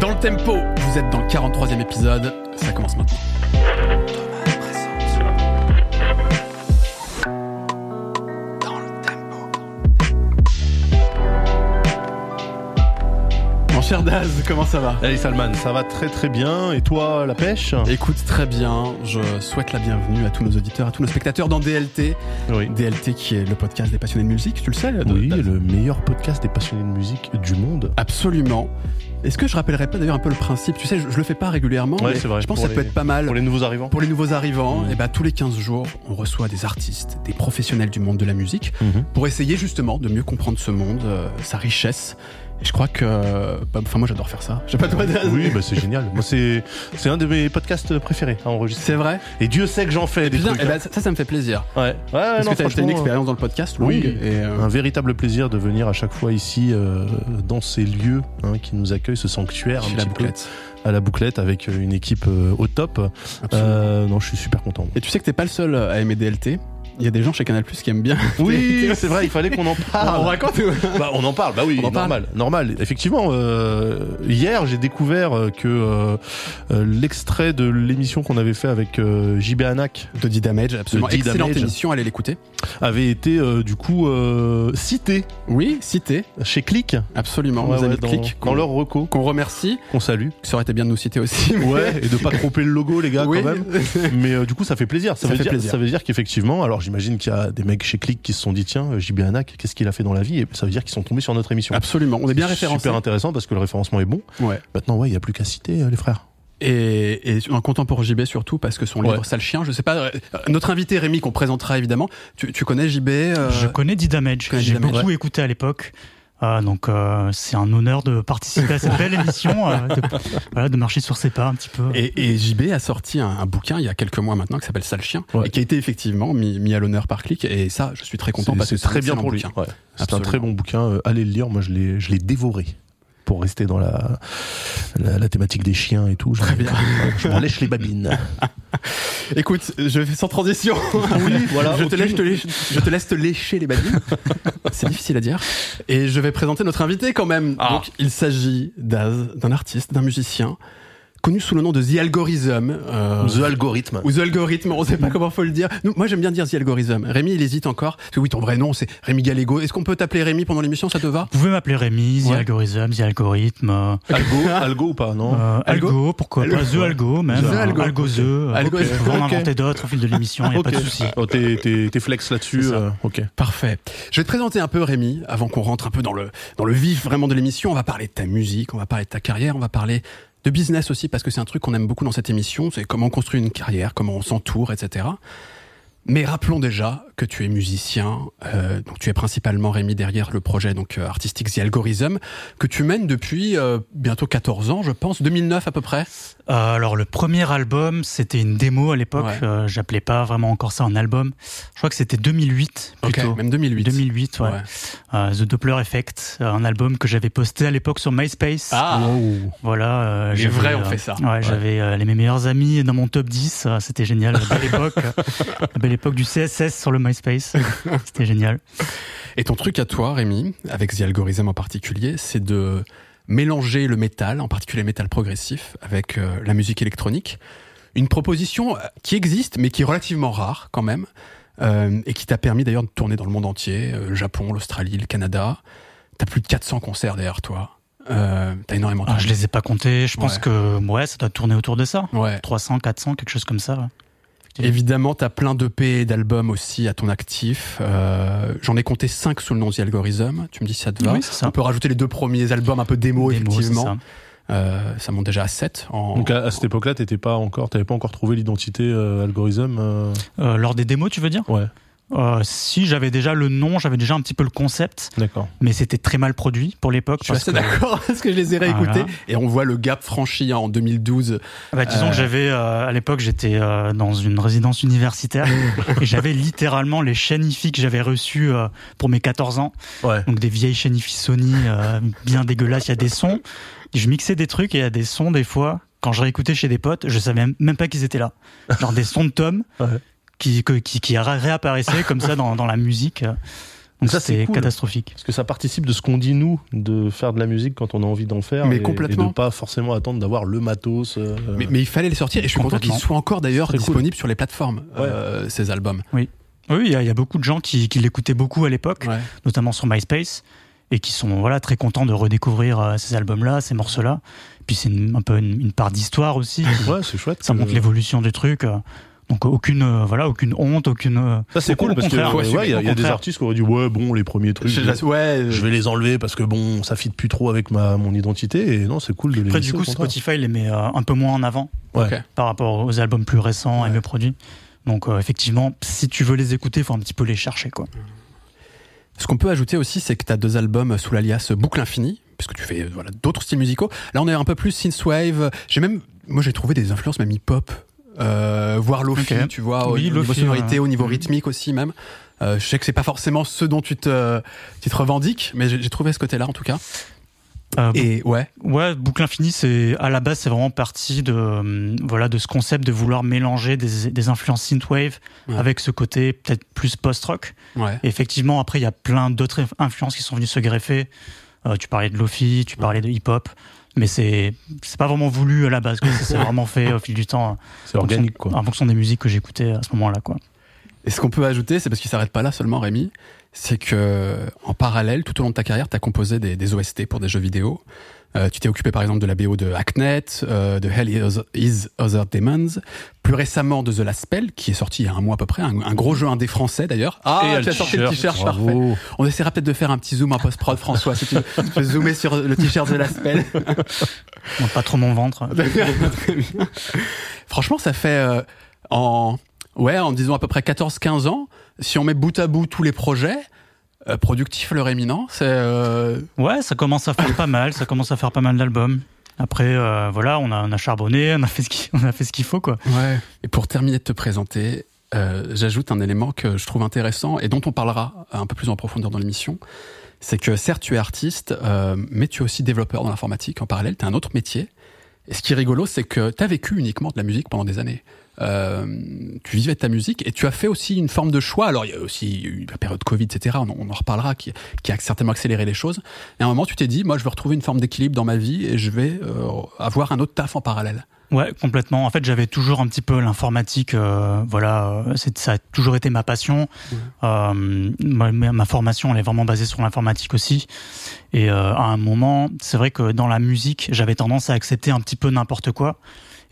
Dans le tempo, vous êtes dans le 43e épisode, ça commence maintenant. Cher Daz, comment ça va Salman, ça va très très bien. Et toi, la pêche Écoute, très bien. Je souhaite la bienvenue à tous nos auditeurs, à tous nos spectateurs dans DLT. Oui. DLT qui est le podcast des passionnés de musique, tu le sais de- Oui, Daz le meilleur podcast des passionnés de musique du monde. Absolument. Est-ce que je rappellerai pas d'ailleurs un peu le principe? Tu sais, je, je le fais pas régulièrement, Ouais, mais c'est vrai, je pense que pour ça peut les- être pas mal. Pour les nouveaux arrivants. Pour les nouveaux arrivants, Mhm. et ben tous les 15 jours, on reçoit des artistes, des professionnels du monde de la musique, Mhm. pour essayer justement de mieux comprendre ce monde, euh, sa richesse. Et je crois que, euh, bah, enfin moi j'adore faire ça. Je sais pas Daz. Oui, bah c'est génial. Moi, c'est c'est un de mes podcasts préférés à enregistrer. c'est vrai. Et Dieu sait que j'en fais des trucs. eh ben, ça, ça me fait plaisir. Ouais. Ouais, Parce non, que t'as- t'as une expérience dans le podcast longue. Oui. Et, euh, Un véritable plaisir de venir à chaque fois ici euh, dans ces lieux hein, qui nous accueillent, ce sanctuaire un la petit peu, bouclette. à la bouclette avec euh, une équipe euh, au top. Euh, non, je suis super content. Et tu sais que t'es pas le seul à aimer DLT. Il y a des gens chez Canal Plus qui aiment bien. Oui, c'est vrai, il fallait qu'on en on parle. raconte ou- Bah, on en parle, bah oui, On en normal, normal. Effectivement, euh, hier j'ai découvert euh, que euh, euh, l'extrait de l'émission qu'on avait fait avec euh, JB Anak de D-Damage, absolument. De Excellente D-Damage. émission, allez l'écouter. avait été euh, du coup euh, cité Oui, cité, chez Click, absolument. Ouais, nos ouais, dans, Click, dans qu'on- leur reco, qu'on remercie. qu'on salue. Ça aurait été bien de nous citer aussi. mais- Ouais, et de pas tromper le logo les gars Oui. quand même. Mais euh, du coup ça fait plaisir. Ça, Ça veut fait dire, plaisir. ça veut dire qu'effectivement, alors j'imagine qu'il y a des mecs chez Click qui se sont dit tiens euh, JB Anak, qu'est-ce qu'il a fait dans la vie? Et ça veut dire qu'ils sont tombés sur notre émission. Absolument. On est bien C'est référencé. Super intéressant parce que le référencement est bon. Ouais. Maintenant ouais, il y a plus qu'à citer euh, les frères. Et, et un content pour JB surtout parce que son livre. Sale Chien, je sais pas. euh, Notre invité Rémi qu'on présentera évidemment. Tu, tu connais JB euh, Je connais D-Damage, j'ai beaucoup écouté à l'époque. Ah, donc euh, c'est un honneur de participer à cette belle émission, euh, de, voilà, de marcher sur ses pas un petit peu. Et, et JB a sorti un, un bouquin il y a quelques mois maintenant qui s'appelle Sale Chien Ouais. et qui a été effectivement mis, mis à l'honneur par Click. Et ça, je suis très content parce que c'est très bien pour lui. Ouais. C'est un très bon bouquin. euh, allez le lire. Moi, je l'ai, je l'ai dévoré pour rester dans la, la, la thématique des chiens et tout. Je Très bien. Je m'en lèche les babines. Écoute, je fais sans transition. Oui, voilà. je, te aucune- laisse te lécher, je te laisse te lécher les babines. C'est difficile à dire. Et je vais présenter notre invité quand même. Ah. Donc, il s'agit d'Az, d'un artiste, d'un musicien, connu sous le nom de The Algorithm. euh, The Algorithm. ou The Algorithm, on sait pas comment faut le dire. Nous, moi, j'aime bien dire The Algorithm. Rémi, il hésite encore. Parce que oui, ton vrai nom, c'est Rémi Gallego. Est-ce qu'on peut t'appeler Rémi pendant l'émission Ça te va? Vous pouvez m'appeler Rémi, The Ouais. Algorithm, The Algorithme, euh, Algo, Algo ou pas Non? euh, Algo Algo, pourquoi Algo. pas The Algo même, The Algo. Algo The, Algo ok. The. on va en inventer d'autres au fil de l'émission, il n'y a pas de souci. Oh, t'es, t'es, t'es flex là-dessus. Euh, ok. Parfait. Je vais te présenter un peu Rémi avant qu'on rentre un peu dans le dans le vif vraiment de l'émission. On va parler de ta musique, on va parler de ta carrière, on va parler de business aussi parce que c'est un truc qu'on aime beaucoup dans cette émission. C'est comment on construit une carrière, comment on s'entoure, etc. Mais rappelons déjà que tu es musicien, euh, donc tu es principalement Rémi derrière le projet donc euh, artistique The Algorithm que tu mènes depuis euh, bientôt 14 ans, je pense, 2009 à peu près. Euh, alors le premier album, c'était une démo à l'époque, Ouais. j'appelais pas vraiment encore ça un album. Je crois que c'était 2008 plutôt. Ok, même 2008. 2008, ouais. Ouais. The Doppler Effect, un album que j'avais posté à l'époque sur MySpace. Ah, Voilà. Les j'avais, vrais ont euh, fait ça. Ouais, j'avais les mes meilleurs amis dans mon top 10. euh, C'était génial. La belle époque. la belle époque du CSS sur le MySpace. C'était génial. Et ton truc à toi, Rémi, avec The Algorithm en particulier, c'est de mélanger le métal, en particulier le métal progressif, avec euh, la musique électronique. Une proposition euh, qui existe, mais qui est relativement rare quand même, euh, et qui t'a permis d'ailleurs de tourner dans le monde entier, le Japon, l'Australie, le Canada. T'as plus de 400 concerts derrière toi. Euh, T'as énormément Ah, tourné. je les ai pas comptés. Je pense que ouais, ça doit tourner autour de ça. Ouais. 300, 400, quelque chose comme ça. ouais. Évidemment, t'as plein d'EP et d'albums aussi à ton actif. Euh, J'en ai compté 5 sous le nom The Algorithm. Tu me dis si ça te va Oui, c'est ça. On peut rajouter les deux premiers albums un peu démo, effectivement. ça. Euh, ça monte déjà à 7 en... Donc à, à cette époque-là, t'étais pas encore, t'avais pas encore trouvé l'identité euh, algorithme. euh, Euh, lors des démos, tu veux dire? Ouais, Euh, Si, j'avais déjà le nom, j'avais déjà un petit peu le concept, d'accord. mais c'était très mal produit pour l'époque. Je suis assez que- d'accord parce que je les ai réécoutés Voilà. et on voit le gap franchi en 2012. Bah, disons Euh. que j'avais euh, à l'époque j'étais euh, dans une résidence universitaire et j'avais littéralement les chaînes que j'avais reçues euh, pour mes 14 ans. Ouais. Donc des vieilles chaînes hi-fi Sony euh, bien dégueulasses, il y a des sons. Je mixais des trucs et il y a des sons des fois quand je réécoutais chez des potes, je savais même- même pas qu'ils étaient là. Genre des sons de Tom Ouais. Qui, qui qui réapparaissaient comme ça dans, dans la musique. Donc Ça, c'est cool. catastrophique. Parce que ça participe de ce qu'on dit nous, de faire de la musique quand on a envie d'en faire. Mais et, complètement. Et de pas forcément attendre d'avoir le matos. euh, Mais, mais il fallait les sortir et je suis content qu'ils soient encore d'ailleurs cool. disponibles sur les plateformes, euh, ces albums. Oui, il y, a- il y a beaucoup de gens qui, qui l'écoutaient beaucoup à l'époque, Ouais. notamment sur MySpace, et qui sont voilà très contents de redécouvrir euh, ces albums-là, ces morceaux-là. Puis c'est un peu une, une part d'histoire aussi. Ouais, c'est chouette. ça montre l'évolution du truc. Donc aucune euh, voilà aucune honte, aucune. euh, Ça, c'est cool parce que ouais, il Ouais, y a, y des artistes qui auraient dit ouais bon les premiers trucs. Je- Je, ouais, euh, je vais les enlever parce que bon ça fit plus trop avec ma mon identité et non c'est cool de les Après du coup. Spotify les met euh, un peu moins en avant par rapport aux albums plus récents et mieux produits. Donc euh, effectivement, si tu veux les écouter, il faut un petit peu les chercher quoi. Ce qu'on peut ajouter aussi, c'est que tu as deux albums sous l'alias Boucle Infinie, puisque tu fais voilà, d'autres styles musicaux. Là, on est un peu plus synthwave. J'ai même, moi, j'ai trouvé des influences même hip-hop, euh, voire lofi, tu vois, au, Oui, au niveau sonorité, au niveau rythmique aussi même. Euh, je sais que c'est pas forcément ce dont tu te, tu te revendiques, mais j'ai trouvé ce côté-là en tout cas. Euh, Et ouais, Ouais, Boucle Infinie, c'est à la base, c'est vraiment parti de euh, voilà de ce concept de vouloir mélanger des, des influences synthwave Ouais. avec ce côté peut-être plus post-rock. ouais. Et effectivement, après, il y a plein d'autres inf- influences qui sont venues se greffer. Tu parlais de lofi, tu parlais de hip-hop, mais c'est c'est pas vraiment voulu à la base. s'est vraiment fait au fil du temps, C'est organique quoi. en fonction des musiques que j'écoutais à ce moment-là, quoi. Et ce qu'on peut ajouter, c'est parce qu'il s'arrête pas là seulement, Rémi, c'est que en parallèle, tout au long de ta carrière, tu as composé des, des OST pour des jeux vidéo. Euh, tu t'es occupé par exemple de la BO de Hacknet, euh, de Hell is, is Other Demons, plus récemment de The Last Spell, qui est sorti il y a un mois à peu près, un, un gros jeu indé français d'ailleurs. Ah, Et tu as sorti le t-shirt, parfait. On essaiera peut-être de faire un petit zoom en post-prod, François, si tu veux. Tu peux zoomer sur le t-shirt de Last Spell. Bon, pas trop mon ventre. Franchement, ça fait euh, en ouais, en disons à peu près 14-15 ans, si on met bout à bout tous les projets, euh, productif le réminent, c'est euh, Ouais, ça commence à faire pas mal, ça commence à faire pas mal d'albums. Après, euh, voilà, on a, on a charbonné, on a fait ce qu'il on a fait ce qu'il faut, quoi. ouais. Et pour terminer de te présenter, euh, j'ajoute un élément que je trouve intéressant et dont on parlera un peu plus en profondeur dans l'émission. C'est que certes tu es artiste, euh, mais tu es aussi développeur dans l'informatique en parallèle. Tu as un autre métier. Et ce qui est rigolo, c'est que tu as vécu uniquement de la musique pendant des années. Euh, tu vivais de ta musique et tu as fait aussi une forme de choix. Alors il y a aussi eu la période Covid, etc. On, en- on en reparlera, qui, qui a certainement accéléré les choses. Et à un moment, tu t'es dit, moi, je veux retrouver une forme d'équilibre dans ma vie et je vais euh, avoir un autre taf en parallèle. Ouais, complètement. En fait, j'avais toujours un petit peu l'informatique. euh, voilà, c'est- ça a toujours été ma passion. Euh, ma, ma formation, elle est vraiment basée sur l'informatique aussi. Et euh, à un moment, c'est vrai que dans la musique, j'avais tendance à accepter un petit peu n'importe quoi.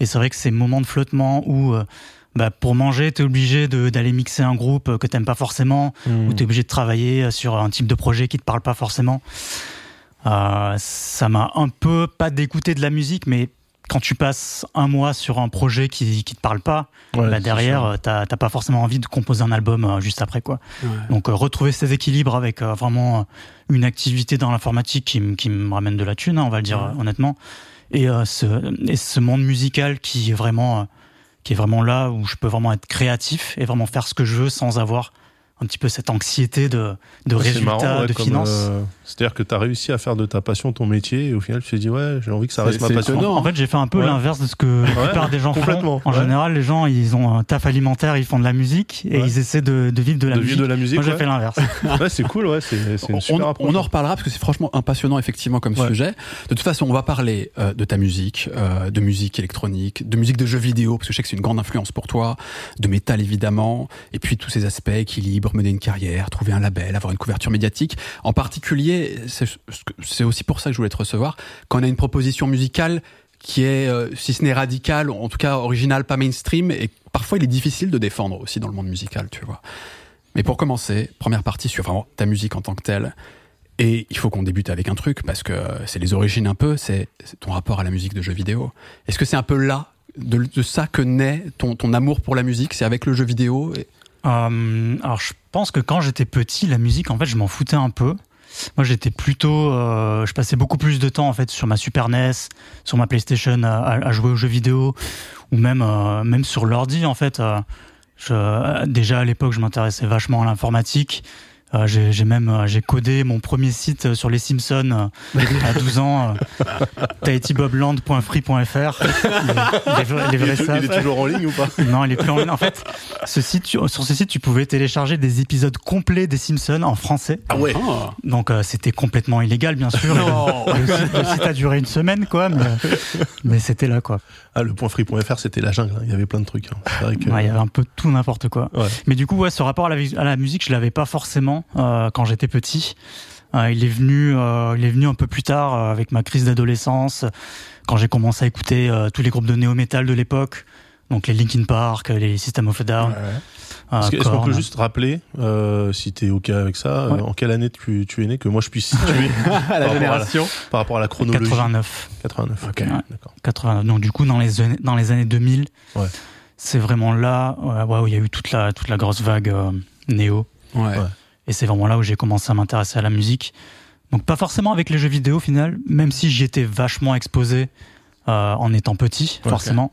Et c'est vrai que ces moments de flottement où, euh, bah, pour manger, t'es obligé de- d'aller mixer un groupe que t'aimes pas forcément, Hmm. où tu es obligé de travailler sur un type de projet qui te parle pas forcément. Euh, ça m'a un peu pas dégoûté de la musique, mais quand tu passes un mois sur un projet qui qui te parle pas, Ouais, bah derrière euh, t'as pas forcément envie de composer un album euh, juste après quoi. Donc euh, retrouver cet équilibre avec euh, vraiment euh, une activité dans l'informatique qui, me- qui me ramène de la thune, hein, on va le dire Ouais. euh, honnêtement, et euh, ce et ce monde musical qui est vraiment euh, qui est vraiment là où je peux vraiment être créatif et vraiment faire ce que je veux sans avoir un petit peu cette anxiété de, résultats, marrant, ouais, de finances. euh, C'est-à-dire que tu as réussi à faire de ta passion ton métier et au final tu t'es dit ouais j'ai envie que ça reste ma c'est passion. étonnant. En fait, j'ai fait un peu Ouais. l'inverse de ce que la Ouais, plupart des gens font. En ouais. général, les gens, ils ont un taf alimentaire, ils font de la musique et Ouais. ils essaient de, de vivre de la de musique. vivre de la musique. Moi, j'ai ouais. fait l'inverse. Ouais, c'est cool, ouais, c'est c'est une on, super on approche. en reparlera parce que c'est franchement un passionnant effectivement comme Ouais. sujet. De toute façon, on va parler euh, de ta musique, euh, de musique électronique, de musique de jeux vidéo parce que je sais que c'est une grande influence pour toi, de métal évidemment, et puis tous ces aspects équilibre, mener une carrière, trouver un label, avoir une couverture médiatique. En particulier, c'est aussi pour ça que je voulais te recevoir quand on a une proposition musicale qui est, euh, si ce n'est radicale, en tout cas originale, pas mainstream, et parfois il est difficile de défendre aussi dans le monde musical, tu vois. Mais pour commencer, première partie sur vraiment ta musique en tant que telle. Et il faut qu'on débute avec un truc, parce que c'est les origines un peu, c'est ton rapport à la musique de jeux vidéo. Est-ce que c'est un peu là, de, ça que naît ton, amour pour la musique? C'est avec le jeu vidéo Euh, alors, je pense que quand j'étais petit, la musique, en fait, je m'en foutais un peu. Moi, j'étais plutôt, euh, je passais beaucoup plus de temps en fait sur ma Super NES, sur ma PlayStation à, jouer aux jeux vidéo, ou même euh, même sur l'ordi en fait. euh, je, déjà à l'époque, je m'intéressais vachement à l'informatique. Euh, j'ai j'ai même euh, j'ai codé mon premier site euh, sur les Simpsons euh, à 12 ans, euh, tahitibobland.free.fr. Il savent. il est toujours en ligne ou pas? Non, il est plus en ligne. En fait, ce site, tu- sur ce site, tu pouvais télécharger des épisodes complets des Simpsons en français. Ah ouais. Ah. Donc euh, c'était complètement illégal, bien sûr. Non. Le, site, le site a duré une semaine, quoi, mais, mais c'était là, quoi. Ah, le point free.fr, c'était la jungle. hein. Il y avait plein de trucs. hein. C'est vrai que. Ouais, il y avait un peu tout n'importe quoi. Ouais. Mais du coup, ouais, ce rapport à la, à la musique, je l'avais pas forcément euh, quand j'étais petit. Euh, il est venu, euh, il est venu un peu plus tard euh, avec ma crise d'adolescence, quand j'ai commencé à écouter euh, tous les groupes de néo-metal de l'époque, donc les Linkin Park, les System of a Down. euh, Est-ce qu'on peut juste rappeler, euh, si t'es ok avec ça, euh, Ouais. en quelle année tu, tu es né, que moi je puisse situer À la rapport à génération. par rapport à la chronologie? 89. 89. Ok. Ouais. D'accord. 80. Donc du coup, dans les années, dans les années 2000, Ouais. c'est vraiment là ouais, ouais, où il y a eu toute la, toute la grosse vague euh, néo. Ouais. Et c'est vraiment là où j'ai commencé à m'intéresser à la musique. Donc pas forcément avec les jeux vidéo au final, même si j'y étais vachement exposé euh, en étant petit, forcément.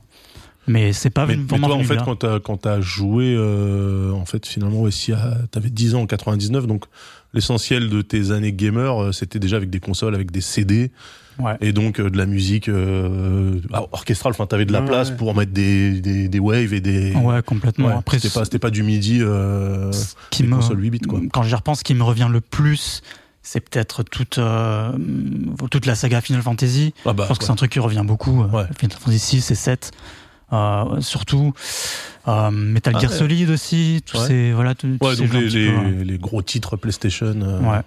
Mais c'est pas Mais, mais vraiment toi, en fait, quand t'as, quand t'as joué, euh, en fait, finalement, ouais, si à- t'avais 10 ans en 99, donc l'essentiel de tes années gamer, euh, c'était déjà avec des consoles, avec des CD, Ouais. et donc euh, de la musique euh, ah, orchestrale. Enfin, t'avais de la Ouais, place ouais. pour mettre des, des, des waves et des. Ouais, complètement. Après, c'était pas, pas du midi, euh, qui me, consoles 8 bits, quoi. quand j'y repense, ce qui me revient le plus, c'est peut-être toute, euh, toute la saga Final Fantasy. Ah bah, Je pense que ouais. c'est un truc qui revient beaucoup. Ouais. Final Fantasy 6 et 7. Euh, surtout euh, Metal Ah Gear ouais. Solid aussi, tous Ouais. ces voilà, tous, Ouais, ces donc jeux un les, petit les, peu, ouais. les gros titres PlayStation. euh,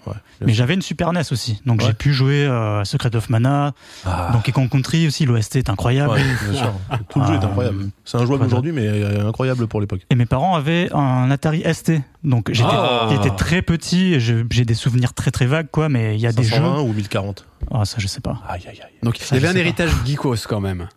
Mais j'avais une Super NES aussi, donc Ouais. j'ai pu jouer euh, à Secret of Mana, Ah. Donkey Kong Country aussi, l'OST est incroyable. Ouais, bien sûr. Tout le jeu est Euh, incroyable. C'est injouable quoi aujourd'hui, mais euh, incroyable pour l'époque. Et mes parents avaient un Atari ST, donc j'étais Ah. j'étais très petit, j'ai des souvenirs très très vagues quoi, mais il y a des jeux. 520 ou 1040 Ah ça je sais pas. Aïe, aïe, aïe. Donc Ça, il y avait un héritage geekos quand même.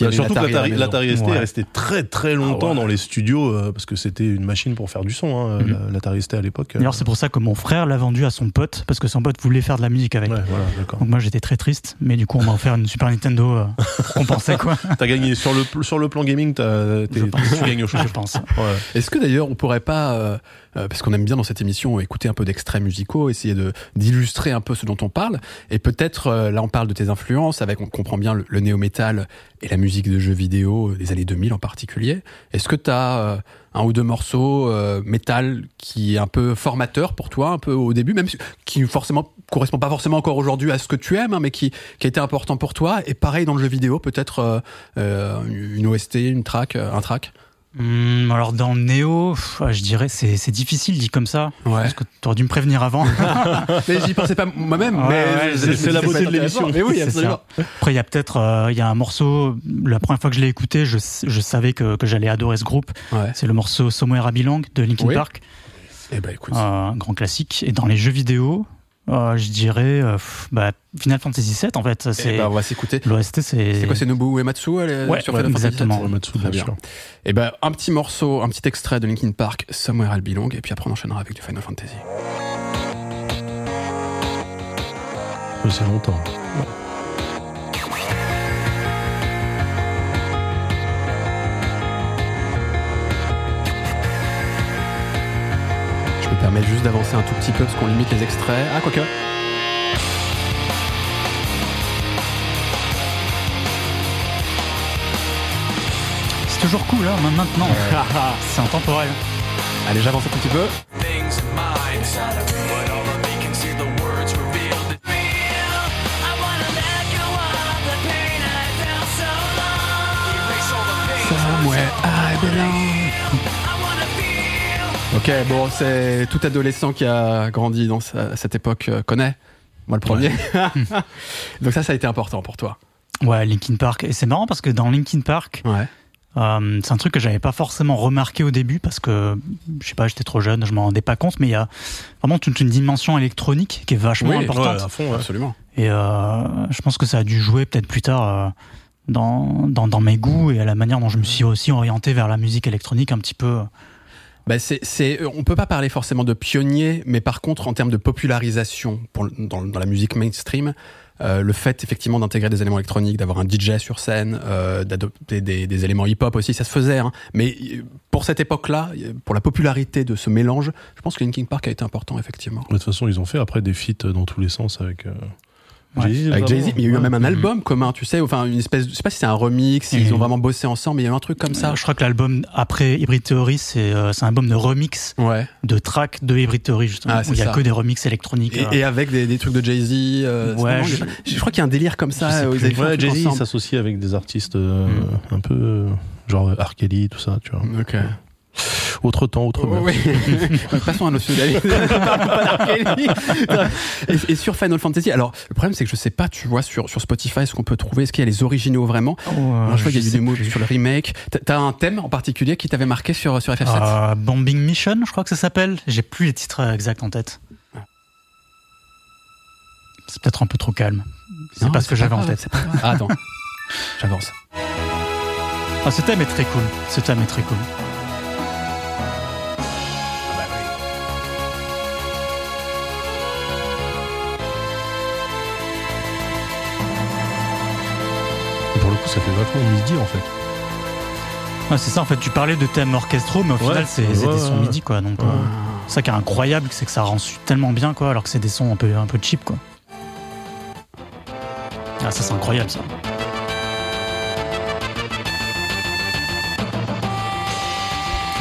Bah, surtout que l'Atari ST Ouais. est resté très très longtemps Ah ouais. dans les studios euh, parce que c'était une machine pour faire du son, hein, Mhm. la- l'Atari ST à l'époque. euh, D'ailleurs c'est pour ça que mon frère l'a vendu à son pote parce que son pote voulait faire de la musique avec. Ouais, voilà, d'accord. Donc moi j'étais très triste, mais du coup on m'a offert une Super Nintendo euh, pour compenser quoi. T'as gagné sur le sur le plan gaming, t'as- t'es- Je pense. tu gagnes au change. je pense. Ouais. Est-ce que d'ailleurs on pourrait pas, euh, euh, parce qu'on aime bien dans cette émission écouter un peu d'extraits musicaux, essayer de d'illustrer un peu ce dont on parle, et peut-être euh, là on parle de tes influences avec on comprend bien le, le néo-metal et la musique de jeux vidéo euh, des années 2000 en particulier. Est-ce que tu as un ou deux morceaux euh, métal qui est un peu formateur pour toi, un peu au début, même si- qui forcément correspond pas forcément encore aujourd'hui à ce que tu aimes, hein, mais qui, qui a été important pour toi? Et pareil dans le jeu vidéo, peut-être euh, euh, une OST, une track, euh, un track? Hum, alors dans Neo, pff, je dirais c'est c'est difficile dit comme ça. Ouais. Parce que t'aurais dû me prévenir avant. mais j'y pensais pas moi-même. Ouais, mais ouais, c'est- la beauté de l'émission. Mais oui, absolument. Après, il y a peut-être, euh, il y a un morceau. La première fois que je l'ai écouté, je, je savais que, que j'allais adorer ce groupe. Ouais. C'est le morceau Somewhere I Belong de Linkin Oui. Park, Eh ben écoute. euh, un grand classique. Et dans les jeux vidéo, euh, je dirais euh, pff, bah, Final Fantasy VII en fait. Eh C'est ben, on va s'écouter. l'OST, c'est. C'est quoi, c'est Nobuo Uematsu elle Ouais, sur ouais, Final Fantasy exactement. VII Matsu, Très bien. Et ben un petit morceau, un petit extrait de Linkin Park, Somewhere I Belong, et puis après on enchaînera avec du Final Fantasy. C'est longtemps. Juste d'avancer un tout petit peu parce qu'on limite les extraits. Ah quoique. C'est toujours cool, hein, maintenant. c'est intemporel. Allez, j'avance un tout petit peu. Somewhere Ok, bon, c'est tout adolescent qui a grandi dans sa- cette époque euh, connaît. Moi le premier. Donc ça, ça a été important pour toi. Ouais, Linkin Park. Et c'est marrant parce que dans Linkin Park, Ouais. Euh, c'est un truc que j'avais pas forcément remarqué au début parce que je sais pas, j'étais trop jeune, je m'en rendais pas compte, mais il y a vraiment toute une dimension électronique qui est vachement Oui, importante. Ouais, à fond. ouais. Absolument. Et euh, je pense que ça a dû jouer peut-être plus tard dans, dans, dans mes goûts et à la manière dont je me suis aussi orienté vers la musique électronique un petit peu. Bah c'est, c'est, on peut pas parler forcément de pionnier, mais par contre, en termes de popularisation pour, dans, dans la musique mainstream, euh, le fait effectivement d'intégrer des éléments électroniques, d'avoir un DJ sur scène, euh, d'adopter des, des éléments hip-hop aussi, ça se faisait. Hein. Mais euh, pour cette époque-là, euh, pour la popularité de ce mélange, je pense que Linkin Park a été important effectivement. De toute façon, ils ont fait après des feats dans tous les sens avec. euh, Ouais. Avec. Jay-Z, mais il y a eu même un album commun, tu sais, enfin une espèce, je sais pas si c'est un remix, s'ils Mhm. ont vraiment bossé ensemble, mais il y a eu un truc comme ça. Je crois que l'album après Hybrid Theory, c'est euh, un album de remix Ouais. de tracks de Hybrid Theory, justement. Ah, où il y a ça. que des remixes électroniques. Et, euh. et avec des, des trucs de Jay-Z. euh, Ouais, je- crois qu'il y a un délire comme ça. euh, ils Jay-Z s'associe avec des artistes Mm. un peu genre R. Kelly, tout ça, tu vois. Ok. Autre temps, autre mœurs. Oui. Passons à notre sujet. et, et sur Final Fantasy, alors le problème c'est que je sais pas, tu vois, sur, sur Spotify, ce qu'on peut trouver, est-ce qu'il y a les originaux vraiment Oh, euh, Alors, Je vois qu'il y a des plus. sur le remake. T'as- un thème en particulier qui t'avait marqué sur, sur FF7 Euh, Bombing Mission, je crois que ça s'appelle. J'ai plus les titres euh, exacts en tête. C'est peut-être un peu trop calme. C'est pas ce que j'avais en tête. Ah, attends, j'avance. Ah, ce thème est très cool. Ce thème est très cool. Ça fait vachement midi en fait. Ouais, c'est ça, en fait, tu parlais de thèmes orchestraux, mais au Ouais. final, c'est Ouais, des sons. MIDI, quoi. Donc, euh, ça qui est incroyable, c'est que ça rend tellement bien, quoi, alors que c'est des sons un peu, un peu cheap, quoi. Ah, ça, c'est incroyable, ça.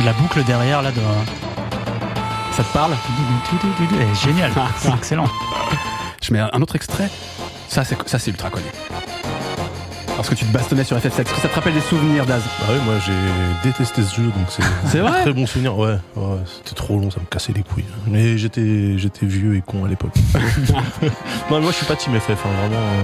La boucle derrière, là, de. Ça te parle? Elle est géniale, c'est excellent. Je mets un autre extrait. Ça, c'est ultra connu. Parce que tu te bastonnais sur FF7. Est-ce que ça te rappelle des souvenirs, Daz Ah ouais, moi j'ai détesté ce jeu, donc c'est C'est vrai très bon souvenir. Ouais, ouais c'était trop long, ça me cassait les couilles. Mais j'étais j'étais vieux et con à l'époque. non, moi je suis pas Team FF, hein, vraiment. euh.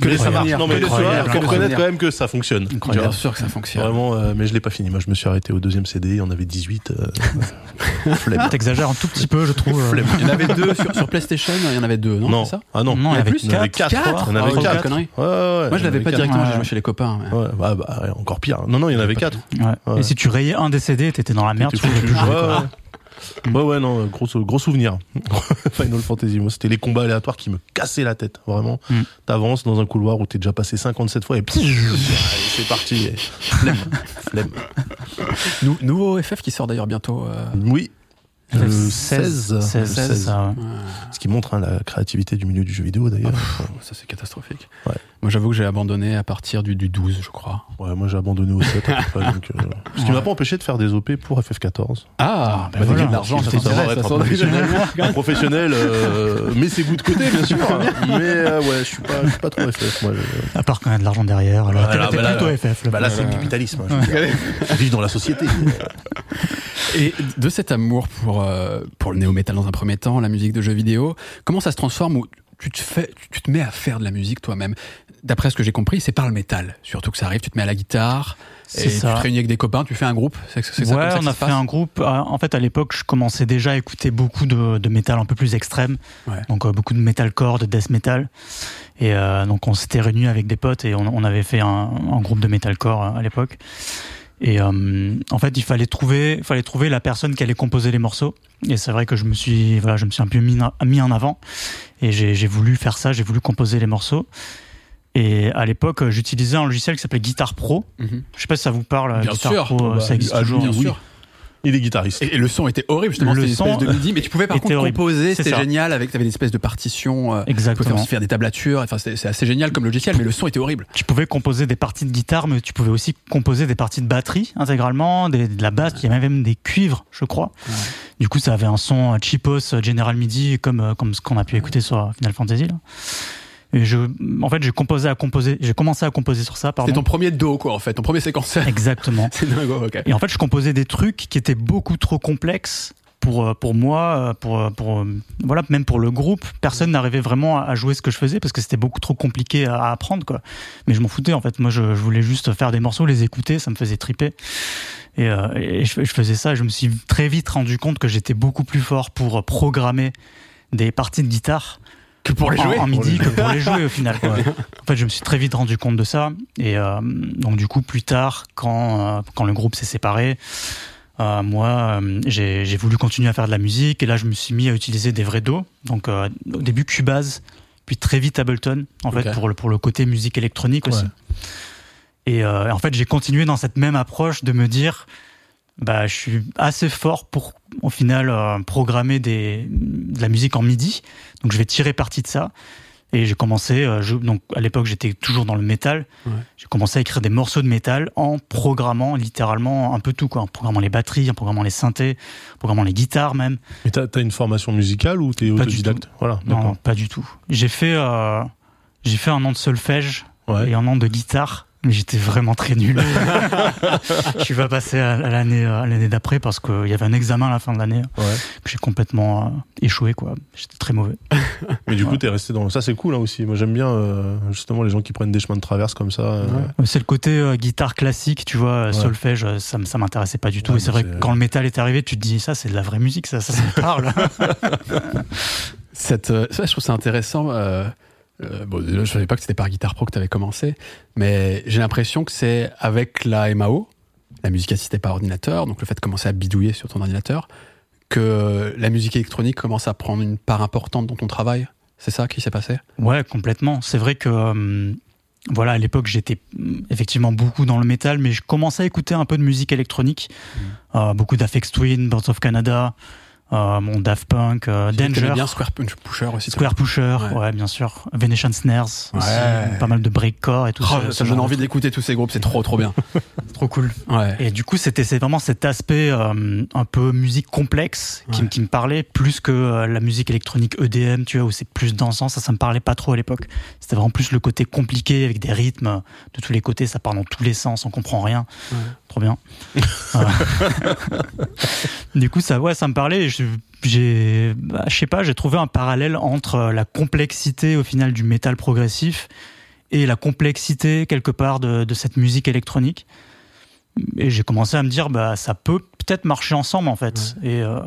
Que mais ça marche. Non, mais tu vois, faut reconnaître quand même que ça fonctionne. Incroyable. Bien sûr que ça fonctionne. Vraiment, euh, mais je l'ai pas fini. Moi, je me suis arrêté au deuxième CD, il y en avait 18. euh, flemme. T'exagères un tout petit peu, je trouve. Flemme. Il y en avait deux sur, sur PlayStation, il y en avait deux, non, Non, ça ah non. Non, il y avait plus Il y en avait quatre. quatre. Quatre Il y en avait Ah, quatre. Ouais, ouais, Moi, je en l'avais pas quatre. directement, Ouais. j'ai joué chez les copains. mais- Ouais, bah, bah, encore pire. Non, non, il y en avait quatre. Et si tu rayais un des CD, t'étais dans la merde, tu pouvais plus jouer, Ouais, ouais. Non, gros, gros souvenir. Final Fantasy, moi, c'était les combats aléatoires qui me cassaient la tête, vraiment. Mm. T'avances dans un couloir où t'es déjà passé 57 fois et c'est parti. et Flemme. Flemme. Nou- nouveau FF qui sort d'ailleurs bientôt. euh, Oui. Le Le 16. 16, le 16, ça, ouais. Ce qui montre hein, la créativité du milieu du jeu vidéo, d'ailleurs. Ça, c'est catastrophique. Ouais. Moi, j'avoue que j'ai abandonné à partir du, du 12, je crois. Ouais, moi, j'ai abandonné au 7 à peu près. donc, euh, Ce qui Ouais. m'a pas empêché de faire des OP pour FF14. Ah, bah voilà. de l'argent, ça savoir être un professionnel, un professionnel euh, met ses goûts de côté, bien sûr. Mais euh, ouais, je suis pas, je suis pas trop FF. Moi, je- À part quand il y a de l'argent derrière. Là, Voilà, t'es- bah là, plutôt FF. Là. Bah là, c'est le capitalisme. hein, je veux dire. Je vis dans la société. Et de cet amour pour, euh, pour le néo-metal dans un premier temps, la musique de jeux vidéo, comment ça se transforme où tu te, fais, tu te mets à faire de la musique toi-même? D'après ce que j'ai compris, c'est par le métal. Surtout que ça arrive, tu te mets à la guitare, et tu te réunis avec des copains, tu fais un groupe. C'est Ouais, ça on ça a fait un groupe. Ah, En fait, à l'époque, je commençais déjà à écouter beaucoup de, de métal un peu plus extrême. Ouais. Donc, euh, beaucoup de metalcore, de death metal. Et euh, donc, on s'était réunis avec des potes et on, on avait fait un, un groupe de metalcore euh, à l'époque. Et euh, en fait, il fallait trouver, fallait trouver la personne qui allait composer les morceaux. Et c'est vrai que je me suis, voilà, je me suis un peu mis, mis en avant. Et j'ai voulu faire ça, j'ai voulu composer les morceaux. Et à l'époque, j'utilisais un logiciel qui s'appelait Guitar Pro. Mhm. Je sais pas si ça vous parle. Bien Guitar sûr. Pro, Bah, ça existe ah, toujours. Bien oui. sûr. Il est guitariste. Et, et le son était horrible, justement. Le C'était une son espèce de midi, mais tu pouvais par contre horrible. composer, C'est c'était génial. Avec, t'avais une espèce de partition. euh, tu pouvais faire, Exactement. aussi faire des tablatures. Enfin, c'est assez génial comme logiciel, mais le son était horrible. Tu pouvais composer des parties de guitare, mais tu pouvais aussi composer des parties de batterie intégralement, des- de la basse, il y avait même des cuivres, je crois. Ouais. Du coup, ça avait un son euh, cheapos euh, General MIDI, comme, euh, comme ce qu'on a pu écouter sur euh, Final Fantasy. Là. Et je, en fait, j'ai composé à composer, j'ai commencé à composer sur ça, C'était ton premier do, quoi, en fait, ton premier séquenceur. Exactement. Et en fait, je composais des trucs qui étaient beaucoup trop complexes pour euh, pour moi, euh, pour euh, pour voilà, même pour le groupe. Personne n'arrivait vraiment à jouer ce que je faisais parce que c'était beaucoup trop compliqué à apprendre quoi. Mais je m'en foutais en fait. Moi, je, je voulais juste faire des morceaux, les écouter, ça me faisait triper. Et, euh, et je, je faisais ça. Et je me suis très vite rendu compte que j'étais beaucoup plus fort pour programmer des parties de guitare Que pour les jouer. en, midi que pour les jouer au final. quoi. En fait, je me suis très vite rendu compte de ça. Et euh, donc du coup, plus tard, quand euh, quand le groupe s'est séparé, euh, moi, euh, j'ai j'ai voulu continuer à faire de la musique et là, je me suis mis à utiliser des vrais dos. Donc, euh, au début, Cubase, puis très vite Ableton, en fait, pour le, pour le côté musique électronique aussi. Et euh, en fait, j'ai continué dans cette même approche de me dire, bah, je suis assez fort pour, au final, euh, programmer des, de la musique en MIDI. Donc, je vais tirer parti de ça. Et j'ai commencé, euh, je- donc à l'époque j'étais toujours dans le métal, Ouais. j'ai commencé à écrire des morceaux de métal en programmant littéralement un peu tout, quoi, en programmant les batteries, en programmant les synthés, en programmant les guitares même. Mais t'as as une formation musicale ou t'es autodidacte Voilà, Non, pas du tout. J'ai fait, euh, j'ai fait un an de solfège Ouais. et un an de guitare, j'étais vraiment très nul. je suis pas passé à l'année euh, à l'année d'après parce qu'il y avait un examen à la fin de l'année Ouais. que j'ai complètement euh, échoué, quoi. J'étais très mauvais. Mais du coup, Ouais. t'es resté dans. Ça, c'est cool hein, aussi. Moi, j'aime bien euh, justement les gens qui prennent des chemins de traverse comme ça. euh, Ouais. C'est le côté euh, guitare classique, tu vois, Ouais. solfège, ça, ça m'intéressait pas du tout. Ouais, et c'est vrai que quand le métal est arrivé, tu te dis, ça, c'est de la vraie musique, ça, ça, ça me parle. Cette, ça, je trouve ça intéressant. Euh, bon, je savais pas que c'était par Guitar Pro que tu avais commencé, mais j'ai l'impression que c'est avec la MAO, la musique assistée par ordinateur, donc le fait de commencer à bidouiller sur ton ordinateur, que la musique électronique commence à prendre une part importante dans ton travail. C'est ça qui s'est passé? Ouais, complètement. C'est vrai que, euh, voilà, à l'époque, j'étais mm, effectivement beaucoup dans le métal, mais je commençais à écouter un peu de musique électronique. Euh, beaucoup d'Afex Twin, Birds of Canada, euh, mon Daft Punk, euh, Danger. bien Square Pusher aussi. Square Pusher, Ouais. ouais. bien sûr. Venetian Snares, Ouais. aussi, pas mal de breakcore et tout Oh, ça. genre de envie d'écouter tous ces groupes, c'est trop trop bien. trop cool. Ouais. Et du coup, c'était vraiment cet aspect euh, un peu musique complexe qui, me parlait plus que euh, la musique électronique EDM, tu vois, où c'est plus dansant. Ça, ça me parlait pas trop à l'époque. C'était vraiment plus le côté compliqué avec des rythmes de tous les côtés. Ça part dans tous les sens, on comprend rien. Trop bien. Du coup, ça, ouais, ça me parlait. et je- J'ai, bah, je sais pas, j'ai trouvé un parallèle entre la complexité au final du métal progressif et la complexité quelque part de, de cette musique électronique. Et j'ai commencé à me dire, bah, ça peut peut-être marcher ensemble en fait. Et, euh,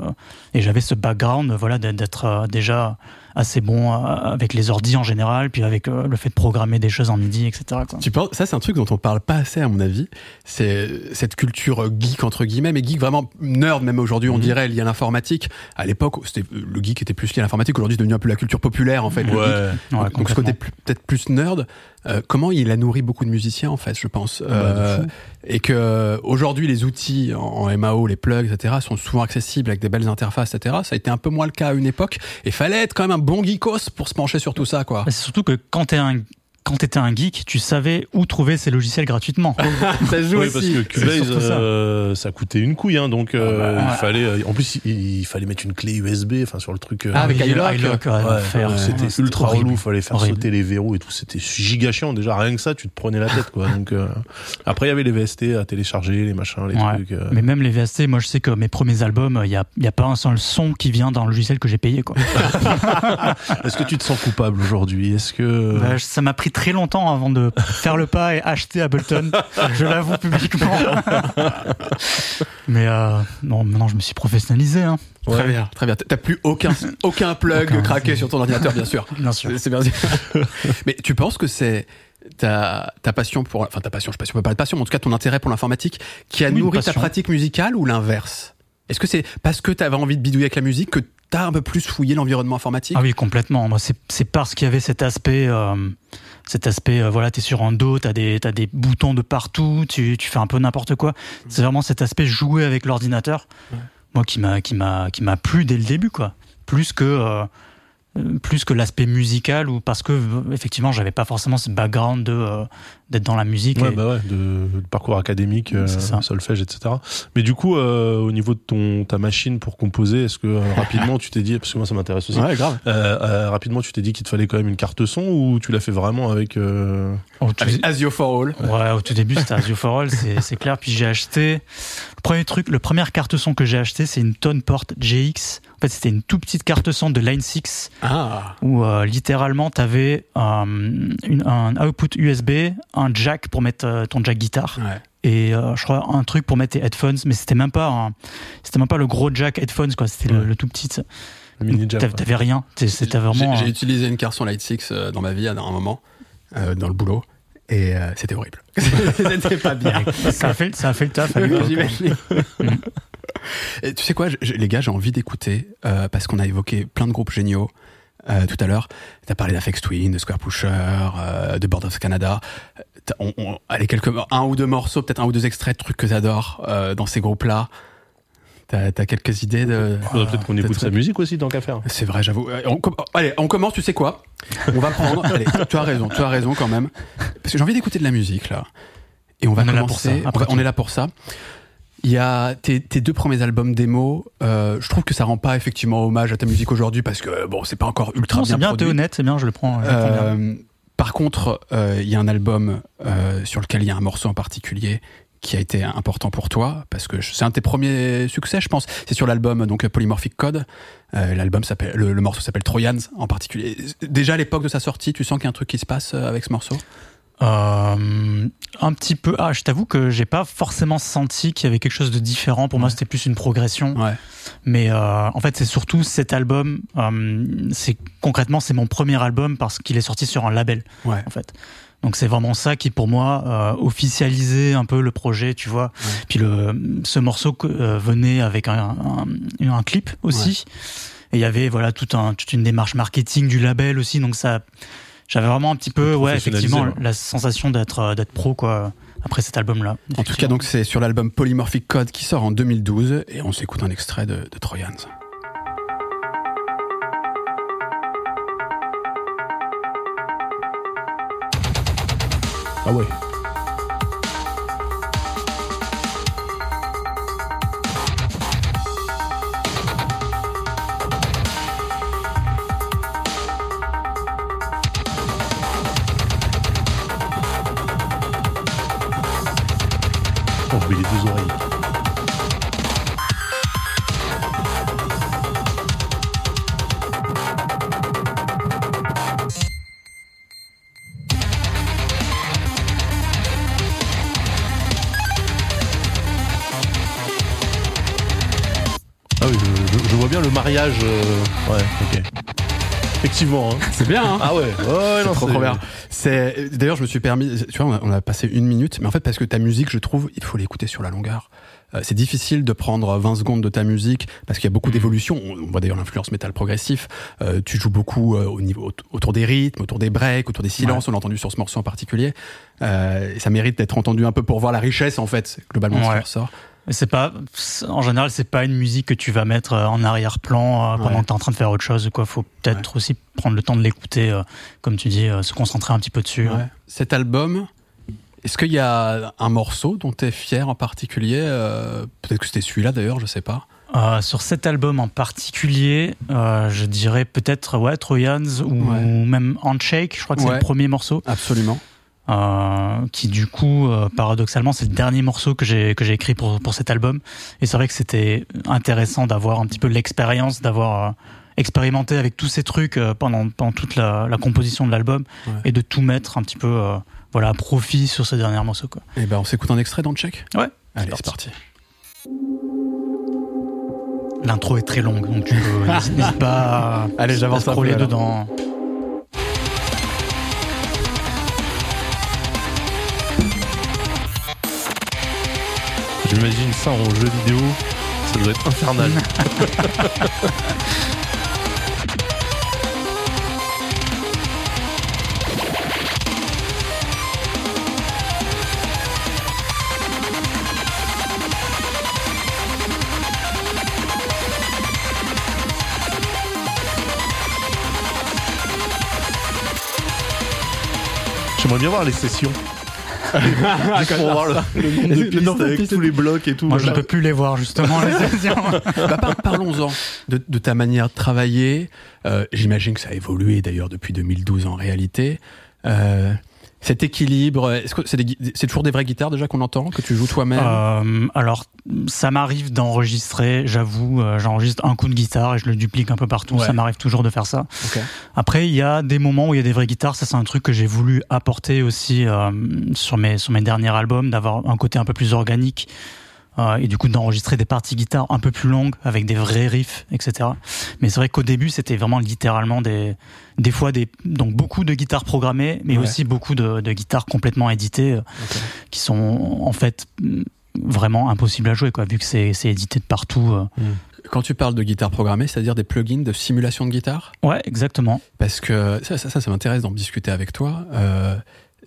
et j'avais ce background, voilà, d'être- d'être euh, déjà assez bon euh, avec les ordis en général, puis avec euh, le fait de programmer des choses en MIDI, etc. Quoi. Tu penses, ça c'est un truc dont on parle pas assez à mon avis. C'est cette culture geek entre guillemets, mais geek vraiment nerd même aujourd'hui on Mhm. dirait lié à l'informatique. À l'époque c'était le geek était plus lié à l'informatique. Aujourd'hui c'est devenu un peu la culture populaire en fait. le geek. Ouais. Ouais, donc, ce côté peut-être plus nerd. euh, comment il a nourri beaucoup de musiciens en fait, je pense. Euh, et que aujourd'hui les outils en, en MAO, les plugs, etc. sont souvent accessibles avec des belles interfaces, etc. Ça a été un peu moins le cas à une époque. Et fallait être quand même un bon geekos pour se pencher sur tout ça quoi. C'est surtout que quand t'es un quand t'étais un geek, tu savais où trouver ces logiciels gratuitement. ça joue Oui, parce que Cubase, ça. euh, ça. coûtait une couille, hein, donc euh, Ah bah, il fallait. euh, en plus, il, il fallait mettre une clé USB, enfin sur le truc. euh, Ah, avec iLock. iLock, ouais, Ouais, c'était Ouais, ultra horrible. relou, fallait faire Horrible. sauter les verrous et tout, c'était giga chiant déjà, rien que ça, tu te prenais la tête quoi. Donc euh, après il y avait les VST à télécharger, les machins, les Ouais. trucs. euh. Mais même les VST, moi je sais que mes premiers albums, il y a, il y a pas un seul son qui vient dans le logiciel que j'ai payé. Quoi. Est-ce que tu te sens coupable aujourd'hui? Est-ce que Bah, ça m'a pris très longtemps avant de faire le pas et acheter Ableton. je l'avoue publiquement. Mais euh, non, maintenant je me suis professionnalisé, hein, Très bien, très bien. T'as plus aucun aucun plug Aucun. craqué sur ton ordinateur, bien sûr. bien sûr. C'est bien. Mais tu penses que c'est ta, ta passion pour, enfin ta passion, je sais pas si on peut parler de passion, mais en tout cas ton intérêt pour l'informatique qui a Oui, nourri ta pratique musicale ou l'inverse? Est-ce que c'est parce que t'avais envie de bidouiller avec la musique que t'as un peu plus fouillé l'environnement informatique? Ah oui, complètement. Moi, c'est c'est parce qu'il y avait cet aspect, euh, cet aspect. euh, voilà, t'es sur un dos, t'as des t'as des boutons de partout, tu tu fais un peu n'importe quoi. C'est vraiment cet aspect jouer avec l'ordinateur. Ouais. Moi, qui m'a qui m'a qui m'a plu dès le début, quoi. Plus que euh, plus que l'aspect musical ou parce que euh, effectivement j'avais pas forcément ce background de euh, d'être dans la musique Ouais, et- bah ouais, de, de parcours académique, euh, solfège, etc. Mais du coup, euh, au niveau de ton ta machine pour composer, est-ce que euh, rapidement tu t'es dit, parce que moi ça m'intéresse aussi, Ouais, grave. euh, euh, rapidement tu t'es dit qu'il te fallait quand même une carte son ou tu l'as fait vraiment avec euh, Avec Asio for All. Ouais, au tout début, c'était Asio for All, c'est c'est clair. Puis j'ai acheté. Le premier truc, le première carte son que j'ai acheté, c'est une Toneport GX. En fait, c'était une toute petite carte son de Line 6 Ah, où euh, littéralement t'avais euh, une- un output USB, un jack pour mettre euh, ton jack guitare ouais. et euh, je crois un truc pour mettre tes headphones. Mais c'était même pas, un- c'était même pas le gros jack headphones quoi. C'était le, Ouais. le tout petit. le mini Donc, jam t'avais- rien. T'es- C'était vraiment. J'ai euh, utilisé une Carson Light 6 euh, dans ma vie à un moment, euh, dans le boulot, et euh, c'était horrible. c'était pas bien. ça a fait, ça a fait le taf. Et tu sais quoi, je- les gars, j'ai envie d'écouter euh, parce qu'on a évoqué plein de groupes géniaux euh, tout à l'heure. T'as parlé d'Afex Twin, de Square Pusher, euh, de Board of Canada. On, on- allez, quelques, un ou deux morceaux, peut-être un ou deux extraits de trucs que t'adores euh, dans ces groupes-là. T'as as quelques idées de. Faudrait peut-être qu'on écoute sa musique aussi, tant qu'à faire. C'est vrai, j'avoue. On com- allez, on commence, tu sais quoi? On va prendre. allez, tu as raison, tu as raison quand même. Parce que j'ai envie d'écouter de la musique, là. Et on va On est là pour commencer. on, après va- on est là pour ça. Il y a tes, tes deux premiers albums démo. Euh, je trouve que ça rend pas effectivement hommage à ta musique aujourd'hui parce que bon, c'est pas encore ultra Non, bien c'est bien, t'es honnête, c'est bien, je le prends. je le prends bien. Euh, par contre, euh, il y a un album euh, sur lequel il y a un morceau en particulier qui a été important pour toi parce que c'est un de tes premiers succès, je pense. C'est sur l'album donc Polymorphic Code. Euh, l'album s'appelle, le, le morceau s'appelle Trojans en particulier. Déjà à l'époque de sa sortie, tu sens qu'il y a un truc qui se passe avec ce morceau? Euh, un petit peu. Ah, je t'avoue que j'ai pas forcément senti qu'il y avait quelque chose de différent. Pour moi, c'était plus une progression. Ouais. Mais euh, en fait, c'est surtout cet album. euh, c'est concrètement, c'est mon premier album parce qu'il est sorti sur un label. Ouais. En fait. Donc c'est vraiment ça qui pour moi euh, officialisait un peu le projet, tu vois. Puis le ce morceau euh, venait avec un, un, un clip aussi. Et il y avait voilà tout un, toute une démarche marketing du label aussi. Donc ça, j'avais vraiment un petit peu, ouais, effectivement, ouais. la sensation d'être euh, d'être pro quoi après cet album-là. En tout cas, donc c'est sur l'album Polymorphic Code qui sort en 2012 et on s'écoute un extrait de, de Trojans. Ah ouais. Oh, mets les deux oreilles. Ah oui, je, je- je vois bien le mariage. euh, Ouais, ok. Effectivement. Hein. C'est bien, hein Ah ouais, ouais, ouais, non, trop, c'est- trop bien. C'est d'ailleurs je me suis permis tu vois on a, passé une minute mais en fait parce que ta musique je trouve il faut l'écouter sur la longueur. Euh, c'est difficile de prendre 20 secondes de ta musique parce qu'il y a beaucoup d'évolutions. On, on voit d'ailleurs l'influence métal progressif. Euh, tu joues beaucoup euh, au niveau autour des rythmes, autour des breaks, autour des silences. On l'a entendu sur ce morceau en particulier. Euh, et ça mérite d'être entendu un peu pour voir la richesse en fait globalement de ce Ouais. qui ressort. C'est pas, en général, c'est pas une musique que tu vas mettre euh, en arrière-plan euh, pendant Ouais. que t'es en train de faire autre chose. ou Quoi, faut peut-être aussi prendre le temps de l'écouter, euh, comme tu dis, euh, se concentrer un petit peu dessus. Ouais. Cet album, est-ce qu'il y a un morceau dont tu es fier en particulier Euh, Peut-être que c'était celui-là d'ailleurs, je sais pas. Sur cet album en particulier, je dirais peut-être ouais, Trojans ou Ouais. même Handshake. Je crois que c'est le premier morceau. Absolument. Euh, qui du coup, euh, paradoxalement, c'est le dernier morceau que j'ai que j'ai écrit pour pour cet album. Et c'est vrai que c'était intéressant d'avoir un petit peu l'expérience, d'avoir euh, expérimenté avec tous ces trucs pendant pendant toute la, la composition de l'album Ouais. et de tout mettre un petit peu voilà à profit sur ce dernier morceau quoi. Eh ben, on s'écoute un extrait dans le check? Ouais. Allez, c'est parti. L'intro est très longue, donc tu peux n'hésite n'hésite pas à, Allez, j'avance à un peu, scroller alors. J'imagine ça en jeu vidéo, ça doit être infernal. J'aimerais bien voir les sessions. Juste pour voir le, le nombre de Le pistes nombre de avec pistes. tous les blocs et tout. Moi, je ne peux plus les voir justement. les sessions. Bah, par- Parlons-en de, de ta manière de travailler. Euh, J'imagine que ça a évolué d'ailleurs depuis 2012 en réalité. Euh, cet équilibre, est-ce que c'est des c'est toujours des vraies guitares déjà qu'on entend, que tu joues toi-même? Euh, alors, ça m'arrive d'enregistrer, j'avoue, euh, j'enregistre un coup de guitare et je le duplique un peu partout. Ouais. Ça m'arrive toujours de faire ça. Ok. Après, il y a des moments où il y a des vraies guitares. Ça, c'est un truc que j'ai voulu apporter aussi euh, sur mes sur mes derniers albums, d'avoir un côté un peu plus organique. Euh, et du coup d'enregistrer des parties guitare un peu plus longues avec des vrais riffs, etc. Mais c'est vrai qu'au début c'était vraiment littéralement des des fois des donc beaucoup de guitares programmées, mais Ouais. aussi beaucoup de, de guitares complètement éditées euh, qui sont en fait vraiment impossible à jouer, quoi, vu que c'est c'est édité de partout. euh. Quand tu parles de guitare programmée, c'est-à-dire des plugins de simulation de guitare? Ouais, exactement. Parce que ça, ça, ça, ça m'intéresse d'en discuter avec toi. Euh,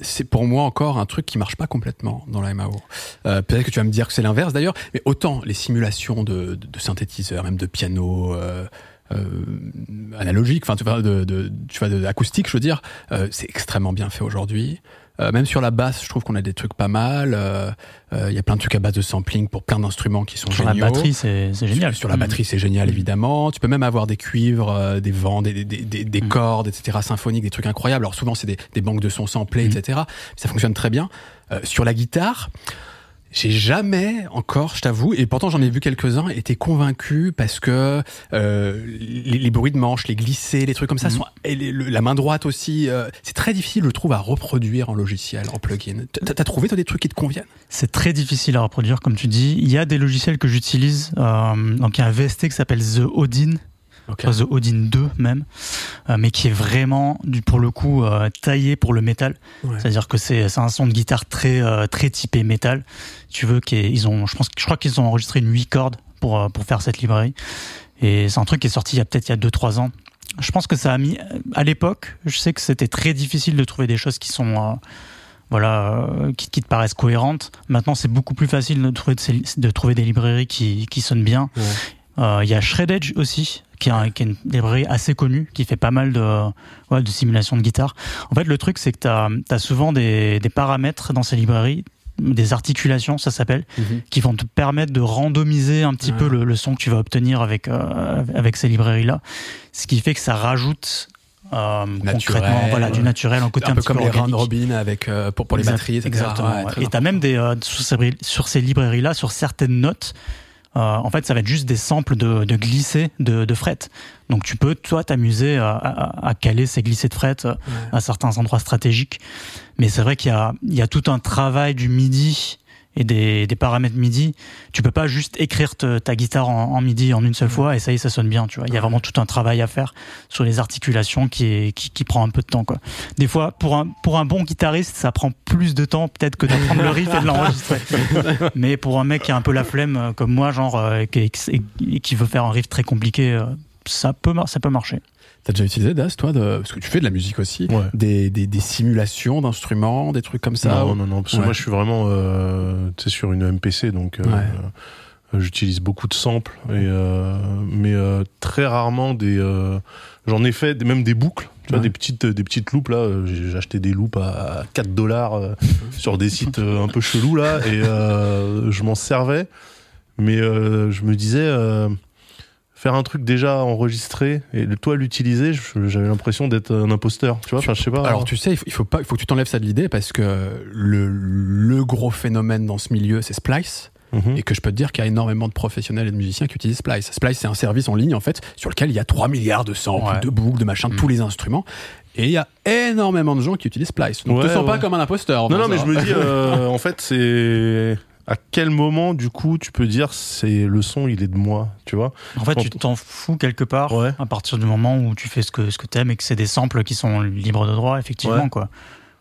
c'est pour moi encore un truc qui marche pas complètement dans la MAO. Euh, Peut-être que tu vas me dire que c'est l'inverse d'ailleurs, mais autant les simulations de, de, de synthétiseurs, même de piano. Euh, euh, analogique, enfin tu vois, de, de, tu vois, de, acoustique, je veux dire, euh, c'est extrêmement bien fait aujourd'hui. Euh, même sur la basse, je trouve qu'on a des trucs pas mal. Euh, euh, Il y a plein de trucs à base de sampling pour plein d'instruments qui sont Sur la géniaux. batterie, c'est génial. Sur, sur la batterie, c'est génial, évidemment. Tu peux même avoir des cuivres, euh, des vents, des, des, des, des Mm. cordes, etc., symphoniques, des trucs incroyables. Alors souvent, c'est des, des banques de sons samplés, Mm. etc. Ça fonctionne très bien. Euh, sur la guitare, j'ai jamais encore, je t'avoue, et pourtant j'en ai vu quelques-uns, été convaincu parce que euh, les, les bruits de manches, les glissés, les trucs comme ça, Mhm. sont, et les- le- la main droite aussi, euh, c'est très difficile, je trouve, à reproduire en logiciel, en plugin. T'as t'as trouvé toi des trucs qui te conviennent? C'est très difficile à reproduire, comme tu dis. Il y a des logiciels que j'utilise. euh, donc, il y a un VST qui s'appelle The Odin, Ok. enfin, The Odin 2 même, euh, mais qui est vraiment, du, pour le coup, euh, taillé pour le métal. Ouais. C'est-à-dire que c'est un son de guitare très, euh, très typé métal. Tu veux qu'ils ont, je pense, je crois qu'ils ont enregistré une 8 cordes pour, pour faire cette librairie. Et c'est un truc qui est sorti il y a peut-être il y a 2-3 ans. Je pense que ça a mis, à l'époque, je sais que c'était très difficile de trouver des choses qui sont, voilà, qui, qui te paraissent cohérentes. Maintenant, c'est beaucoup plus facile de trouver, de, trouver des librairies qui, qui sonnent bien. Ouais. Euh, Il y a Shrededge aussi, qui est, un- qui est une librairie assez connue, qui fait pas mal de, ouais, de simulation de guitare. En fait, le truc, c'est que tu as, souvent des, des paramètres dans ces librairies, des articulations, ça s'appelle, Mhm. qui vont te permettre de randomiser un petit Ouais. peu le, le son que tu vas obtenir avec, euh, avec ces librairies-là. Ce qui fait que ça rajoute euh, concrètement voilà, du naturel, un côté un, un peu comme les round robin avec euh, pour, pour les Exact- batteries, etc. Exactement. Ouais, Et t'as même des euh, sur ces, sur ces librairies-là, sur certaines notes, en fait, ça va être juste des samples de, de glissés de, de fret. Donc tu peux toi t'amuser à, à, à caler ces glissés de fret euh, à certains endroits stratégiques. Mais c'est vrai qu'il y a, il y a tout un travail du MIDI et des, des paramètres MIDI. Tu peux pas juste écrire te- ta guitare en, en MIDI en une seule fois et ça y est, ça sonne bien. Tu vois, il y a vraiment tout un travail à faire sur les articulations qui, est, qui, qui prend un peu de temps. Quoi. Des fois, pour un, pour un bon guitariste, ça prend plus de temps peut-être que d'apprendre le riff et de l'enregistrer. Mais pour un mec qui a un peu la flemme euh, comme moi, genre, euh, et qui, et qui veut faire un riff très compliqué, euh, ça peut, ça peut marcher. T'as déjà utilisé Das, toi, de... parce que tu fais de la musique aussi, Ouais. des, des, des simulations d'instruments, des trucs comme ça. non, non, non, parce que Ouais. moi je suis vraiment euh, sur une MPC, donc euh, Ouais. euh, j'utilise beaucoup de samples, et, euh, mais très rarement des. J'en ai fait même des boucles, tu vois, des petites, des petites loupes là. J'ai acheté des loupes à 4 dollars sur des sites un peu chelous là, et je m'en servais, mais je me disais. Faire un truc déjà enregistré et toi l'utiliser, j'avais l'impression d'être un imposteur, tu vois. Enfin, je sais pas. Alors tu sais, il faut, il faut pas, il faut que tu t'enlèves ça de l'idée parce que le, le gros phénomène dans ce milieu, c'est Splice, Mhm. et que je peux te dire qu'il y a énormément de professionnels et de musiciens qui utilisent Splice. Splice, c'est un service en ligne en fait sur lequel il y a 3 milliards de samples, Ouais. de boucles, de machins, de Mm. tous les instruments, et il y a énormément de gens qui utilisent Splice. Donc Ouais, te sens pas comme un imposteur. Non, non, mais ça. je me dis, euh, en fait, c'est à quel moment, du coup, tu peux dire c'est le son, il est de moi, tu vois? En fait, Quand- tu t'en fous quelque part Ouais. à partir du moment où tu fais ce que, ce que t'aimes et que c'est des samples qui sont libres de droit, effectivement, Ouais. quoi.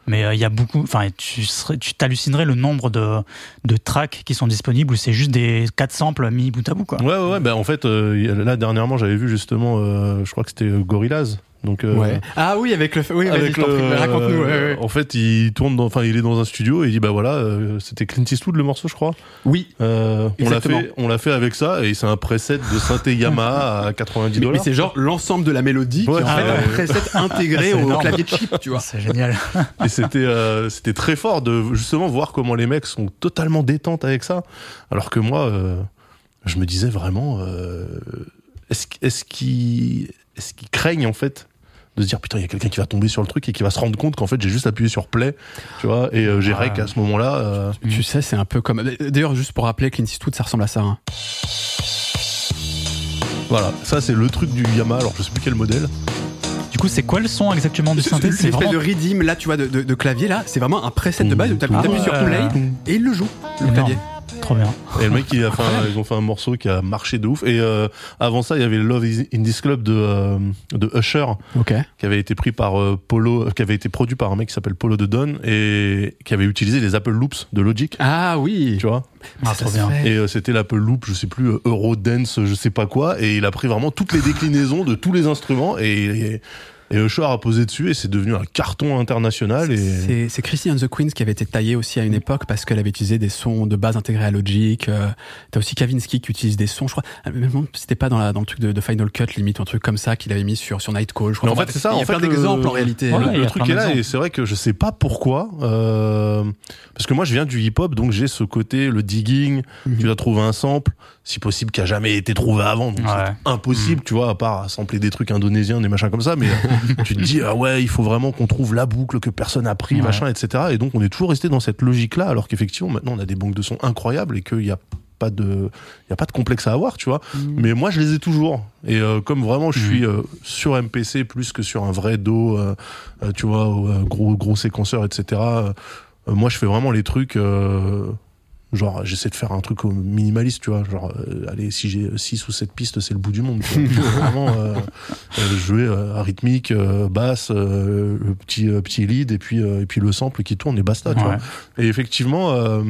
Mais euh, il y a beaucoup, enfin, tu serais, tu t'hallucinerais le nombre de, de tracks qui sont disponibles où c'est juste des quatre samples mis bout à bout, quoi. Ouais, ouais, ouais. Bah, en fait, euh, là, dernièrement, j'avais vu justement, euh, je crois que c'était Gorillaz. Donc, euh, Ouais. Ah oui, avec le. Oui, avec le- raconte-nous. ouais, ouais. En fait, il tourne, dans, enfin, il est dans un studio et il dit bah voilà, euh, c'était Clint Eastwood le morceau, je crois. Oui, Euh, on l'a fait, on l'a fait avec ça et c'est un preset de synthé Yamaha à 90 mais, mais dollars. c'est genre l'ensemble de la mélodie Ouais, qui est en ah fait ouais. un preset intégré au énorme. clavier de chip, tu vois. C'est génial. Et c'était euh, c'était très fort de justement voir comment les mecs sont totalement détentes avec ça, alors que moi, euh, je me disais vraiment, euh, est-ce est-ce qu'ils est-ce qu'ils craignent en fait de se dire putain il y a quelqu'un qui va tomber sur le truc et qui va se rendre compte qu'en fait j'ai juste appuyé sur play, tu vois, et euh, j'ai Ouais. rec à ce moment-là. euh, Tu sais, c'est un peu comme. D'ailleurs, juste pour rappeler, Clint Eastwood, ça ressemble à ça. hein. voilà, ça c'est le truc du Yamaha. Alors je sais plus quel modèle. Du coup, c'est quoi le son exactement du synthé? C'est L'espèce vraiment de rythme là, tu vois, de, de, de clavier là, c'est vraiment un preset de base. Tu appuies Ah sur ouais. play et il le joue, le clavier. Trop bien. Et le mec, il a fait un- ils ont fait un morceau qui a marché de ouf. Et euh, avant ça, il y avait Love is in this club de, euh, de Usher, Ok. qui avait été pris par euh, Polo, qui avait été produit par un mec qui s'appelle Polo de Don et qui avait utilisé les Apple Loops de Logic. Ah oui. Tu vois? Ah, trop bien. Et euh, c'était l'Apple Loop, je sais plus, euh, Eurodance, je sais pas quoi. Et il a pris vraiment toutes les déclinaisons de tous les instruments et, et, et Usher a posé dessus et c'est devenu un carton international. Et... C'est c'est Chrissy and the Queens qui avait été taillée aussi à une époque parce qu'elle avait utilisé des sons de base intégrés à Logic. Euh, T'as aussi Kavinsky qui utilise des sons, je crois. euh, Même si c'était pas dans, la, dans le truc de, de Final Cut limite, ou un truc comme ça qu'il avait mis sur sur Nightcall. Je crois. Mais en fait, c'est ça, Il y en a fait, plein le- d'exemples en réalité. Ouais, le, truc est là et c'est vrai que je sais pas pourquoi euh, parce que moi je viens du hip hop donc j'ai ce côté le digging Mhm. tu dois trouver un sample si possible qui a jamais été trouvé avant. Donc Ouais. c'est impossible tu vois à part sampler des trucs indonésiens des machins comme ça mais euh, tu te dis ah ouais il faut vraiment qu'on trouve la boucle que personne a pris Ouais. machin etc et donc on est toujours resté dans cette logique là alors qu'effectivement maintenant on a des banques de sons incroyables et qu'il y a pas de il y a pas de complexe à avoir tu vois. Mais moi je les ai toujours. Et euh, comme vraiment je suis euh, sur MPC plus que sur un vrai dos euh, euh, tu vois euh, gros gros séquenceur etc moi je fais vraiment les trucs euh, genre j'essaie de faire un truc minimaliste tu vois genre euh, allez si j'ai 6 ou 7 pistes c'est le bout du monde tu vois. vraiment euh, euh, jouer euh, à rythmique euh, basse euh, le petit euh, petit lead et puis euh, et puis le sample qui tourne et basta tu Ouais. vois et effectivement euh,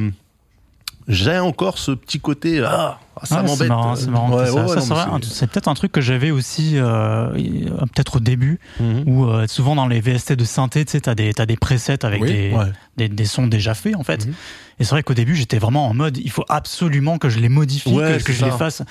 j'ai encore ce petit côté ah ça Ouais, m'embête C'est marrant. Ouais, ça, ouais, ça, peut-être un truc que j'avais aussi, euh, peut-être au début, Mhm. où euh, souvent dans les VST de synthé, tu sais, t'as des, t'as des presets avec Oui, des, des, des sons déjà faits, en fait. Mhm. Et c'est vrai qu'au début, j'étais vraiment en mode, il faut absolument que je les modifie, que, que je les ça. fasse.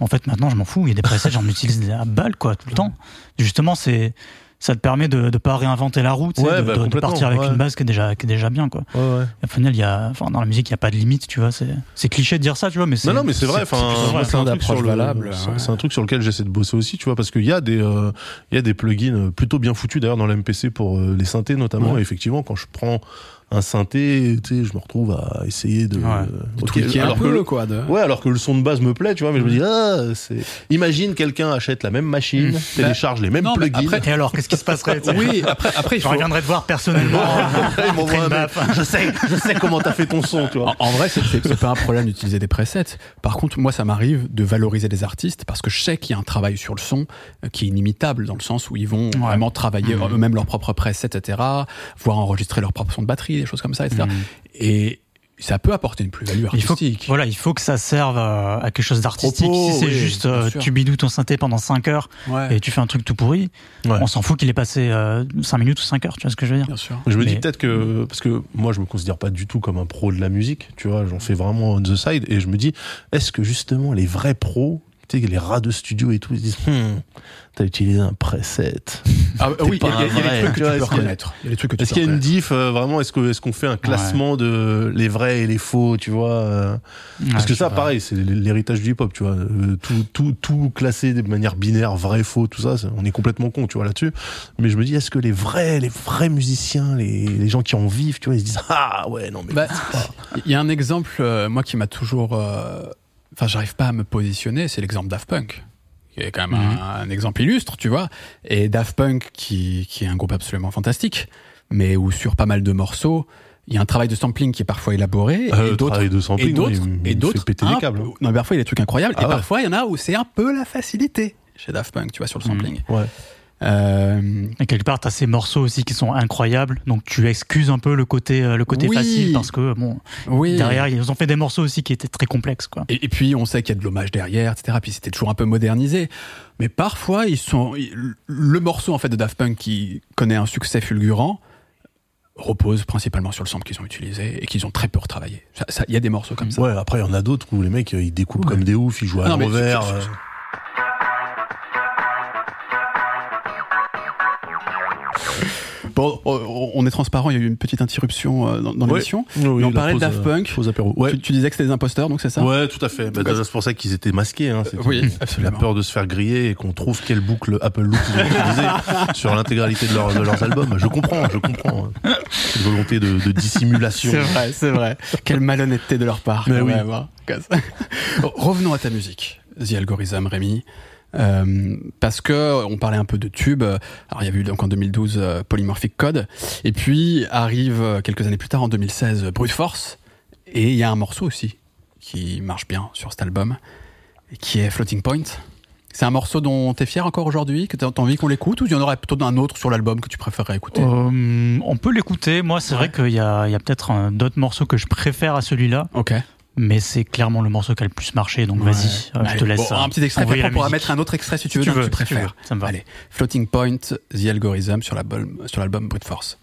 En fait, maintenant, je m'en fous. Il y a des presets, j'en utilise à balle, quoi, tout le temps. Justement, c'est, ça te permet de ne pas réinventer la route, Ouais, de, bah, de- de complètement, partir avec ouais. une base qui est déjà, qui est déjà bien, quoi. Ouais, ouais. Au final, il y a, enfin, dans la musique, il n'y a pas de limite, tu vois. C'est, c'est cliché de dire ça, tu vois, mais c'est. Non, non, mais c'est vrai. C'est un le-. C'est un truc sur lequel j'essaie de bosser aussi, tu vois, parce qu'il y a des, euh, il y a des plugins plutôt bien foutus d'ailleurs dans l'MPC pour euh, les synthés notamment. Ouais. Et effectivement, quand je prends un synthé, tu sais, je me retrouve à essayer de, Ouais. euh, De ok, tweaker un alors que peu, le- quoi. De... Ouais, alors que le son de base me plaît, tu vois, mais je me dis, ah, c'est. Imagine quelqu'un achète la même machine, Mmh. télécharge les mêmes Non, plugins. après- Et alors, qu'est-ce qui se passerait tu sais? Oui, après, après il Je reviendrai te voir personnellement. Je sais, je sais comment t'as fait ton son, tu vois. En, en vrai, c'est- pas un problème d'utiliser des presets. Par contre, moi, ça m'arrive de valoriser des artistes parce que je sais qu'il y a un travail sur le son euh, qui est inimitable dans le sens où ils vont Ouais. vraiment travailler Mhm. eux-mêmes leurs propres presets, etc., voire enregistrer leur propre son de batterie, des choses comme ça, etc. Mhm. Et ça peut apporter une plus-value Il faut, artistique. voilà, il faut que ça serve à, à quelque chose d'artistique. Si c'est oui, juste euh, tu bidoues ton synthé pendant 5 heures Ouais, et tu fais un truc tout pourri, Ouais. on s'en fout qu'il ait passé 5 minutes ou 5 heures, tu vois ce que je veux dire bien sûr. Je me dis peut-être que parce que moi je me considère pas du tout comme un pro de la musique, tu vois, j'en fais vraiment on the side et je me dis est-ce que justement les vrais pros, tu sais les rats de studio et tout ils se disent hmm, t'as utilisé un preset. Ah, oui, il y, a- des trucs que tu peux est-ce qu'il y a- reconnaître. Est-ce qu'il y a une diff euh, vraiment est-ce que est-ce qu'on fait un classement de les vrais et les faux, tu vois euh, Parce Ouais, que ça pareil, c'est l'héritage du hip-hop, tu vois, euh, tout tout tout classé de manière binaire, vrai faux, tout ça, on est complètement con, tu vois là-dessus. Mais je me dis est-ce que les vrais les vrais musiciens, les, les gens qui en vivent, tu vois, ils se disent ah ouais, non mais Bah, Il y a un exemple, euh, moi, qui m'a toujours. Enfin, j'arrive pas à me positionner, c'est l'exemple Daft Punk. Qui est quand même Mhm. un, un exemple illustre, tu vois. Et Daft Punk, qui, qui est un groupe absolument fantastique, mais où sur pas mal de morceaux, il y a un travail de sampling qui est parfois élaboré, Euh, et le d'autres. travail de sampling, Et d'autres, et d'autres, fait péter un les câbles. peu- Non, mais parfois il y a des trucs incroyables, Ah et ouais. parfois il y en a où c'est un peu la facilité chez Daft Punk, tu vois, sur le Mhm. sampling. Ouais. Euh, Et quelque part, t'as ces morceaux aussi qui sont incroyables, donc tu excuses un peu le côté, euh, le côté Oui. facile parce que bon, oui. derrière ils ont fait des morceaux aussi qui étaient très complexes, quoi. Et, et puis on sait qu'il y a de l'hommage derrière, etc. Puis c'était toujours un peu modernisé. Mais parfois ils sont le morceau en fait de Daft Punk qui connaît un succès fulgurant repose principalement sur le sample qu'ils ont utilisé et qu'ils ont très peu retravaillé. Il y a des morceaux comme ça. Ouais, après, il y en a d'autres où les mecs, ils découpent Ouais. comme des oufs, ils jouent à l'envers. Bon, on on est transparent. Il y a eu une petite interruption euh, dans, dans l'émission. Oui, oui, on la parlait de Daft euh, Punk. apéro. Ouais. Tu, tu disais que c'était des imposteurs, donc c'est ça Ouais, tout à fait. Bah, c'est pour ça qu'ils étaient masqués. Hein. C'était Oui, la absolument. peur de se faire griller et qu'on trouve quelle boucle Apple Loop ils ont utilisé sur l'intégralité de, leur- de leurs albums. Je comprends, je comprends. hein. Cette volonté de, de dissimulation. C'est vrai, c'est vrai. Quelle malhonnêteté de leur part. Mais oui. hein. Revenons à ta musique, The Algorithm, Rémi. Euh, parce que on parlait un peu de tube. Alors il y a eu donc en 2012 euh, Polymorphic Code, et puis arrive euh, quelques années plus tard en 2016 Brute Force, et il y a un morceau aussi qui marche bien sur cet album, qui est Floating Point. C'est un morceau dont t'es fier encore aujourd'hui, que t'as t'as envie qu'on l'écoute, ou il y en aurait plutôt un autre sur l'album que tu préférerais écouter? Euh, on peut l'écouter. Moi, c'est Ouais. vrai qu'il y a, a peut-être un- d'autres morceaux que je préfère à celui-là, Ok. Mais c'est clairement le morceau qui a le plus marché. Donc vas-y, euh, je te laisse. bon, un petit extrait, on pourra mettre un autre extrait si tu Si veux, tu d'un que veux, tu si tu veux, préfères. ça me va. Allez, Floating Point, The Algorithm sur l'album sur l'album Brute Force.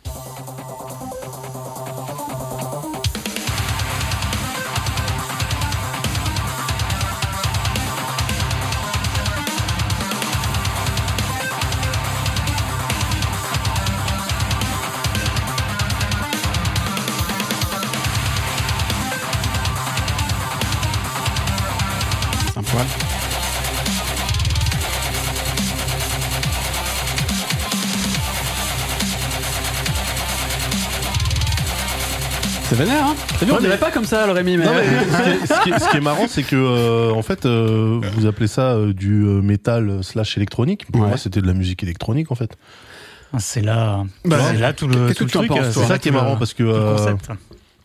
C'est vénère, hein T'as vu, on Ouais, dirait mais- pas comme ça, le Rémi, mais... Non, mais ce, qui est, ce qui marrant, c'est que euh, en fait, euh, vous appelez ça euh, du euh, métal slash électronique. Pour Ouais. moi, c'était de la musique électronique en fait. Ah, C'est là, Bah, c'est là tout le, tout truc. C'est ça qui est marrant parce que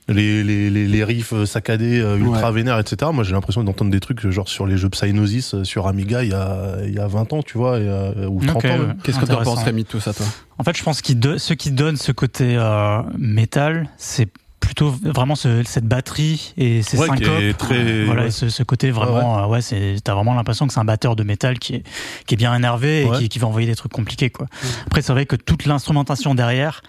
les, les, les, les riffs saccadés, ultra Ouais. vénères, etc. Moi, j'ai l'impression d'entendre des trucs genre sur les jeux Psygnosis sur Amiga il y a, il y a 20 ans, tu vois, et, ou 30 Ok, ans. ouais. Qu'est-ce que t'en penses, Rémi, de tout ça, toi? En fait, je pense que ce qui donne ce côté euh, métal, c'est plutôt vraiment ce- cette batterie et ces Ouais, syncopes. est très- voilà, ouais. et ce, ce côté vraiment, euh, ouais, c'est, t'as vraiment l'impression que c'est un batteur de métal qui est, qui est bien énervé et qui, qui va envoyer des trucs compliqués, quoi. Après, c'est vrai que toute l'instrumentation derrière,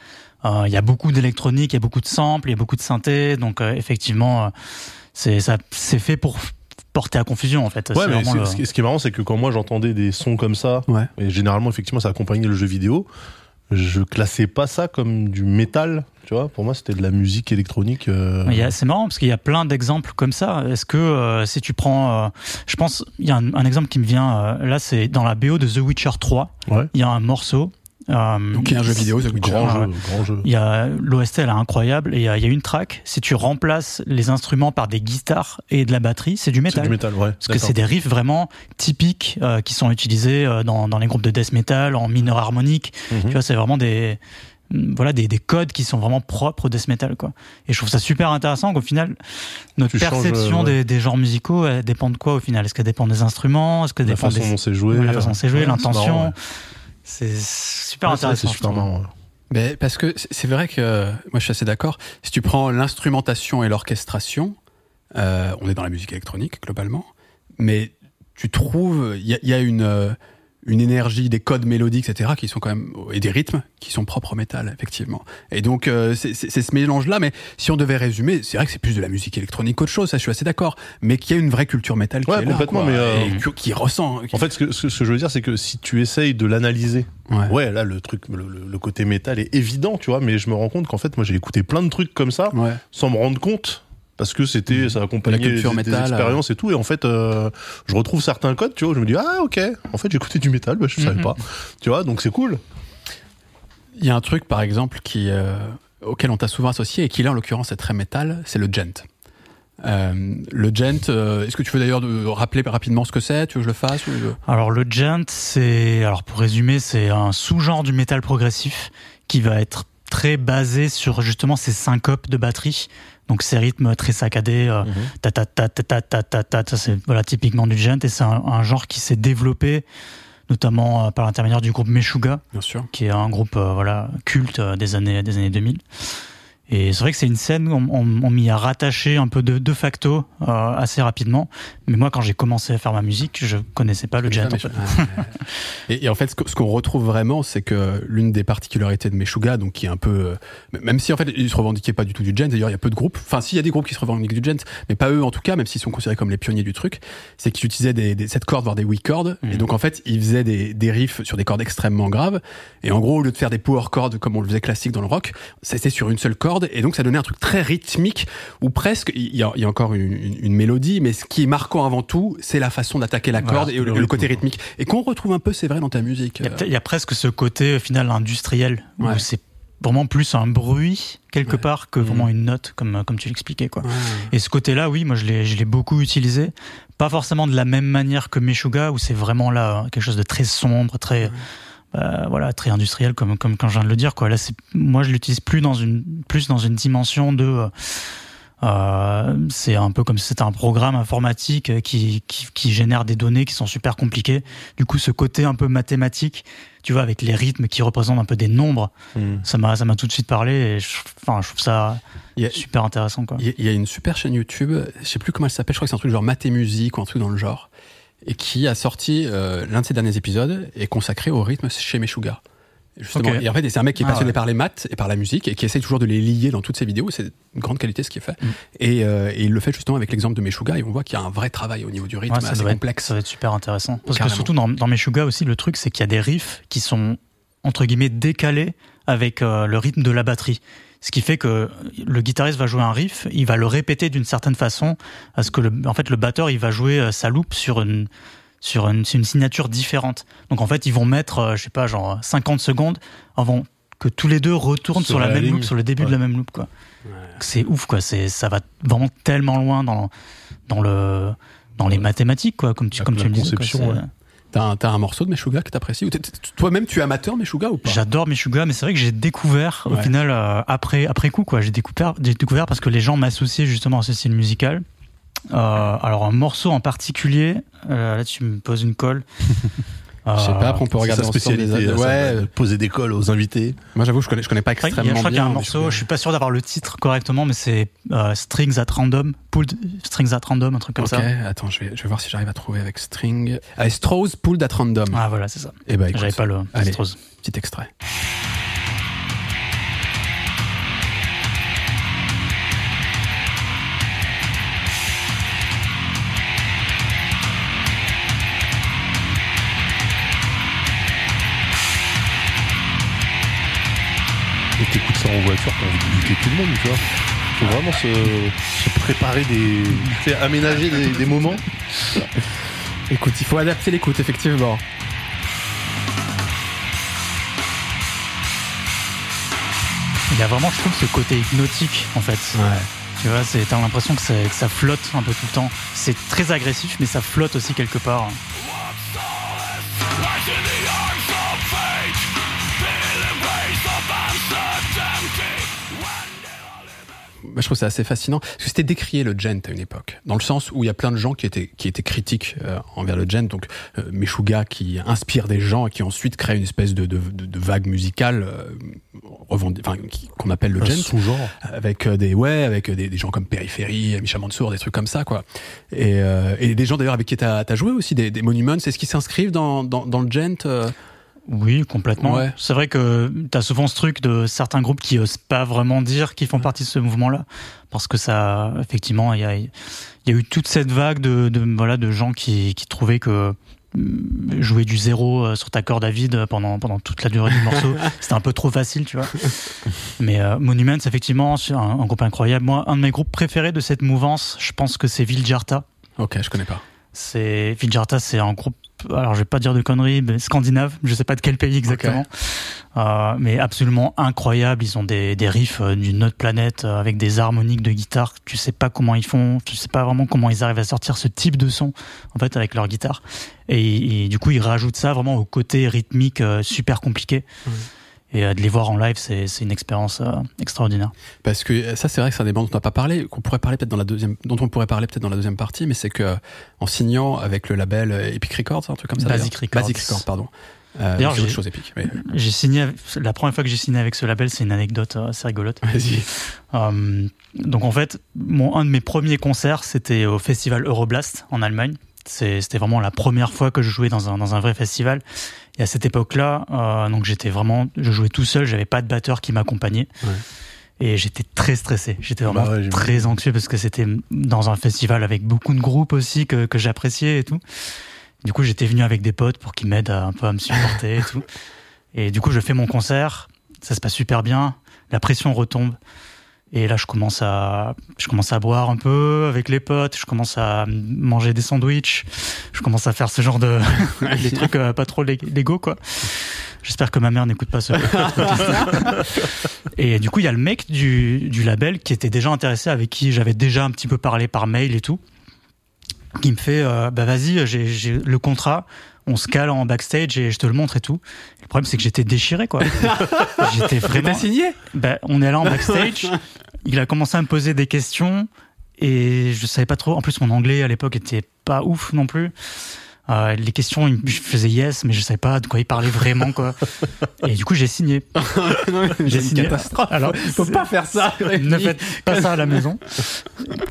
euh, il y a beaucoup d'électronique, il y a beaucoup de samples, il y a beaucoup de synthé, donc euh, effectivement, euh, c'est, ça, c'est fait pour porter à confusion, en fait. Ouais, mais le- ce, qui, ce qui est marrant, c'est que quand moi j'entendais des sons comme ça, Ouais. et généralement, effectivement, ça accompagnait le jeu vidéo, je classais pas ça comme du métal, tu vois. Pour moi, c'était de la musique électronique. euh, C'est marrant parce qu'il y a plein d'exemples comme ça. Est-ce que euh, si tu prends, euh, je pense, il y a un, un exemple qui me vient là, c'est dans la BO de The Witcher 3. Ouais. Il y a un morceau. Euh, Donc, il y a un jeu vidéo, The Witcher. Grand jeu, grand jeu. Il y a l'OST, elle est incroyable et il y a, il y a une track. Si tu remplaces les instruments par des guitares et de la batterie, c'est du C'est métal. du métal, ouais. Parce que c'est des riffs vraiment typiques euh, qui sont utilisés euh, dans, dans les groupes de death metal en mineur harmonique. Mhm. Tu vois, c'est vraiment des mm, voilà des, des codes qui sont vraiment propres au death metal quoi. Et je trouve ça super intéressant qu'au final notre Tu perception euh, ouais. des, des genres musicaux elle dépend de quoi au final? Est-ce qu'elle dépend des instruments? Est-ce qu'elle La dépend façon des dont c'est joué. la façon dont c'est joué, c'est l'intention. C'est super Ouais, intéressant. C'est super marrant. ouais. Mais parce que c'est vrai que moi je suis assez d'accord. Si tu prends l'instrumentation et l'orchestration, euh, on est dans la musique électronique globalement, mais tu trouves il y a, il y a une euh, une énergie, des codes mélodiques, etc., qui sont quand même et des rythmes qui sont propres au métal, effectivement. Et donc euh, c'est ce mélange-là. Mais si on devait résumer, c'est vrai que c'est plus de la musique électronique qu'autre chose. Ça, je suis assez d'accord. Mais qu'il y a une vraie culture métal qui Ouais, est là, quoi, mais, euh, et qui, ressent. qui- En fait, ce que, ce que je veux dire, c'est que si tu essayes de l'analyser, ouais. ouais, là, le truc, le, le- le côté métal est évident, tu vois, mais je me rends compte qu'en fait, moi, j'ai écouté plein de trucs comme ça, Ouais. sans me rendre compte. Parce que c'était, ça accompagnait Mmh. Culture des, expériences et tout. Et en fait, euh, je retrouve certains codes, tu vois, où je me dis, ah, ok. En fait, j'écoutais du métal, bah, je savais Mhm. pas. Tu vois, donc c'est cool. Il y a un truc, par exemple, qui, euh, auquel on t'a souvent associé et qui, là, en l'occurrence, est très métal, c'est le gent. Euh, le gent, euh, est-ce que tu veux d'ailleurs rappeler rapidement ce que c'est? Tu veux que je le fasse ou... Alors le gent, c'est alors pour résumer, c'est un sous-genre du métal progressif qui va être très basé sur justement ces syncopes de batterie. Donc ces rythmes très saccadés, c'est voilà typiquement du gent. Et c'est un, genre qui s'est développé notamment euh, par l'intermédiaire du groupe Meshuga, qui est un groupe euh, voilà culte euh, des années des années 2000. Et c'est vrai que c'est une scène où on, on, on m'y a rattaché un peu de, de facto euh, assez rapidement. Mais moi, quand j'ai commencé à faire ma musique, je connaissais pas le en fait. et, et en fait, ce qu'on retrouve vraiment, c'est que l'une des particularités de Meshuga, donc qui est un peu, euh, même si en fait ils se revendiquaient pas du tout du gent, d'ailleurs il y a peu de groupes, enfin s'il y a des groupes qui se revendiquent du gent, mais pas eux en tout cas, même s'ils sont considérés comme les pionniers du truc, c'est qu'ils utilisaient des, des sept cordes voire des huit cordes, Mhm. et donc en fait ils faisaient des, des riffs sur des cordes extrêmement graves, et en gros au lieu de faire des power chords comme on le faisait classique dans le rock, c'était sur une seule corde, et donc ça donnait un truc très rythmique où presque il y a, il y a encore une, une- une mélodie, mais ce qui est marquant avant tout, c'est la façon d'attaquer la Voilà, corde et le, côté rythmique, et qu'on retrouve un peu, c'est vrai, dans ta musique. Il y, a, euh, peut-être- il y a presque ce côté au final industriel Ouais. où c'est vraiment plus un bruit quelque Ouais. part que vraiment une note comme comme tu l'expliquais quoi. ouais. Et ce côté-là, oui, moi je l'ai je l'ai beaucoup utilisé, pas forcément de la même manière que Meshuga où c'est vraiment là quelque chose de très sombre, très euh, voilà, très industriel comme comme quand je viens de le dire quoi. Là c'est moi je l'utilise plus dans une plus dans une dimension de euh, c'est un peu comme si c'était un programme informatique qui, qui, qui génère des données qui sont super compliquées. Du coup, ce côté un peu mathématique, tu vois, avec les rythmes qui représentent un peu des nombres, Hmm. ça m'a ça m'a tout de suite parlé. Et je, enfin, je trouve ça a- super intéressant, quoi. Il y, a- il y a une super chaîne YouTube, je sais plus comment elle s'appelle, je crois que c'est un truc genre Mathé Musique ou un truc dans le genre, et qui a sorti euh, l'un de ses derniers épisodes est consacré au rythme chez Meshuga. Justement. Et en fait, c'est un mec qui est Ah passionné ouais. par les maths et par la musique et qui essaie toujours de les lier dans toutes ses vidéos. C'est une grande qualité ce qu'il fait. Mm. Et, euh, et il le fait justement avec l'exemple de Meshuga et on voit qu'il y a un vrai travail au niveau du rythme Ouais, ça, assez complexe. ça va être super intéressant. Parce Carrément. que surtout dans, dans Meshuga aussi, le truc, c'est qu'il y a des riffs qui sont, entre guillemets, décalés avec euh, le rythme de la batterie. Ce qui fait que le guitariste va jouer un riff, il va le répéter d'une certaine façon, à ce que le, en fait, le batteur, il va jouer euh, sa loupe sur une, sur une, une signature différente. Donc en fait, ils vont mettre, euh, je sais pas, genre 50 secondes avant que tous les deux retournent Sur sur, la, la même ligne. loupe, sur le début Ouais. de la même loupe, quoi. C'est ouf, quoi. C'est, ça va vraiment tellement loin dans, dans le, dans les mathématiques, quoi, comme tu, La- comme la tu le disais. quoi. T'as un, morceau de Meshuga que t'apprécies ou Toi-même, tu es amateur Meshuga ou pas? J'adore Meshuga, mais c'est vrai que j'ai découvert au final euh, après après coup quoi. J'ai découvert j'ai découvert parce que les gens m'associaient justement à ce style musical. Euh, alors un morceau en particulier, euh, là tu me poses une colle. Je sais pas, après on peut regarder sa spécialité. des- hein, Ouais, euh, poser des cols aux invités. moi j'avoue, je connais, je connais pas extrêmement je crois qu'il y a un bien morceau, je suis pas sûr d'avoir le titre correctement, mais c'est euh, Strings at Random, Pulled Strings at Random, un truc comme Ok, ça. attends, je vais, je vais voir si j'arrive à trouver avec string. Ah, Strauss Pulled at Random. Ah voilà, c'est ça. Eh ben, écoute, J'avais pas le allez. petit extrait. Ça en voiture, t'as envie de tout le monde, tu vois. Faut vraiment se, se préparer des. aménager des, des moments. Écoute, il faut adapter l'écoute, effectivement. Il y a vraiment, je trouve, ce côté hypnotique en fait. Ouais. Tu vois, c'est- t'as l'impression que ça flotte un peu tout le temps. C'est très agressif, mais ça flotte aussi quelque part. Moi, je trouve ça assez fascinant. Parce que c'était décrié le gent à une époque. Dans le sens où il y a plein de gens qui étaient, qui étaient critiques euh, envers le gent. Donc, euh, Meshuga qui inspire des gens et qui ensuite crée une espèce de, de, de, de vague musicale euh, qu'on appelle le gent. sous-genre. avec euh, des ouais avec des, des gens comme Périphérie, Micha Mansour, des trucs comme ça quoi. Et, et des gens d'ailleurs avec qui t'as as joué aussi des, des monuments, c'est ce qui s'inscrivent dans, dans dans le gent. Oui, complètement. Ouais. C'est vrai que t'as souvent ce truc de certains groupes qui osent pas vraiment dire qu'ils font partie de ce mouvement-là, parce que ça, effectivement, il y a, il y a eu toute cette vague de, de voilà de gens qui, qui trouvaient que mm, jouer du zéro euh, sur ta corde à vide pendant pendant toute la durée du morceau, c'était un peu trop facile, tu vois. Mais euh, Monuments, effectivement, c'est un, un groupe incroyable. Moi, un de mes groupes préférés de cette mouvance, je pense que c'est Viljarta. Ok, je connais pas. C'est Viljarta, c'est un groupe. Alors, je vais pas dire de conneries, mais scandinave. Je sais pas de quel pays exactement, Euh, mais absolument incroyable. Ils ont des, des riffs euh, d'une autre planète euh, avec des harmoniques de guitare. Tu sais pas comment ils font. Tu sais pas vraiment comment ils arrivent à sortir ce type de son en fait avec leur guitare. Et, et du coup, ils rajoutent ça vraiment au côté rythmique euh, super compliqué. Et euh, de les voir en live, c'est une expérience euh, extraordinaire. Parce que euh, ça, c'est vrai que c'est un des bandes dont on n'a pas parlé, qu'on pourrait parler peut-être dans la deuxième, dont on pourrait parler peut-être dans la deuxième partie, mais c'est que en signant avec le label Epic Records, un truc comme ça. Basic. Records. Basic Records, pardon. Euh, D'ailleurs, j'ai- chose épique. Mais... J'ai signé la première fois que j'ai signé avec ce label, c'est une anecdote assez rigolote. Vas-y. Euh, donc en fait, mon, un de mes premiers concerts, c'était au festival Euroblast en Allemagne. C'était vraiment la première fois que je jouais dans un, dans un vrai festival. Et à cette époque-là, euh, donc j'étais vraiment, je jouais tout seul, j'avais pas de batteur qui m'accompagnait. Ouais. Et j'étais très stressé. J'étais vraiment Bah ouais, très anxieux parce que c'était dans un festival avec beaucoup de groupes aussi que, que j'appréciais et tout. Du coup, j'étais venu avec des potes pour qu'ils m'aident un peu à me supporter et tout. Et du coup, je fais mon concert, ça se passe super bien, la pression retombe. Et là, je commence à, je commence à boire un peu avec les potes, je commence à manger des sandwichs, je commence à faire ce genre de, des trucs euh, pas trop lég- légaux, quoi. J'espère que ma mère n'écoute pas ce Et du coup, il y a le mec du, du label qui était déjà intéressé, avec qui j'avais déjà un petit peu parlé par mail et tout, qui me fait, euh, bah vas-y, j'ai le contrat, on se cale en backstage et je te le montre et tout. Le problème, c'est que j'étais déchiré, quoi. j'étais vraiment. T'as signé? Ben, on est là en backstage. il a commencé à me poser des questions et je savais pas trop. En plus, mon anglais à l'époque était pas ouf non plus. Euh, les questions, je faisais yes, mais je savais pas de quoi il parlait vraiment, quoi. Et du coup, j'ai signé. J'ai signé. catastrophe. Alors, faut pas faire ça. ne faites pas ça à la maison.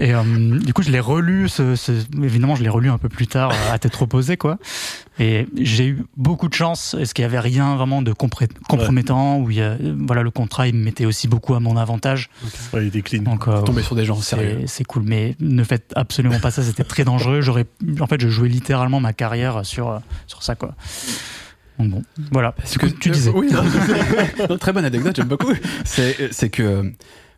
Et euh, du coup, je l'ai relu. Ce, ce- évidemment, je l'ai relu un peu plus tard à tête reposée, quoi. Et j'ai eu beaucoup de chance, parce qu'il y avait rien vraiment de compromettant. Où il y a, voilà, le contrat, il me mettait aussi beaucoup à mon avantage. Ouais, il était clean. Donc, euh, Tomber sur des gens sérieux. c'est c'est cool, mais ne faites absolument pas ça. C'était très dangereux. J'aurais, en fait, je jouais littéralement ma carrière sur euh, sur ça, quoi. Donc bon, voilà. Parce que tu disais. Oui, non, non, très bonne anecdote, j'aime beaucoup. C'est c'est que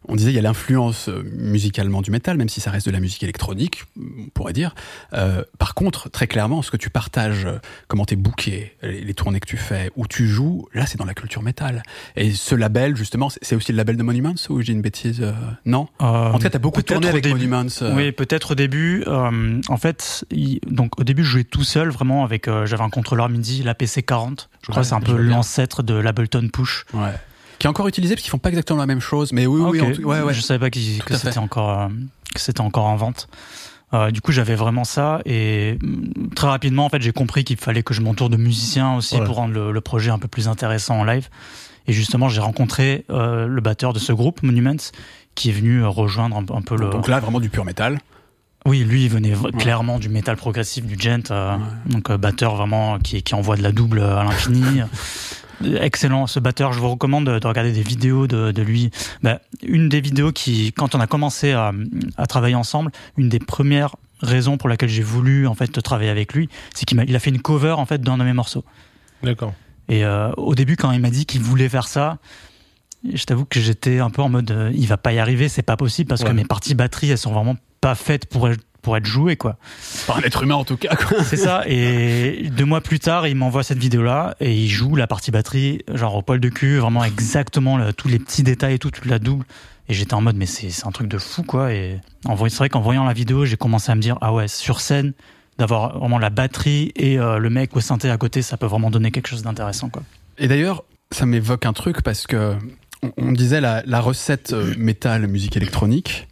on disait il y a l'influence euh, musicalement du métal, même si ça reste de la musique électronique, on pourrait dire. Euh, par contre, très clairement, ce que tu partages, euh, comment t'es booké, les, les tournées que tu fais, où tu joues, là, c'est dans la culture métal. Et ce label, justement, c'est aussi le label de Monuments ou j'ai une bêtise euh, Non. Euh, En tout cas, t'as beaucoup tourné avec début. Monuments. Oui, peut-être au début. en fait, il- donc au début, je jouais tout seul, vraiment avec. J'avais un contrôleur MIDI, la PC 40. Je crois Ouais, que c'est un peu l'ancêtre de l'Ableton Push. ouais. Qui est encore utilisé parce qu'ils font pas exactement la même chose. Mais oui, oui, Ok. en tout- ouais, ouais. Je savais pas que c'était encore euh, que c'était encore en vente. Euh, du coup, j'avais vraiment ça et mm, très rapidement, en fait, j'ai compris qu'il fallait que je m'entoure de musiciens aussi pour rendre le, le projet un peu plus intéressant en live. Et justement, j'ai rencontré euh, le batteur de ce groupe, Monuments, qui est venu rejoindre un, un peu le. Donc là, vraiment du pur métal. Oui, lui, il venait clairement du métal progressif, du gent, euh, donc batteur vraiment qui, qui envoie de la double à l'infini. Excellent, ce batteur. Je vous recommande de, de regarder des vidéos de, de lui. Bah, une des vidéos qui, quand on a commencé à, à travailler ensemble, une des premières raisons pour laquelle j'ai voulu en fait travailler avec lui, c'est qu'il il a fait une cover en fait d'un de mes morceaux. D'accord. Et euh, au début, quand il m'a dit qu'il voulait faire ça, je t'avoue que j'étais un peu en mode, euh, il va pas y arriver, c'est pas possible parce que mes parties batterie, elles sont vraiment pas faites pour être, pour être jouées, quoi. Par un être humain en tout cas. Quoi. C'est ça. Et deux mois plus tard, il m'envoie cette vidéo-là et il joue la partie batterie, genre au poil de cul, vraiment exactement tous les petits détails et tout, toute la double. Et j'étais en mode, mais c'est c'est un truc de fou, quoi. Et en voyant- c'est vrai qu'en voyant la vidéo, j'ai commencé à me dire, ah ouais, sur scène, d'avoir vraiment la batterie et euh, le mec au synthé à côté, ça peut vraiment donner quelque chose d'intéressant, quoi. Et d'ailleurs, ça m'évoque un truc parce que on, on disait la, la recette euh, métal, musique électronique.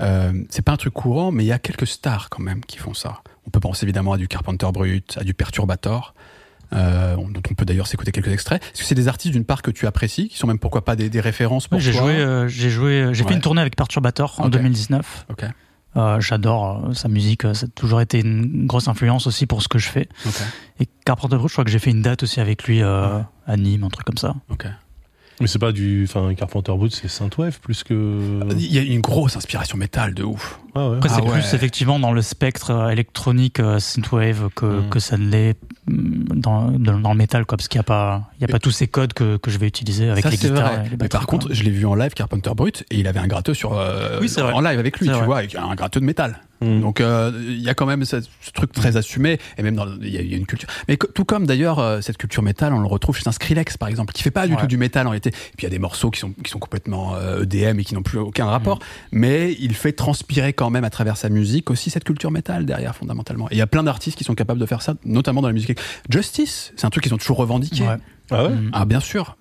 Euh, c'est pas un truc courant, mais il y a quelques stars quand même qui font ça. On peut penser évidemment à du Carpenter Brut, à du Perturbator, euh, dont on peut d'ailleurs s'écouter quelques extraits. Est-ce que c'est des artistes d'une part que tu apprécies, qui sont même pourquoi pas des, des références pour Oui, j'ai toi joué, euh, j'ai joué, euh, j'ai Ouais. fait une tournée avec Perturbator en Ok. 2019. Ok, Euh, J'adore sa musique, ça a toujours été une grosse influence aussi pour ce que je fais. Et Carpenter Brut, je crois que j'ai fait une date aussi avec lui Ouais. à Nîmes, un truc comme ça. Mais c'est pas du. Enfin, Carpenter Brut, c'est Synthwave plus que. Il y a une grosse inspiration métal de ouf. Ah ouais. Après, Ah c'est ouais. plus effectivement dans le spectre euh, électronique euh, synthwave que, Mm. que ça ne l'est mm, dans, dans, dans le métal, quoi, parce qu'il n'y a pas, il y a pas tous ces codes que, que je vais utiliser avec ça, les guitares. vrai. et les Mais batteries, par quoi. contre, je l'ai vu en live, Carpenter Brut, et il avait un gratteux sur, euh, Oui, en live avec lui, tu vrai. vois, avec un gratteux de métal. Mm. Donc euh, il y a quand même ce, ce truc très assumé et même il y, a- il y a une culture. Mais tout comme d'ailleurs euh, cette culture métal, on le retrouve chez un Skrillex par exemple, qui fait pas du Ouais. tout du métal en réalité. Et puis il y a des morceaux qui sont qui sont complètement euh, EDM et qui n'ont plus aucun Mm. rapport, mais il fait transpirer quand même à travers sa musique aussi cette culture métal derrière fondamentalement. Et il y a plein d'artistes qui sont capables de faire ça, notamment dans la musique. Justice, c'est un truc qu'ils ont toujours revendiqué. Ouais. Ah ouais. Ah bien sûr.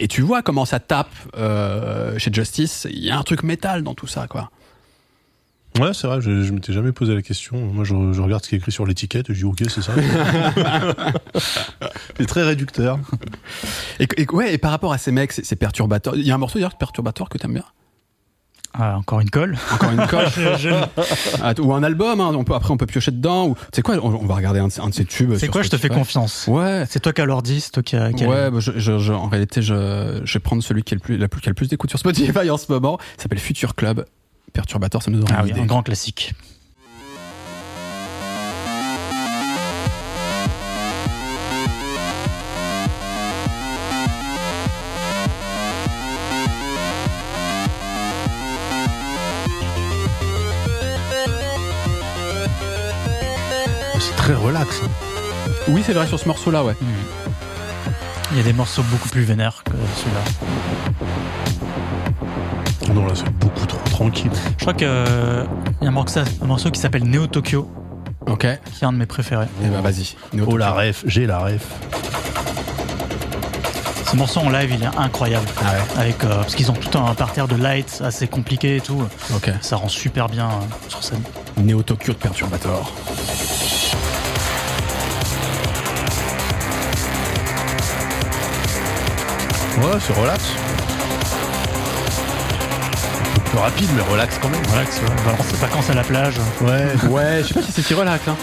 Et tu vois comment ça tape euh, chez Justice. Il y a un truc métal dans tout ça, quoi. Ouais, c'est vrai, je, je m'étais jamais posé la question. Moi, je, je regarde ce qui est écrit sur l'étiquette et je dis ok, c'est ça. c'est très réducteur. Et, et- ouais, et par rapport à ces mecs, ces, ces perturbateurs, il y a un morceau d'ailleurs de perturbateur que t'aimes bien? Ah, encore une colle. Encore une colle. Ah, ou un album. hein, on peut après on peut piocher dedans. Ou tu sais quoi, on, on va regarder un, de ces- un de ces tubes. C'est quoi Je te fais confiance. Ouais. C'est toi qui as l'ordi, c'est toi qui a. qui a- Ouais, bah, je, je- je- en réalité, je, je vais prendre celui qui a le plus, la plus, qui a le plus d'écoute sur Spotify en ce moment. Il s'appelle Future Club. Perturbateur, ça nous donne Ah oui, un grand classique. Très relax. hein. Oui, c'est vrai sur ce morceau-là, ouais. Mm. Il y a des morceaux beaucoup plus vénères que celui-là. Non, là, c'est beaucoup trop tranquille. Je crois qu'il y a un morceau, qui s'appelle Neo Tokyo, Ok. Qui est un de mes préférés. ben vas-y. Oh la ref, j'ai la ref. Ce morceau en live, il est incroyable. Ah ouais. Avec, euh, parce qu'ils ont tout un parterre de lights assez compliqué et tout. Ok. Ça rend super bien euh, sur scène. Néo Tokyo de Perturbator. Ouais, c'est relax. Un peu plus rapide, mais relax quand même. C'est- balance ses vacances à la plage. Ouais. Ouais, je sais pas si c'est si relax. Hein.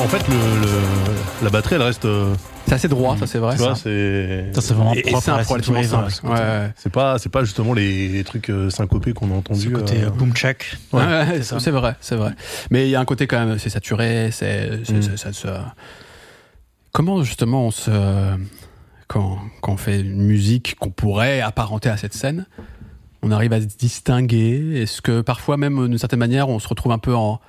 En fait, le, le- la batterie, elle reste. euh, C'est assez droit, ça c'est vrai. tu vois, ça. c'est. Ça, c'est vraiment Et, et propre c'est à un la synthwave, euh, Ouais, ce côté- ouais. C'est pas, c'est pas justement les, les trucs euh, syncopés qu'on a entendus. Côté euh, euh, boom check. Ouais, Ouais, ouais, c'est ça. vrai, c'est vrai. Mais il y a un côté quand même, c'est saturé, c'est, c'est- Mm. c'est- ça se- Comment justement on se, quand, quand on fait une musique qu'on pourrait apparenter à cette scène, on arrive à se distinguer? Est-ce que parfois même d'une certaine manière, on se retrouve un peu en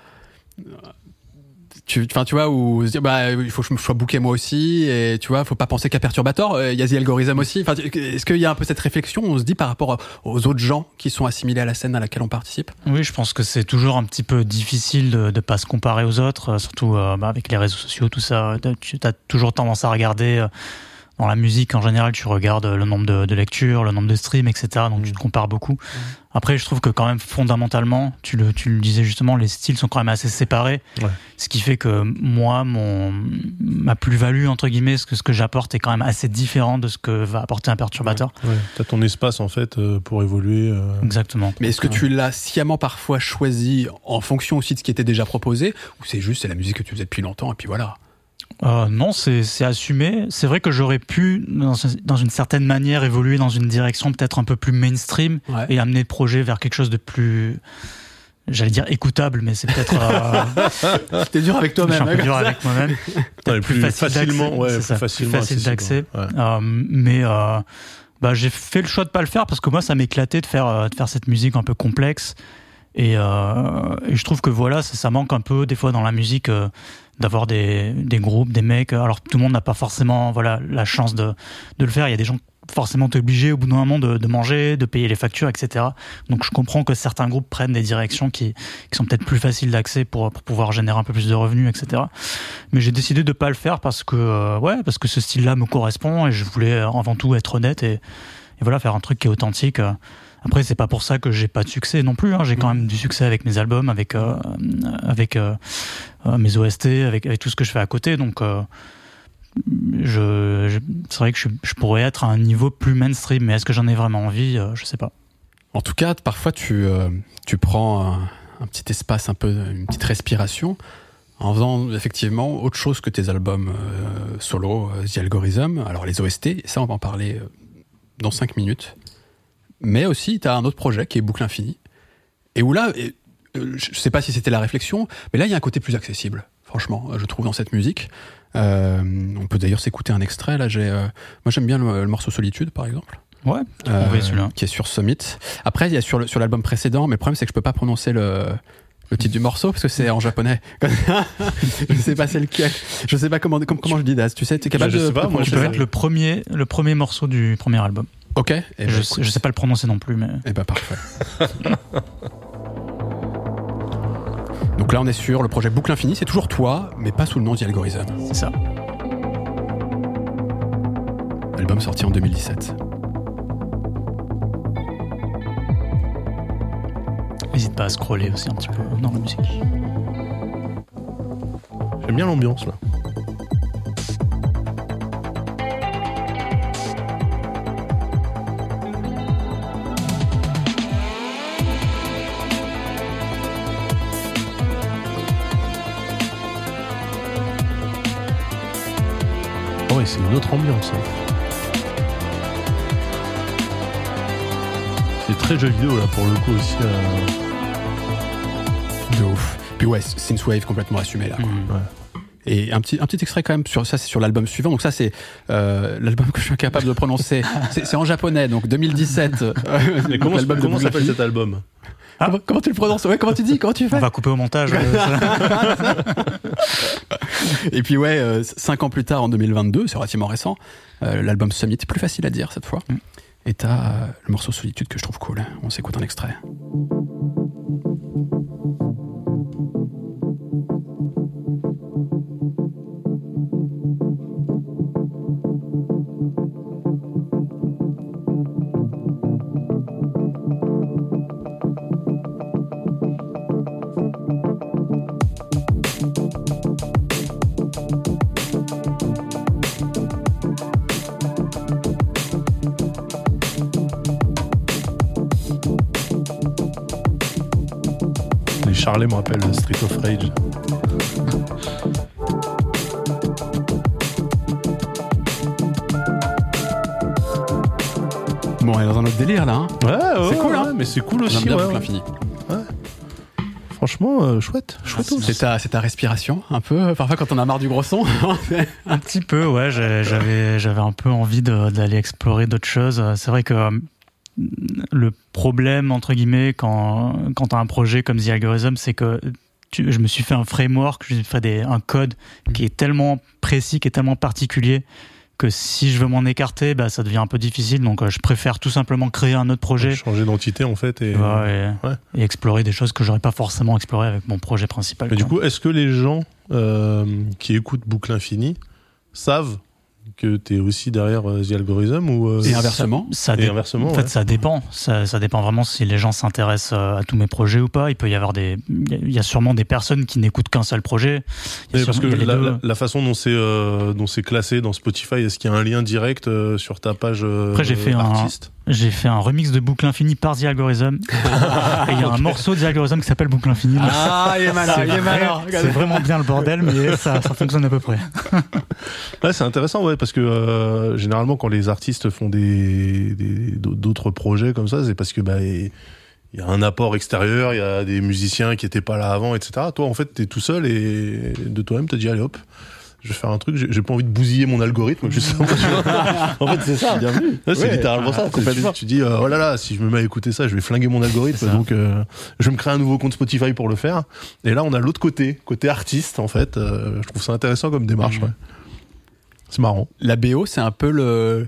tu, enfin, tu vois, où se dire, bah, il faut que je me sois booké moi aussi, et tu vois, faut pas penser qu'à Perturbator, euh, il y a The Algorithm aussi. Enfin, est-ce qu'il y a un peu cette réflexion, on se dit par rapport aux autres gens qui sont assimilés à la scène à laquelle on participe? Oui, je pense que c'est toujours un petit peu difficile de ne pas se comparer aux autres, euh, surtout euh, bah, avec les réseaux sociaux, tout ça. Tu as toujours tendance à regarder, euh, dans la musique en général, tu regardes le nombre de, de lectures, le nombre de streams, etc. Donc tu te compares beaucoup. Après, je trouve que quand même fondamentalement, tu le, tu le disais justement, les styles sont quand même assez séparés. Ouais. Ce qui fait que moi, mon, ma plus-value, entre guillemets, ce que, ce que j'apporte est quand même assez différent de ce que va apporter un perturbateur. Ouais. T'as ton espace en fait euh, pour évoluer. euh. Exactement. Mais est-ce que tu l'as sciemment parfois choisi en fonction aussi de ce qui était déjà proposé ou c'est juste c'est la musique que tu faisais depuis longtemps et puis voilà Euh, non, c'est c'est assumé. C'est vrai que j'aurais pu, dans, dans une certaine manière, évoluer dans une direction peut-être un peu plus mainstream Ouais. et amener le projet vers quelque chose de plus, j'allais dire écoutable, mais c'est peut-être euh, T'es dur avec je suis toi-même. un peu hein, dur avec moi-même. Ouais, plus facile facilement, d'accès, ouais, plus ça, plus facilement facile d'accès. ouais. Euh, mais euh, bah, j'ai fait le choix de pas le faire parce que moi, ça m'éclatait de faire euh, de faire cette musique un peu complexe. Et, euh, et je trouve que voilà, ça, ça manque un peu des fois dans la musique euh, d'avoir des, des groupes, des mecs. Alors tout le monde n'a pas forcément voilà la chance de, de le faire. Il y a des gens forcément obligés au bout d'un moment de, de manger, de payer les factures, etc. Donc je comprends que certains groupes prennent des directions qui, qui sont peut-être plus faciles d'accès pour, pour pouvoir générer un peu plus de revenus, etc. Mais j'ai décidé de pas le faire parce que euh, ouais, parce que ce style-là me correspond et je voulais euh, avant tout être honnête et, et voilà faire un truc qui est authentique. euh. Après, c'est pas pour ça que j'ai pas de succès non plus. hein. J'ai quand même du succès avec mes albums, avec euh, avec euh, euh, mes OST, avec, tout ce que je fais à côté. Donc, c'est vrai que je, je pourrais être à un niveau plus mainstream, mais est-ce que j'en ai vraiment envie Je sais pas. En tout cas, parfois tu, tu prends un, petit espace, un peu, une petite respiration en faisant effectivement autre chose que tes albums solo, The Algorithm, alors les OST, ça on va en parler dans 5 minutes. Mais aussi, tu as un autre projet qui est Boucle Infinie. Et où là, et, euh, je sais pas si c'était la réflexion, mais là il y a un côté plus accessible, franchement, je trouve, dans cette musique. Euh, on peut d'ailleurs s'écouter un extrait. Là, j'ai, euh, moi j'aime bien le, le morceau Solitude, par exemple. Ouais, Euh, celui-là. qui est sur Summit. Après, il y a sur le- sur l'album précédent, mais le problème c'est que je peux pas prononcer le le titre du morceau parce que c'est en japonais. je sais pas c'est lequel. Je sais pas comment comment, comment je dis Daz. Tu sais, tu es capable Je de, sais pas, de moi, Je peux être le premier, le premier morceau du premier album. Ok. Eh ben, je, sais pas le prononcer non plus, mais Eh ben parfait. Donc là, on est sur le projet Boucle Infinie. C'est toujours toi, mais pas sous le nom The Algorithm. c'est ça. Album sorti en 2017. N'hésite pas à scroller aussi un petit peu dans la musique. J'aime bien l'ambiance là. Ouais, c'est une autre ambiance. hein. C'est très jeu vidéo là pour le coup aussi. euh. De ouf. Puis ouais, synthwave complètement assumé là. Mhm. Et un petit, un petit extrait quand même sur ça, c'est sur l'album suivant. Donc ça, c'est euh, l'album que je suis incapable de prononcer. C'est en japonais, donc 2017. euh, Mais comment, s'appelle cet album? Comment, comment tu le prononces Ouais, comment tu dis Comment tu On fais va couper au montage. euh. Et puis ouais, euh, cinq ans plus tard, en 2022, c'est relativement récent, euh, l'album Summit, plus facile à dire cette fois. Mm. Et t'as euh, le morceau Solitude que je trouve cool. On s'écoute un extrait. Charlet me rappelle Street of Rage. Bon, on est dans un autre délire là. Hein. Ouais, ouais, C'est cool, hein mais c'est cool aussi. bien ouais. Infinie. Franchement, euh, chouette, chouette. C'est ta, c'est ta respiration, un peu. Parfois, quand on a marre du gros son. Un petit peu, ouais. J'avais, j'avais un peu envie d'aller explorer d'autres choses. C'est vrai que euh, le problème, entre guillemets, quand, quand tu as un projet comme The Algorithm, c'est que tu- je me suis fait un framework, je me suis fait des, un code qui est tellement précis, qui est tellement particulier que si je veux m'en écarter, bah, ça devient un peu difficile. Donc, euh, je préfère tout simplement créer un autre projet Changer d'entité en fait. Et... tu vois, et, Ouais. et explorer des choses que j'aurais pas forcément exploré avec mon projet principal. Mais du coup, est-ce que les gens euh, qui écoutent Boucle Infinie savent que tu es aussi derrière euh, The Algorithm ou euh, Et inversement. ça et dé- inversement En fait, ouais. ça dépend. Ça, ça dépend vraiment si les gens s'intéressent euh, à tous mes projets ou pas. Il peut y avoir des, il y a sûrement des personnes qui n'écoutent qu'un seul projet. Mais parce que la, deux. la- la façon dont c'est euh, dont c'est classé dans Spotify, est-ce qu'il y a un lien direct euh, sur ta page euh, Après, j'ai fait un- artiste? J'ai fait un remix de Boucle Infinie par The Algorithm. et il y a un morceau de The Algorithm qui s'appelle Boucle Infinie. Ah, il est malin, il est malin. C'est vraiment bien le bordel, mais ça, ça fonctionne à peu près. Ouais, c'est intéressant, ouais, parce que euh, généralement quand les artistes font des des- d'autres projets comme ça, c'est parce que bah il y a un apport extérieur, il y a des musiciens qui étaient pas là avant, etc. Toi, en fait, t'es tout seul et de toi-même, t'as dit allez hop. Je vais faire un truc, j'ai pas envie de bousiller mon algorithme, justement. en fait, c'est ça. Bienvenue. Ouais, c'est Ouais, littéralement ça. Tu, tu dis, euh, oh là là, si je me mets à écouter ça, je vais flinguer mon algorithme. Donc, euh, je vais me créer un nouveau compte Spotify pour le faire. Et là, on a l'autre côté, côté artiste, en fait. Euh, je trouve ça intéressant comme démarche. Ouais. C'est marrant. La BO, c'est un peu le,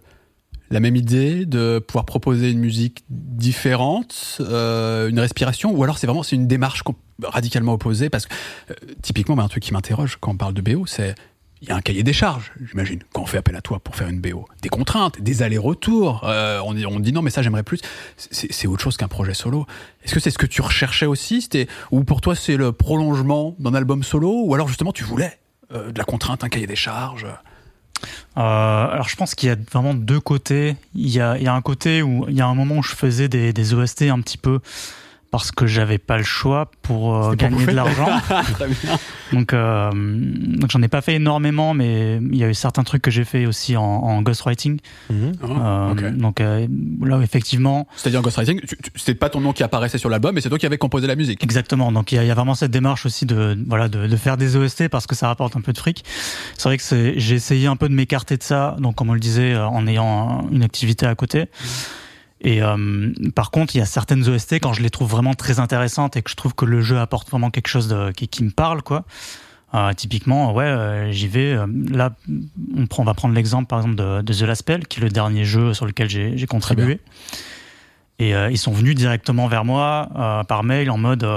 la même idée de pouvoir proposer une musique différente, euh, une respiration, ou alors c'est vraiment c'est une démarche radicalement opposée parce que euh, typiquement, bah, un truc qui m'interroge quand on parle de BO, c'est il y a un cahier des charges, j'imagine, quand on fait appel à toi pour faire une BO. Des contraintes, des allers-retours. euh, on, dit- on dit non, mais ça j'aimerais plus. C'est autre chose qu'un projet solo. Est-ce que c'est ce que tu recherchais aussi? Ou pour toi c'est le prolongement d'un album solo, ou alors justement tu voulais euh, de la contrainte, un cahier des charges? Euh, alors je pense qu'il y a vraiment deux côtés. Il y a, un côté où il y a un moment où je faisais des, des OST un petit peu parce que j'avais pas le choix pour euh, gagner de l'argent. Bien. donc euh, donc j'en ai pas fait énormément, mais il y a eu certains trucs que j'ai fait aussi en, en ghostwriting. Mhm. Ah, Euh. Donc euh, là effectivement, C'est-à-dire ghostwriting, tu- tu- c'était pas ton nom qui apparaissait sur l'album, mais c'est toi qui avais composé la musique. Exactement. Donc il y, a- il y a vraiment cette démarche aussi de voilà de, de faire des OST parce que ça rapporte un peu de fric. C'est vrai que c'est j'ai essayé un peu de m'écarter de ça. Donc comme on le disait, euh, en ayant un- une activité à côté. Et euh, par contre, il y a certaines OST quand je les trouve vraiment très intéressantes et que je trouve que le jeu apporte vraiment quelque chose de, qui, qui me parle, quoi. Euh, typiquement, ouais, euh, j'y vais. euh, là, on, prend, on va prendre l'exemple par exemple de, de The Last Spell, qui est le dernier jeu sur lequel j'ai contribué. Et euh, ils sont venus directement vers moi euh, par mail en mode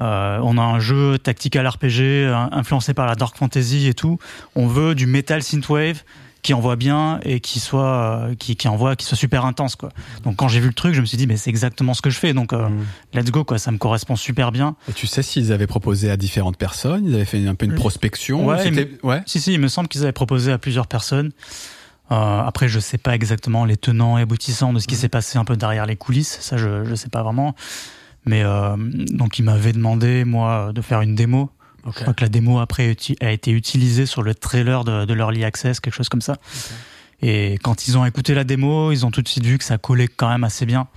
on a un jeu tactical RPG euh, influencé par la dark fantasy et tout. On veut du metal synthwave qui envoie bien et qui soit qui, qui envoie qui soit super intense quoi. Donc quand j'ai vu le truc, je me suis dit mais c'est exactement ce que je fais donc euh, Mhm. let's go quoi, ça me correspond super bien. Et tu sais s'ils avaient proposé à différentes personnes, ils avaient fait un peu une prospection. ouais, ouais. Si si, il me semble qu'ils avaient proposé à plusieurs personnes. Euh, après, je sais pas exactement les tenants et aboutissants de ce qui s'est passé un peu derrière les coulisses. Ça, je je sais pas vraiment. Mais euh, donc, ils m'avaient demandé moi de faire une démo. Je crois que la démo après a été utilisée sur le trailer de, de l'Early Access, quelque chose comme ça. Et quand ils ont écouté la démo, ils ont tout de suite vu que ça collait quand même assez bien.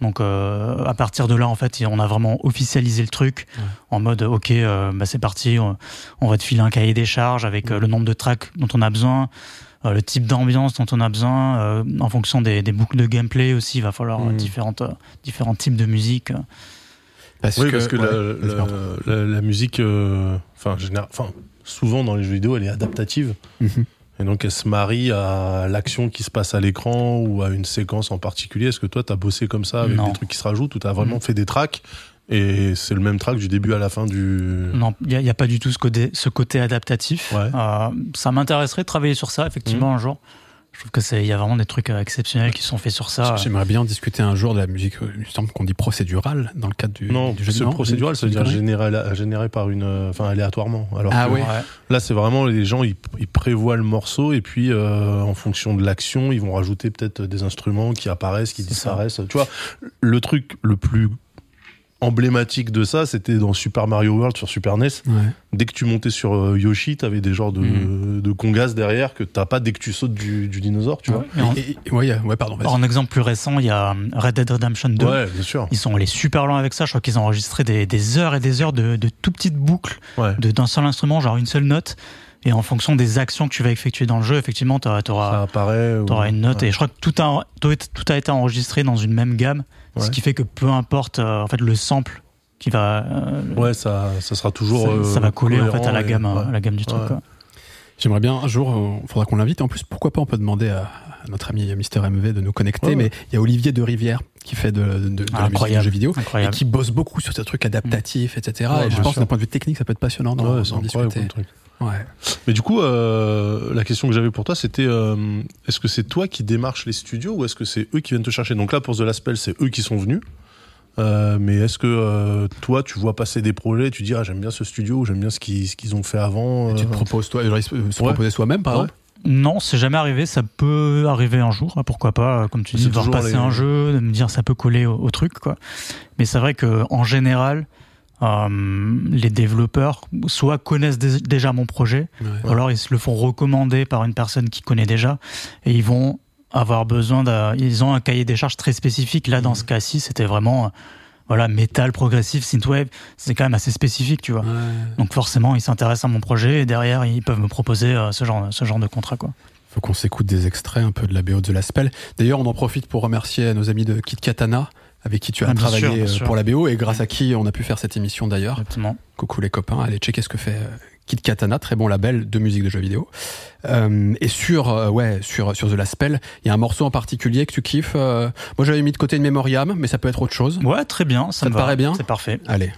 Donc euh, à partir de là, en fait, on a vraiment officialisé le truc Ouais. en mode ok, euh, bah, c'est parti, on, on va te filer un cahier des charges avec euh, le nombre de tracks dont on a besoin, euh, le type d'ambiance dont on a besoin, euh, en fonction des, des boucles de gameplay aussi, il va falloir euh, Mm. différentes, euh, différents types de musique. Parce oui, que, parce que ouais, la, vas-y, la- pardon. la- la musique, euh, enfin, souvent dans les jeux vidéo, elle est adaptative. Mhm. Et donc, elle se marie à l'action qui se passe à l'écran ou à une séquence en particulier. Est-ce que toi, t'as bossé comme ça avec Non. des trucs qui se rajoutent ou t'as vraiment Mhm. fait des tracks et c'est le même track du début à la fin du. Non, il n'y a, pas du tout ce côté, ce côté adaptatif. Ouais. Euh, ça m'intéresserait de travailler sur ça, effectivement, un jour. Je trouve que c'est, il y a vraiment des trucs euh, exceptionnels qui sont faits sur ça. J'aimerais bien discuter un jour de la musique, euh, il me semble qu'on dit procédurale dans le cadre du, Non, du jeu ce non procédural, ça veut dire généré, généré par une, euh, enfin, aléatoirement. Alors Ah que oui. Ouais. Là, c'est vraiment les gens, ils, ils prévoient le morceau et puis euh, en fonction de l'action, ils vont rajouter peut-être des instruments qui apparaissent, qui disparaissent. Tu vois, le truc le plus emblématique de ça, c'était dans Super Mario World sur Super NES. Ouais. Dès que tu montais sur euh, Yoshi, t'avais des genres de, Mm. de congas derrière que t'as pas dès que tu sautes du, du dinosaure, tu vois. Et en, Et- et- ouais, ouais, pardon. vas-y. en exemple plus récent, il y a euh, Red Dead Redemption 2. Ouais, bien sûr. Ils sont allés super loin avec ça. Je crois qu'ils ont enregistré des, des heures et des heures de, de tout petites boucles Ouais. de- d'un seul instrument, genre une seule note. Et en fonction des actions que tu vas effectuer dans le jeu, effectivement, tu auras, une note. ouais. Et je crois que tout a- tout a été enregistré dans une même gamme. Ce qui fait que peu importe euh, en fait, le sample qui va. euh, Ouais, ça, ça sera toujours. ça, euh, ça va coller en fait à la gamme, à la gamme du truc. Quoi. J'aimerais bien un jour, il faudra qu'on l'invite. En plus, pourquoi pas, on peut demander à, à notre ami Mister MV de nous connecter. Ouais, ouais. Mais il y a Olivier de Rivière qui fait de, de, de la musique de jeux vidéo et qui bosse beaucoup sur ces trucs adaptatifs, etc. Ouais, et je pense d'un point de vue technique, ça peut être passionnant d'en discuter. Ouais. Mais du coup, euh, la question que j'avais pour toi, c'était euh, est-ce que c'est toi qui démarches les studios ou est-ce que c'est eux qui viennent te chercher? Donc là, pour The Last Spell, c'est eux qui sont venus. Euh, mais est-ce que euh, toi, tu vois passer des projets, tu dis ah j'aime bien ce studio, j'aime bien ce qu'ils ce qu'ils ont fait avant. Et tu euh, te proposes, toi, genre, se Ouais. proposer soi-même, par Ouais. exemple? Non, c'est jamais arrivé. Ça peut arriver un jour. Ah, Pourquoi pas, euh, comme tu dis, de voir toujours passer les- un jeu, de me dire ça peut coller au, au truc, quoi. Mais c'est vrai que en général, euh, les développeurs soit connaissent dé- déjà mon projet, Ouais. ou alors ils se le font recommander par une personne qui connaît déjà, et ils vont avoir besoin d'un, ils ont un cahier des charges très spécifique. Là, dans ce cas-ci, c'était vraiment, euh, voilà, métal, progressif, synthwave. C'est quand même assez spécifique, tu vois. Ouais. Donc forcément, ils s'intéressent à mon projet et derrière, ils peuvent me proposer euh, ce genre, ce genre de contrat, quoi. Faut qu'on s'écoute des extraits un peu de la BO de Last Spell. D'ailleurs, on en profite pour remercier nos amis de Kit Katana, avec qui tu as bien travaillé sûr, bien euh, sûr. pour la BO et grâce à qui on a pu faire cette émission d'ailleurs. Coucou les copains, allez checker ce que fait Kit Katana, très bon label de musique de jeux vidéo. Euh, et sur euh, ouais sur sur The Last Spell, il y a un morceau en particulier que tu kiffes. euh, moi j'avais mis de côté une Memoriam, mais ça peut être autre chose. Ouais, très bien. Ça, Ça me te va. paraît bien C'est parfait. Allez.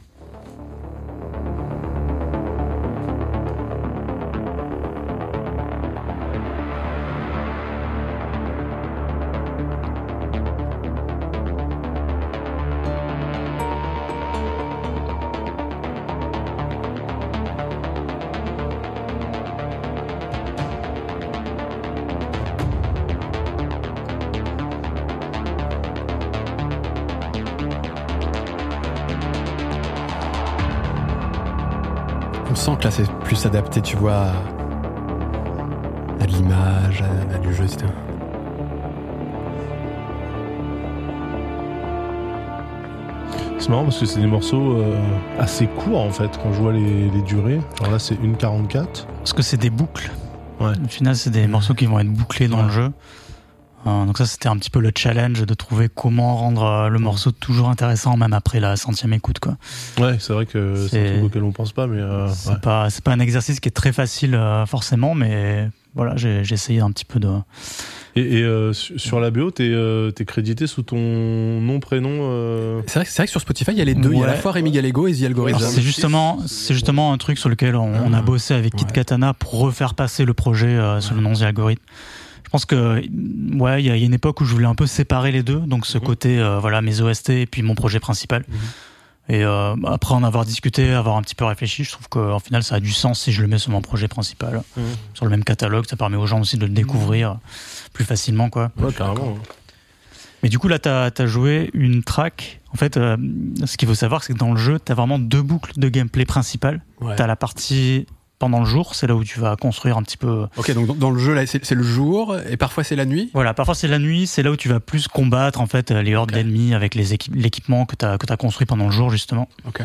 Tu vois, à, à l'image, à, à du jeu, etc. C'est marrant parce que c'est des morceaux euh, assez courts en fait quand je vois les, les durées. Alors là, c'est 1,44. Parce que c'est des boucles. Ouais. Au final, c'est des morceaux qui vont être bouclés dans Ouais. le jeu. Euh, donc ça, c'était un petit peu le challenge de trouver comment rendre euh, le morceau toujours intéressant, même après la centième écoute, quoi. Ouais, c'est vrai que c'est un truc auquel on pense pas, mais euh, c'est ouais. pas, c'est pas un exercice qui est très facile euh, forcément, mais voilà, j'ai essayé un petit peu de. Et, et, euh, su- sur la BO, t'es euh, crédité sous ton nom, prénom. euh, C'est vrai, vrai que sur Spotify il y a les deux, il y a à la fois Rémi Gallego et The Algorithm. C'est justement, c'est justement un truc sur lequel on, on a Ah. bossé avec Kit Ouais. Katana pour refaire passer le projet euh, sous le nom The Algorithm. Je pense que ouais, il y, a il y a une époque où je voulais un peu séparer les deux, donc ce Mhm. côté euh, voilà mes OST et puis mon projet principal. Mhm. Et euh, après en avoir discuté, avoir un petit peu réfléchi, je trouve qu'en final ça a du sens si je le mets sur mon projet principal, Mhm. sur le même catalogue, ça permet aux gens aussi de le découvrir plus facilement quoi. Ouais, carrément. Mais du coup, là, tu as, joué une track. En fait, euh, ce qu'il faut savoir, c'est que dans le jeu, tu as vraiment deux boucles de gameplay principales. Ouais. Tu as la partie pendant le jour, c'est là où tu vas construire un petit peu. Ok, donc dans- le jeu là c'est le jour et parfois c'est la nuit. Voilà, parfois c'est la nuit, c'est là où tu vas plus combattre en fait les hordes d'ennemis avec l'équipement que tu as, construit pendant le jour justement. Ok.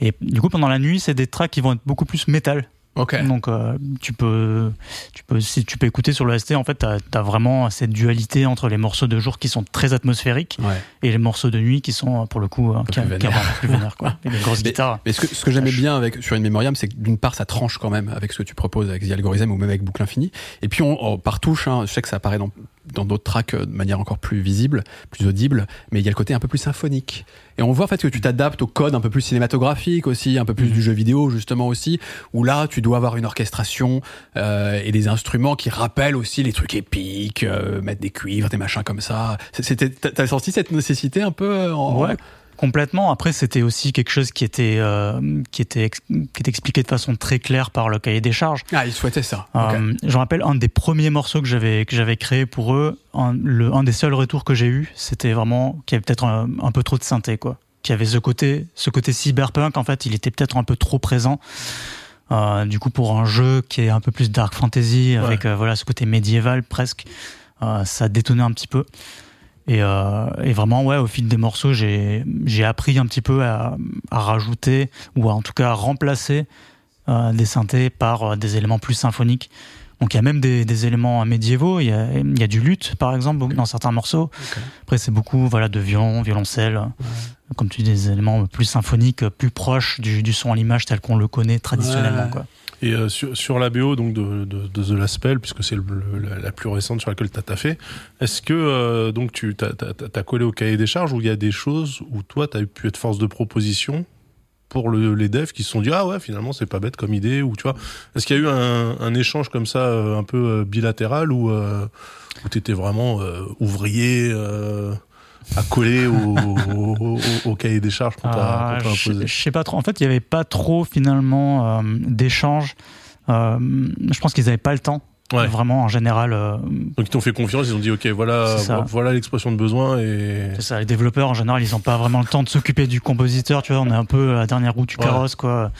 Et du coup, pendant la nuit, c'est des tracks qui vont être beaucoup plus métal. Ok. Donc euh, tu peux tu peux si tu peux écouter sur le ST en fait tu as, vraiment cette dualité entre les morceaux de jour qui sont très atmosphériques Ouais. et les morceaux de nuit qui sont pour le coup un peu plus vénères. quoi. Et les grosses Mais- guitares. Mais ce que, ce que j'aimais bien avec, sur une Memoriam, c'est que d'une part, ça tranche quand même avec ce que tu proposes avec The Algorithm ou même avec Boucle Infinie. Et puis, on, on- par touche, hein, je sais que ça apparaît dans dans d'autres tracks euh, de manière encore plus visible, plus audible, mais il y a le côté un peu plus symphonique. Et on voit en fait que tu t'adaptes au code un peu plus cinématographique aussi, un peu plus Mhm. du jeu vidéo justement aussi, où là, tu dois avoir une orchestration euh, et des instruments qui rappellent aussi les trucs épiques, euh, mettre des cuivres, des machins comme ça. C'était, t'as t'as senti cette nécessité un peu euh, en, Ouais, complètement. Après, c'était aussi quelque chose qui était, euh, qui, était qui était expliqué de façon très claire par le cahier des charges. Ah, ils souhaitaient ça. Euh, je me rappelle un des premiers morceaux que j'avais que j'avais créé pour eux. Un, le, un des seuls retours que j'ai eu, c'était vraiment qu'il y avait peut-être un, un peu trop de synthé, quoi. qu'il y avait ce côté, ce côté cyberpunk. En fait, il était peut-être un peu trop présent. Euh, du coup, pour un jeu qui est un peu plus dark fantasy, avec voilà ce côté médiéval presque, ça détonnait un petit peu. Et, euh, et vraiment, ouais, au fil des morceaux, j'ai j'ai appris un petit peu à, à rajouter ou à, en tout cas à remplacer euh, des synthés par euh, des éléments plus symphoniques. Donc il y a même des, des éléments médiévaux. Il y a, il y a du luth, par exemple, dans certains morceaux. Après, c'est beaucoup voilà de violon, violoncelle, comme tu dis, des éléments plus symphoniques, plus proches du, du son à l'image tel qu'on le connaît traditionnellement. Ouais. Quoi. Et euh, sur, sur la BO donc de, de, de The Last Spell, puisque c'est la, plus récente sur laquelle tu as taffé, est-ce que euh, donc tu t'as- t'as collé au cahier des charges où il y a des choses où toi tu as pu être force de proposition pour le, les devs qui se sont dit ah ouais finalement c'est pas bête comme idée ou tu vois. Est-ce qu'il y a eu un, échange comme ça euh, un peu bilatéral où où t'étais vraiment euh, ouvrier à coller au, au, au- au cahier des charges qu'on t'a, Ah, imposé je sais pas trop. En fait, il y avait pas trop finalement euh, d'échanges. Euh, je pense qu'ils avaient pas le temps. Ouais. Vraiment, en général, euh, donc ils t'ont fait confiance ils ont dit ok voilà voilà l'expression de besoin et c'est ça. Les développeurs, en général, ils ont pas vraiment le temps de s'occuper du compositeur. Tu vois, on est un peu à la dernière roue du Ouais. carrosse, quoi.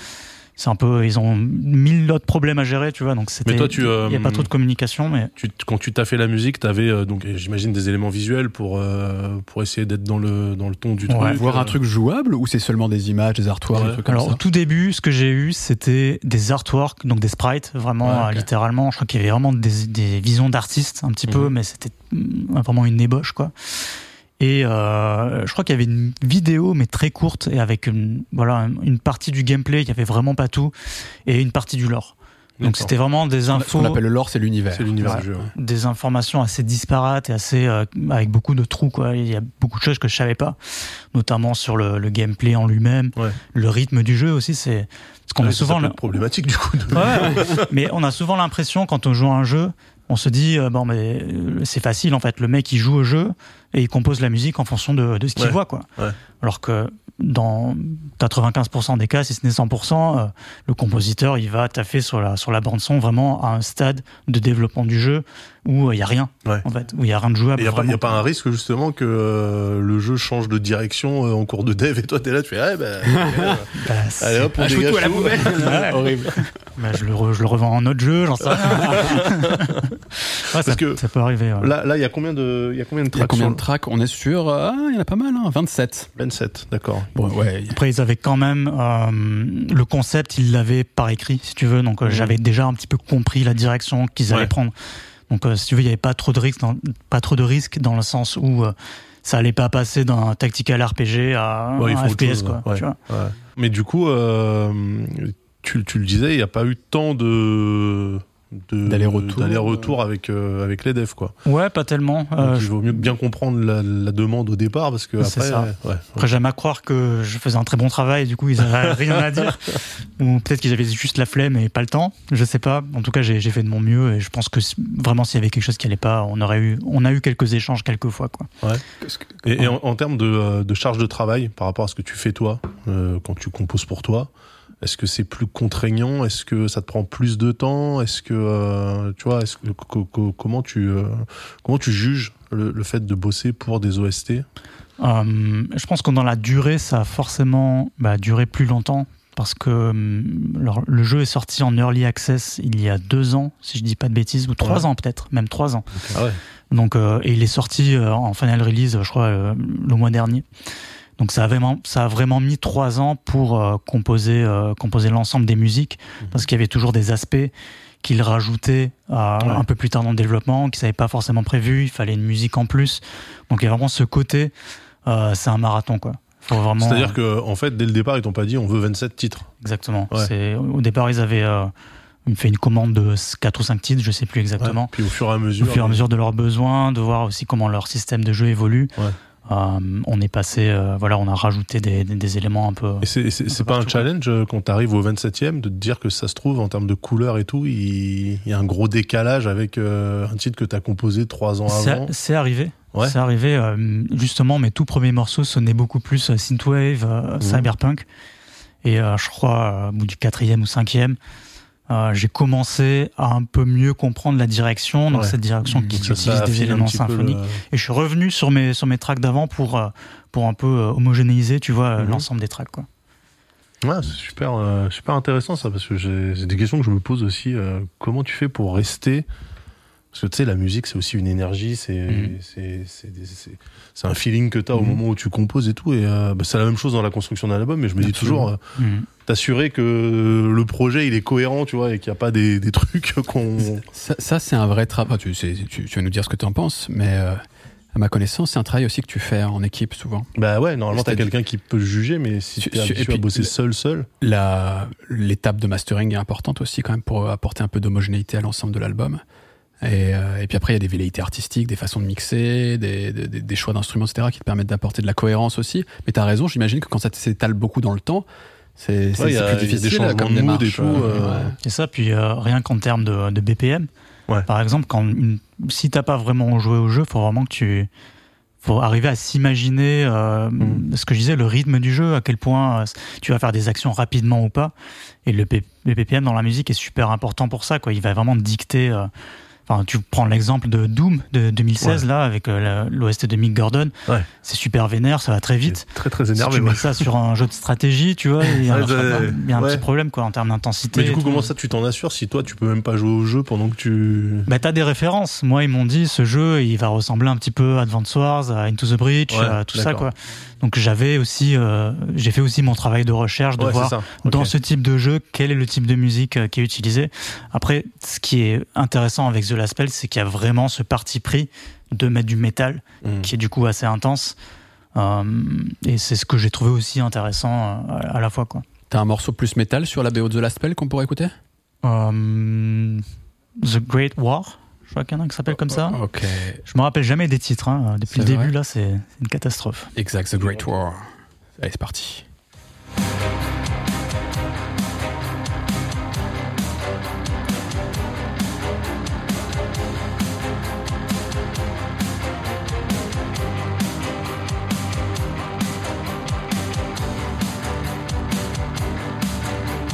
C'est un peu, ils ont mille autres problèmes à gérer, tu vois. Donc c'était. Mais toi, tu, euh, il y a pas trop de communication, mais tu, quand tu t'as fait la musique, t'avais euh, donc euh, j'imagine des éléments visuels pour euh, pour essayer d'être dans le dans le ton du Ouais, truc. Voir euh, un truc jouable ou c'est seulement des images, des artworks, Ouais. des trucs comme Alors ça au tout début, ce que j'ai eu, c'était des artworks, donc des sprites, vraiment Ouais, euh, littéralement. Je crois qu'il y avait vraiment des, des visions d'artistes un petit peu, Mhm. mais c'était mm, vraiment une ébauche quoi. Et euh, je crois qu'il y avait une vidéo, mais très courte, et avec une, voilà une partie du gameplay, il y avait vraiment pas tout, et une partie du lore. Donc c'était vraiment des Ce infos, qu'on appelle le lore, c'est l'univers. c'est l'univers Ouais. du jeu. ouais. des informations assez disparates et assez euh, avec beaucoup de trous quoi. Il y a beaucoup de choses que je savais pas, notamment sur le, le gameplay en lui-même, Ouais. le rythme du jeu aussi. C'est parce qu'on Ouais, a souvent ça peut le- être problématique du coup. de- Ouais, mais on a souvent l'impression quand on joue à un jeu, on se dit euh, bon mais c'est facile en fait. Le mec il joue au jeu et il compose la musique en fonction de, de ce qu'il Ouais. voit quoi. Ouais. Alors que dans 95% des cas, si ce n'est 100%, euh, le compositeur il va taffer sur la sur la bande son vraiment à un stade de développement du jeu où euh, il y a rien Ouais. en fait, où il y a rien de jouable. Il y a pas, a un risque justement que euh, le jeu change de direction euh, en cours de dev et toi t'es là tu fais ah ben Bah, c'est- allez hop on Ah, dégage tout à la poubelle. Ouais. Horrible. bah, je, le re- je le revends en autre jeu, j'en sais rien. ouais, ça, que ça peut arriver. ouais. Là là il y a combien de il y a combien de Il y a tracks combien sur de tracks? On est sur. Ah, il y en a pas mal, hein, 27. le 27 d'accord. Bon, ouais. Après, ils avaient quand même euh, le concept, ils l'avaient par écrit, si tu veux. Donc, euh, Mhm. j'avais déjà un petit peu compris la direction qu'ils allaient Ouais. prendre. Donc, euh, si tu veux, il n'y avait pas trop de risques, dans, pas trop de risques dans le sens où euh, ça allait pas passer d'un tactical RPG à Ouais, un FPS, chose, quoi. ouais. Tu vois. Ouais. Mais du coup, euh, tu, tu le disais, il n'y a pas eu tant de- D'aller-retour. d'aller-retour avec euh, avec les devs quoi. Ouais, pas tellement. Euh, il vaut mieux bien comprendre la, la demande au départ parce que C'est après, ça. ouais, Après, j'aime à croire que je faisais un très bon travail et du coup, ils avaient rien à dire. Ou peut-être qu'ils avaient juste la flemme et pas le temps. Je sais pas. En tout cas, j'ai fait de mon mieux et je pense que vraiment, s'il y avait quelque chose qui allait pas, on aurait eu, on a eu quelques échanges quelques fois, quoi. Et, et en, en termes de, euh, de charge de travail par rapport à ce que tu fais toi euh, quand tu composes pour toi, est-ce que c'est plus contraignant? Est-ce que ça te prend plus de temps? Est-ce que euh, tu vois Est-ce que co- co- comment tu euh, comment tu juges le, le fait de bosser pour des OST Euh, je pense que dans la durée, ça a forcément bah, duré plus longtemps parce que hum, alors, le jeu est sorti en early access il y a deux ans, si je dis pas de bêtises, ou trois Ouais. ans peut-être, même trois ans. Ah ouais. Donc, euh, et il est sorti euh, en final release, je crois, euh, le mois dernier. Donc ça a vraiment, ça a vraiment mis trois ans pour euh, composer, euh, composer l'ensemble des musiques, Mhm. parce qu'il y avait toujours des aspects qu'il rajoutait euh, Ouais. un peu plus tard dans le développement, qu'ils n'avaient pas forcément prévu. Il fallait une musique en plus. Donc il y a vraiment ce côté, euh, c'est un marathon quoi. Vraiment. C'est-à-dire que en fait dès le départ ils t'ont pas dit on veut 27 titres. Exactement. Ouais. C'est au départ ils avaient euh, fait une commande de 4 ou 5 titres, je sais plus exactement. Ouais. Puis au fur et à Au mesure. fur et à mesure de leurs besoins, de voir aussi comment leur système de jeu évolue. Ouais. Euh, on est passé, euh, voilà, on a rajouté des, des- des éléments un peu. Et c'est pas un challenge euh, quand t'arrives au 27e de te dire que ça se trouve en termes de couleur et tout, il, il y a un gros décalage avec euh, un titre que t'as composé trois ans avant. C'est arrivé. Ouais. C'est arrivé. justement, mes tout premiers morceaux sonnaient beaucoup plus synthwave, Mhm. cyberpunk. Et je crois, au bout du quatrième ou cinquième, euh, j'ai commencé à un peu mieux comprendre la direction, Ouais. cette direction qui Ça, ça utilise des éléments symphoniques. le- Et je suis revenu sur mes, sur mes tracks d'avant pour, euh, pour un peu euh, homogénéiser, tu vois, Mhm. l'ensemble des tracks. Quoi. Ouais, c'est super, euh, super intéressant ça, parce que j'ai c'est des questions que je me pose aussi. euh, comment tu fais pour rester Parce que tu sais, la musique, c'est aussi une énergie, c'est c'est un feeling que tu as au Mhm. moment où tu composes et tout. Et euh, bah, c'est la même chose dans la construction d'un album, mais je me dis toujours, euh, Mhm. t'assurer que le projet il est cohérent, tu vois, et qu'il n'y a pas des, des trucs qu'on. Ça, ça, c'est un vrai travail. Tu, sais, tu, tu vas nous dire ce que tu en penses, mais euh, à ma connaissance, c'est un travail aussi que tu fais en équipe souvent. Bah ouais, normalement t'as quelqu'un qui peut juger, mais si tu es habitué à bosser seul, seul. L'étape de mastering est importante aussi quand même pour apporter un peu d'homogénéité à l'ensemble de l'album. Et, euh, et puis après, il y a des velléités artistiques, des façons de mixer, des, des- des choix d'instruments, etc., qui te permettent d'apporter de la cohérence aussi. Mais tu as raison, j'imagine que quand ça s'étale beaucoup dans le temps, c'est Ouais, plus a des difficile changements comme de mood démarche. et tout, euh, ouais. Et ça, puis euh, rien qu'en termes de, de BPM. Ouais. Par exemple, quand une, si t'as pas vraiment joué au jeu, faut vraiment que tu faut arriver à s'imaginer euh, Mm. ce que je disais, le rythme du jeu, à quel point euh, tu vas faire des actions rapidement ou pas. Et le, P- le BPM dans la musique est super important pour ça. Quoi. Il va vraiment dicter. Enfin, tu prends l'exemple de Doom de 2016 là avec euh, l'OST de Mick Gordon. Ouais. C'est super vénère, ça va très vite. Très très Si énervé. tu mets ouais. ça sur un jeu de stratégie, tu vois, il y a un, y a ouais. petit problème quoi en termes d'intensité. Mais du coup, tout. comment ça tu t'en assures si toi tu peux même pas jouer au jeu pendant que tu. Bah t'as des références. Moi ils m'ont dit ce jeu il va ressembler un petit peu à Advance Wars, à Into the Breach, à tout ça quoi. Donc j'avais aussi, euh, j'ai fait aussi mon travail de recherche de Ouais, voir dans ce type de jeu quel est le type de musique euh, qui est utilisé. Après ce qui est intéressant avec The Last Spell c'est qu'il y a vraiment ce parti pris de mettre du métal Mm. qui est du coup assez intense. Euh, et c'est ce que j'ai trouvé aussi intéressant à la fois quoi. T'as un morceau plus métal sur la BO de The Last Spell qu'on pourrait écouter? The Great War, je crois qu'il y en a un qui s'appelle comme ça. Ok. Je me rappelle jamais des titres. hein. Depuis le début, là, c'est une catastrophe. Exact, The Great War. Allez, c'est parti.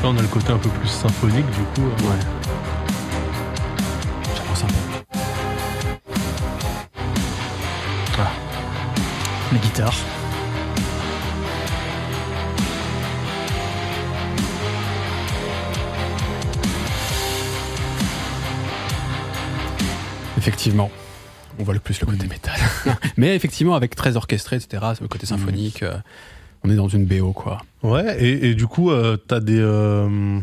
Là, on a le côté un peu plus symphonique, du coup. euh, Ouais. Les guitares. Effectivement. On voit le plus le côté métal. Mais effectivement, avec très orchestré, etc., le côté symphonique, euh, on est dans une BO, quoi. Ouais, et, et du coup, euh, t'as des. euh,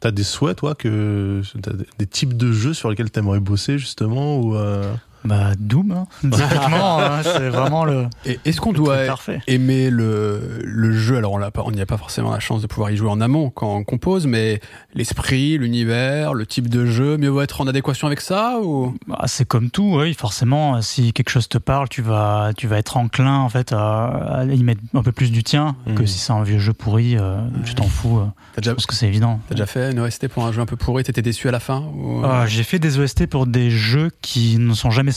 T'as des souhaits, toi, que des, des types de jeux sur lesquels t'aimerais bosser justement ou euh, Bah, Doom, hein. Hein, c'est vraiment le, Et est-ce qu'on doit parfait. aimer le, le jeu? Alors, on l'a pas- on n'y a pas forcément la chance de pouvoir y jouer en amont quand on compose, mais l'esprit, l'univers, le type de jeu, mieux vaut être en adéquation avec ça ou? Bah, c'est comme tout, oui. Forcément, si quelque chose te parle, tu vas, tu vas être enclin, en fait, à, à y mettre un peu plus du tien Mhm. que si c'est un vieux jeu pourri, euh, tu t'en fous. euh, déjà, parce que c'est évident. t'as déjà fait une OST pour un jeu un peu pourri T'étais déçu à la fin ou... Euh, j'ai fait des OST pour des jeux qui ne sont jamais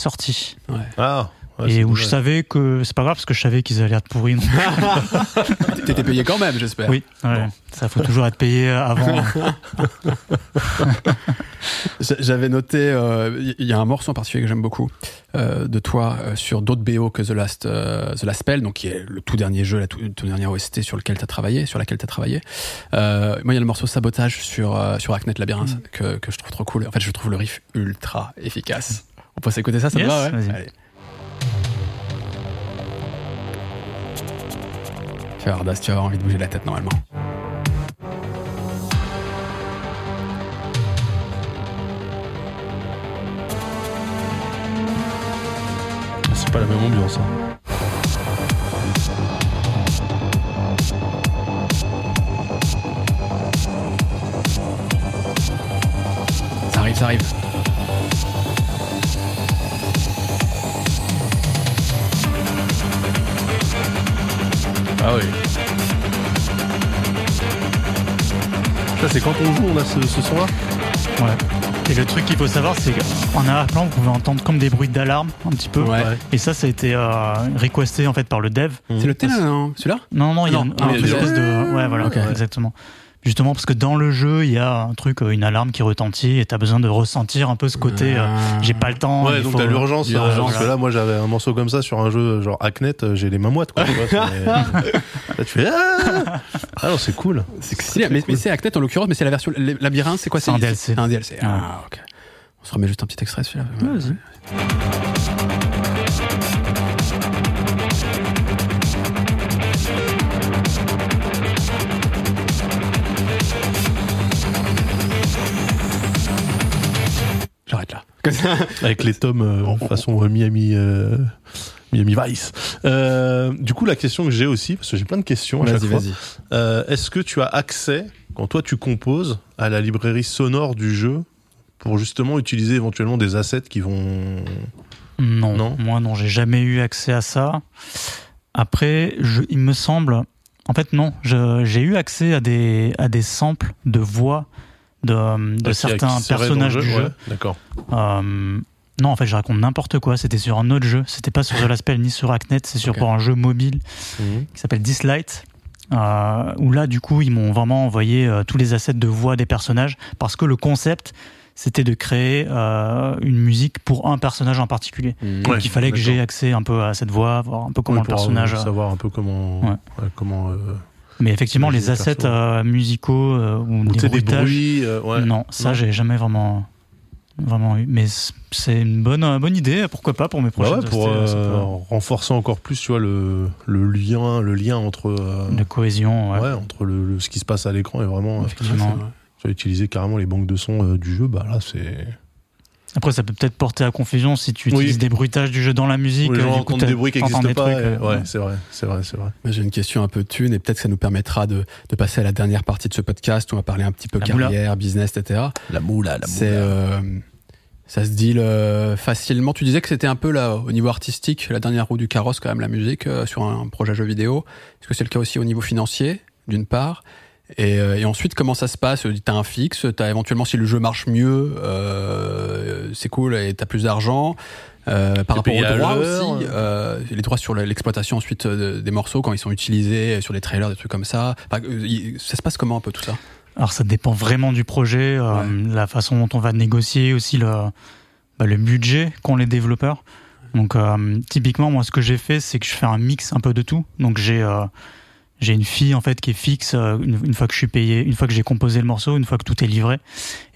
Ouais. Ah ouais, et où je savais que c'est pas grave parce que je savais qu'ils allaient être pourris. donc- T'étais payé quand même, j'espère. Oui, ouais. ça faut toujours être payé avant. J'a- J'avais noté, euh, il y a un morceau en particulier que j'aime beaucoup euh, de toi euh, sur d'autres BO que The Last, euh, The Last Spell, donc qui est le tout dernier jeu, la tout, tout dernière OST sur lequel tu as travaillé, sur laquelle tu as travaillé. Euh, moi, il y a le morceau Sabotage sur euh, sur Hacknet Labyrinthe Mm. que, que je trouve trop cool. En fait, je trouve le riff ultra efficace. On peut s'écouter ça, ça te Yes, va ouais vas-y. Allez. Tu vas voir, Das, tu vas avoir envie de bouger la tête normalement. C'est pas la même ambiance. hein. Ça arrive, Ah oui. Ça, c'est quand on joue, on a ce, ce son-là Ouais. Et le truc qu'il faut savoir, c'est qu'en arrière-plan, vous pouvez entendre comme des bruits d'alarme un petit peu. Ouais. Et ça, ça a été euh, requesté en fait par le dev. C'est le ténor, non? Celui-là? Non, non, il y a Non, un, non, un c'est espèce de. Ouais, voilà, exactement. Justement parce que dans le jeu, il y a un truc, euh, une alarme qui retentit et t'as besoin de ressentir un peu ce côté. euh, Ah. j'ai pas le temps. Ouais, il donc faut- t'as l'urgence. l'urgence, Parce que là, moi, j'avais un morceau comme ça sur un jeu genre Hacknet, euh, j'ai les mains moites, quoi. vois, là, tu fais Ah, ah non, c'est cool. C'est. Mais, mais c'est Acnet en l'occurrence, mais c'est la version le- labyrinthe, c'est quoi C'est un DLC. Un DLC. Ah, ok. On se remet juste un petit extrait celui-là. Ouais, Avec les tomes euh, façon euh, Miami, euh, Miami Vice. Euh, du coup, la question que j'ai aussi, parce que j'ai plein de questions à chaque fois. Euh, Est-ce que tu as accès, quand toi tu composes, à la librairie sonore du jeu pour justement utiliser éventuellement des assets qui vont. Non, Non moi non, j'ai jamais eu accès à ça. Après, je, il me semble, en fait non, j'ai eu accès à des à des samples de voix de, de qui- certains personnages du jeu. Ouais, D'accord. Euh, non, en fait, je raconte n'importe quoi. C'était sur un autre jeu. C'était pas sur The Last Spell ni sur Hacknet. C'est sur pour un jeu mobile Mhm. qui s'appelle Dislight. Euh, où là, du coup, ils m'ont vraiment envoyé euh, tous les assets de voix des personnages parce que le concept, c'était de créer euh, une musique pour un personnage en particulier. Mm. Donc Ouais, il fallait que j'ai accès un peu à cette voix, voir un peu comment Ouais, le personnage. euh, savoir un peu comment. Ouais. ouais, comment. euh, Mais effectivement, les assets euh, musicaux euh, ou des des bruits. euh, ouais. non, ça j'ai jamais vraiment vraiment eu. Mais c'est une bonne euh, bonne idée. Pourquoi pas pour mes Bah prochaines ouais, pour euh, peut- renforcer encore plus, tu vois, le, le lien, le lien entre, de cohésion. Ouais. ouais, entre le, le- ce qui se passe à l'écran et vraiment, Effectivement. tu vas utiliser carrément les banques de sons du jeu, bah là c'est. Après, ça peut peut-être porter à confusion si tu Oui. utilises des bruitages du jeu dans la musique. Les euh, gens du coup, entendent t'as- des bruits qui n'existent pas. trucs, et- euh, ouais, c'est vrai, c'est vrai, c'est vrai. J'ai une question un peu thune et peut-être que ça nous permettra de, de passer à la dernière partie de ce podcast où on va parler un petit peu La moula. carrière, business, etc. La moula, C'est euh, ça se deal euh, facilement. Tu disais que c'était un peu là au niveau artistique, la dernière roue du carrosse quand même la musique euh, sur un projet jeu vidéo. Est-ce que c'est le cas aussi au niveau financier d'une part? Et, euh, et ensuite comment ça se passe? T'as un fixe, t'as éventuellement si le jeu marche mieux, euh, c'est cool et t'as plus d'argent. Euh, par rapport aux droits aussi, euh, les droits sur l'exploitation ensuite euh, des morceaux quand ils sont utilisés sur les trailers, des trucs comme ça. Enfin, euh, ça se passe comment un peu tout ça? Alors ça dépend vraiment du projet, euh, la façon dont on va négocier aussi le, bah, le budget qu'ont les développeurs. Donc euh, typiquement moi ce que j'ai fait c'est que je fais un mix un peu de tout. Donc j'ai euh, j'ai une fille en fait qui est fixe euh, une, une fois que je suis payé, une fois que j'ai composé le morceau, une fois que tout est livré.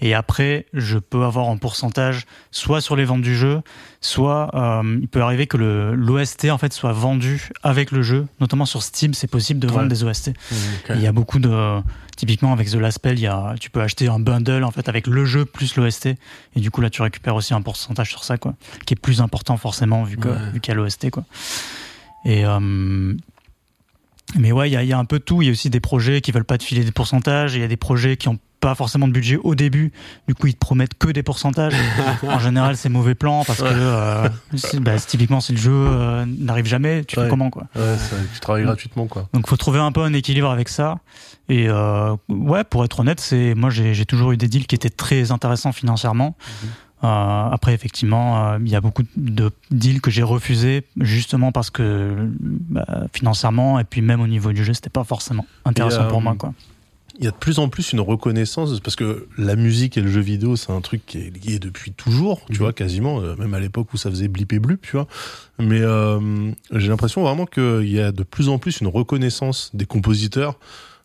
Et après je peux avoir en pourcentage soit sur les ventes du jeu, soit euh, il peut arriver que le l'OST en fait soit vendu avec le jeu. Notamment sur Steam c'est possible de vendre Ouais. des OST. Il y a beaucoup de. Typiquement, avec The Last Spell, il y a, tu peux acheter un bundle en fait avec le jeu plus l'OST. Et du coup, là, tu récupères aussi un pourcentage sur ça, quoi. Qui est plus important, forcément, vu que- Ouais. vu qu'il y a l'OST, quoi. Et. euh, mais ouais, il y y a un peu de tout. Il y a aussi des projets qui veulent pas te filer des pourcentages. Il y a des projets qui ont pas forcément de budget au début. Du coup, ils te promettent que des pourcentages. en général, c'est mauvais plan parce que euh, bah, typiquement, si le jeu euh, n'arrive jamais, tu Ouais. fais comment quoi? Ouais, tu travailles gratuitement, quoi. donc faut trouver un peu un équilibre avec ça. Et euh, ouais, pour être honnête, c'est moi j'ai j'ai toujours eu des deals qui étaient très intéressants financièrement. Euh, après effectivement, euh, il y a beaucoup de deals que j'ai refusés justement parce que bah, financièrement et puis même au niveau du jeu, c'était pas forcément intéressant euh, pour moi quoi. Il y a de plus en plus une reconnaissance parce que la musique et le jeu vidéo, c'est un truc qui est lié depuis toujours, tu Mhm. vois, quasiment, euh, même à l'époque où ça faisait blip et blup, tu vois. Mais euh, j'ai l'impression vraiment qu'il y a de plus en plus une reconnaissance des compositeurs.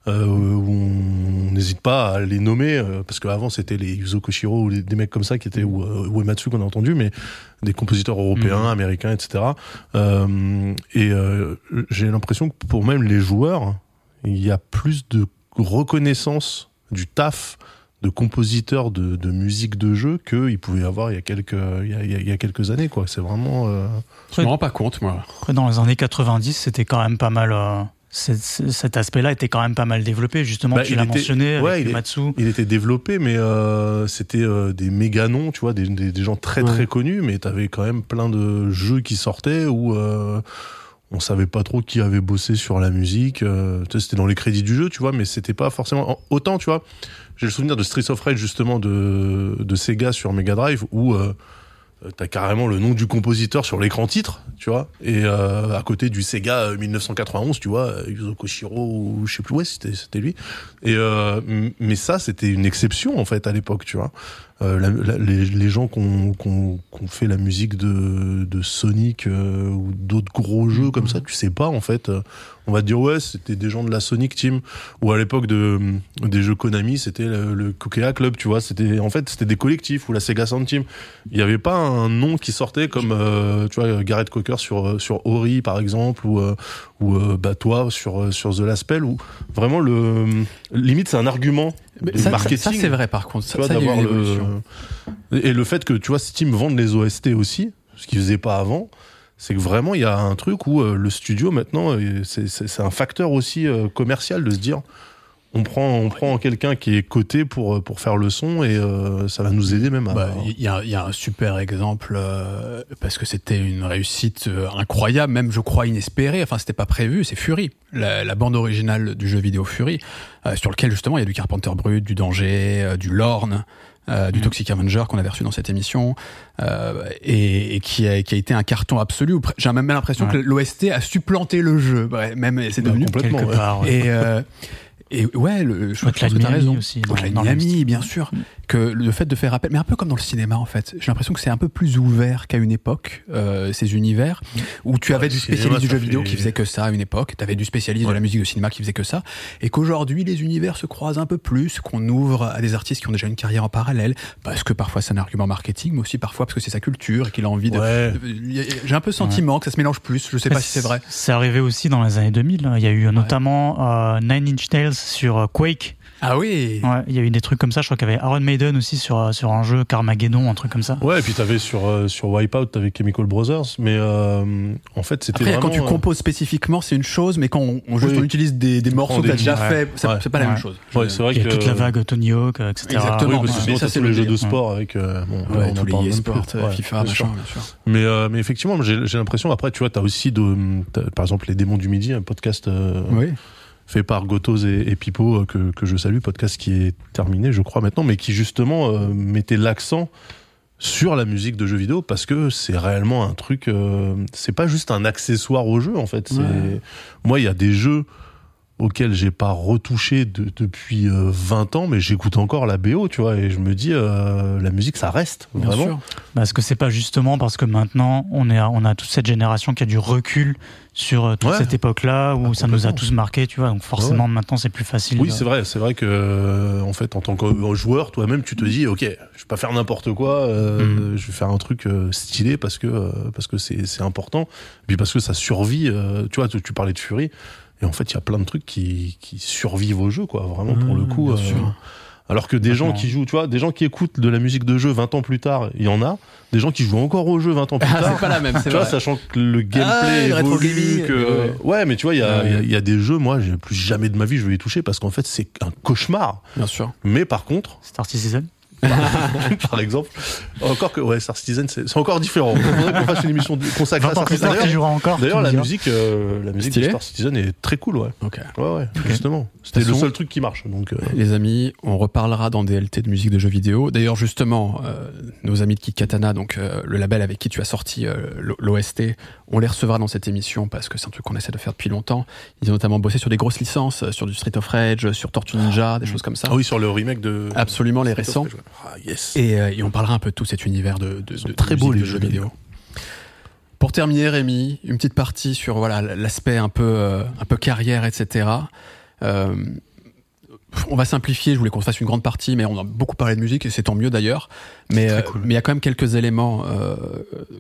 Euh, où on n'hésite pas à les nommer euh, parce qu'avant c'était les Yuzo Koshiro ou les- des mecs comme ça qui étaient ou euh, Uematsu qu'on a entendu mais des compositeurs européens Mhm. américains etc euh, et euh, j'ai l'impression que pour même les joueurs il y a plus de reconnaissance du taf de compositeurs de, de musique de jeu qu'il pouvait y avoir il y a quelques, il y a, il y a- il y a quelques années. quoi. C'est vraiment... euh, Je me rends pas compte moi. Dans les années 90, c'était quand même pas mal. Cet aspect-là était quand même pas mal développé. Justement, Bah, tu il l'as mentionné ouais, avec il est-. Il était développé, mais euh, c'était euh, des méga noms, tu vois, des, des, des gens très Ouais. très connus, mais t'avais quand même plein de jeux qui sortaient où euh, on savait pas trop qui avait bossé sur la musique. euh, c'était dans les crédits du jeu, tu vois, mais c'était pas forcément en- autant, tu vois. J'ai le souvenir de Streets of Rage justement de, de Sega sur Mega Drive où T'as carrément le nom du compositeur sur l'écran titre, tu vois, et euh, à côté du Sega euh, 1991, tu vois, euh, Yuzo Koshiro ou je sais plus, ouais, c'était c'était lui. Et euh, mais ça, c'était une exception en fait à l'époque, tu vois. Euh, la- la- les, les gens qui ont qu'on fait la musique de, de Sonic euh, ou d'autres gros jeux comme ça, tu sais pas en fait. euh, on va te dire ouais, c'était des gens de la Sonic Team ou à l'époque de des jeux Konami, c'était le, le Kokea Club, tu vois. C'était en fait c'était des collectifs ou la Sega Sound Team. Il n'y avait pas un nom qui sortait comme euh, tu vois Garrett Cocker sur sur Ori par exemple ou euh, ou euh, bah toi sur euh, sur The Last Spell ou vraiment le limite c'est un argument Mais ça, marketing ça, c'est vrai par contre. Ça, tu vois, ça, il y a eu d'avoir une évolution. le et le fait que tu vois Steam vende les OST aussi ce qu'ils faisaient pas avant c'est que vraiment il y a un truc où euh, le studio maintenant euh, c'est un facteur aussi euh, commercial de se dire on prend on prend quelqu'un qui est coté pour euh, pour faire le son et euh, ça va nous aider même à Bah, Il y, a- y a un super exemple euh, parce que c'était une réussite euh, incroyable, même je crois inespérée. Enfin, c'était pas prévu. C'est Fury, la, la bande originale du jeu vidéo Fury, euh, sur lequel justement il y a du Carpenter Brut, du Danger, euh, du Lorne. euh, du Mhm. Toxic Avenger qu'on avait reçu dans cette émission euh, et, et qui, a, qui a été un carton absolu. J'ai même l'impression Ouais. que l'OST a supplanté le jeu. Ouais, même c'est Bah, devenu complètement, part. ouais. et, euh, et ouais, le, je, je pense que t'as Miami raison. aussi, dans- dans Miami, bien sûr. Que le fait de faire appel, mais un peu comme dans le cinéma en fait. J'ai l'impression que c'est un peu plus ouvert qu'à une époque, euh, ces univers, où tu Ouais, avais du spécialiste du jeu vidéo fait- qui faisait que ça à une époque, tu avais du spécialiste de la musique de cinéma qui faisait que ça, et qu'aujourd'hui les univers se croisent un peu plus, qu'on ouvre à des artistes qui ont déjà une carrière en parallèle, parce que parfois c'est un argument marketing, mais aussi parfois parce que c'est sa culture et qu'il a envie de. Ouais. de- J'ai un peu le sentiment que ça se mélange plus. Je sais pas si c'est vrai. C'est arrivé aussi dans les années 2000. hein. Il y a eu notamment euh, Nine Inch Nails sur euh, Quake. Ah oui. Ouais, il y a eu des trucs comme ça. Je crois qu'il y avait Iron Maiden aussi sur, euh, sur un jeu Carmageddon, un truc comme ça. Ouais, et puis t'avais sur euh, sur Wipeout, t'avais Chemical Brothers, mais euh, en fait c'était Après, vraiment. quand tu composes spécifiquement, c'est une chose, mais quand on, on, juste, Oui. on utilise des, des morceaux que t'as déjà ouais. fait, Ouais. c'est pas la Ouais. même chose. Ouais, c'est vrai Il y a que toute la vague Tony Hawk, etc. Exactement. Oui, parce que Ouais, sinon mais ça, c'est les jeux de sport avec euh, bon, Ouais, on tous les Ouais, FIFA, machin, bien sûr. Mais euh, mais effectivement, j'ai l'impression après, tu vois, t'as aussi de par exemple les démons du midi, un podcast Oui. Fait par Gotos et, et Pipo euh, que que je salue, podcast qui est terminé, je crois maintenant, mais qui justement euh, mettait l'accent sur la musique de jeux vidéo parce que c'est réellement un truc euh, c'est pas juste un accessoire au jeu en fait Ouais. moi il y a des jeux auxquels j'ai pas retouché de- depuis euh, 20 ans mais j'écoute encore la BO tu vois et je me dis euh, la musique ça reste Bien vraiment sûr. Parce que c'est pas justement parce que maintenant on est, on a toute cette génération qui a du recul sur euh, toute Ouais. cette époque-là où Ah, ça nous a tous marqué, tu vois. Donc forcément maintenant c'est plus facile. Oui, de- c'est vrai, c'est vrai que euh, en fait, en tant que joueur, toi-même, tu te dis, ok, je vais pas faire n'importe quoi, euh, Mhm. je vais faire un truc euh, stylé parce que euh, parce que c'est c'est important, et puis parce que ça survit. euh, tu vois, tu, tu parlais de Fury, et en fait, il y a plein de trucs qui qui survivent au jeu, quoi. Vraiment pour le Mhm, coup. bien euh, sûr. alors que des gens Complètement. qui jouent, tu vois, des gens qui écoutent de la musique de jeu 20 ans plus tard, il y en a. Des gens qui jouent encore au jeu 20 ans plus Ah, tard. c'est pas la même, c'est Tu vois, sachant que le Ah, gameplay rétro évolue, que ouais. ouais, mais tu vois, il y a, Ouais. il y a- il y a des jeux, moi, j'ai plus jamais de ma vie je vais les toucher parce qu'en fait, c'est un cauchemar. Bien sûr. Mais par contre, Star Citizen. par exemple, encore que ouais, Star Citizen, c'est c'est encore différent. Il faudrait qu'on fasse une émission consacrée à 20 ans Star Citizen. D'ailleurs, la diras. musique, euh, la musique de. Star Citizen est très cool, ouais. Ok. Ouais, ouais, justement. C'était le seul truc qui marche. Donc, euh, Les amis, on reparlera dans DLT de musique de jeux vidéo. D'ailleurs, justement, euh, nos amis de Kit Katana, donc euh, le label avec qui tu as sorti euh, l'OST, on les recevra dans cette émission parce que c'est un truc qu'on essaie de faire depuis longtemps. Ils ont notamment bossé sur des grosses licences, sur du Street of Rage, sur Tortue Ninja, des choses comme ça. ah oui, sur le remake de. Absolument, les récents. Ah yes. Et, euh, et on parlera un peu de tout cet univers de, de, sont de- très beaux, les jeux vidéo. Pour terminer, Rémi, une petite partie sur voilà l'aspect un peu euh, un peu carrière, etc. Euh, on va simplifier. Je voulais qu'on fasse une grande partie, mais on a beaucoup parlé de musique et c'est tant mieux d'ailleurs. Mais euh, cool. mais il y a quand même quelques éléments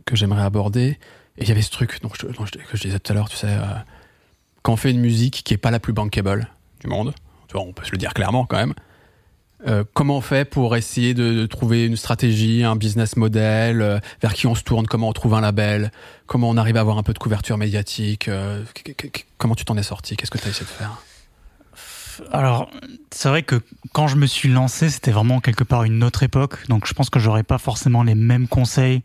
que j'aimerais aborder. Et il y avait ce truc dont je, dont je- que je disais tout à l'heure, tu sais, quand on fait une musique qui est pas la plus bankable du monde, tu vois, on peut se le dire clairement quand même. Euh, comment on fait pour essayer de, de trouver une stratégie, un business model, euh, vers qui on se tourne, comment on trouve un label, comment on arrive à avoir un peu de couverture médiatique, euh, comment tu t'en es sorti, qu'est-ce que tu as essayé de faire? Alors, c'est vrai que quand je me suis lancé, c'était vraiment quelque part une autre époque. Donc, je pense que j'aurais pas forcément les mêmes conseils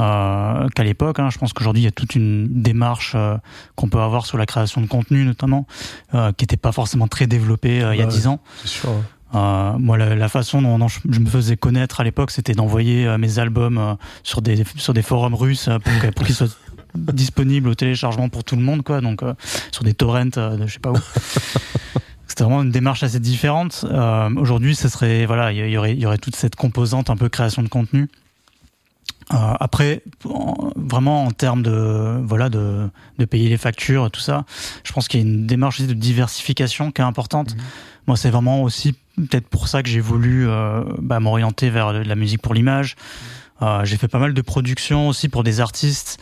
euh, qu'à l'époque. hein. Je pense qu'aujourd'hui, il y a toute une démarche euh, qu'on peut avoir sur la création de contenu, notamment, euh, qui n'était pas forcément très développée euh, il y a dix ans. C'est sûr. ouais. Euh, moi, la, la façon dont, dont je, je me faisais connaître à l'époque, c'était d'envoyer euh, mes albums euh, sur des sur des forums russes pour, qu'ils soient disponibles au téléchargement pour tout le monde, quoi. Donc sur des torrents de je sais pas où. C'était vraiment une démarche assez différente. Aujourd'hui, ce serait voilà, il y, aurait il y aurait toute cette composante un peu création de contenu. Après, en- vraiment en termes de voilà de, de payer les factures, tout ça, je pense qu'il y a une démarche de diversification qui est importante. Moi, c'est vraiment aussi peut-être pour ça que j'ai voulu euh, bah, m'orienter vers de la musique pour l'image. Euh, j'ai fait pas mal de productions aussi pour des artistes,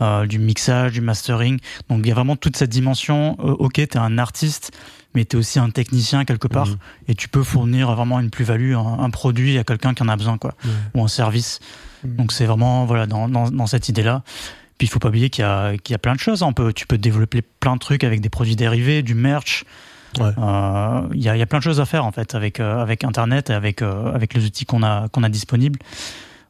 euh, du mixage, du mastering. Donc il y a vraiment toute cette dimension. euh, ok, t'es un artiste, mais t'es aussi un technicien quelque part, Mhm. et tu peux fournir vraiment une plus-value, un, un produit à quelqu'un qui en a besoin, quoi, ou un service. Mhm. Donc c'est vraiment voilà dans, dans, dans cette idée-là. Puis il faut pas oublier qu'il y a, qu'il y a plein de choses. On peut, tu peux développer plein de trucs avec des produits dérivés, du merch. Ouais. Euh, Il y, a, il y a plein de choses à faire en fait avec euh, avec Internet et avec euh, avec les outils qu'on a qu'on a disponibles.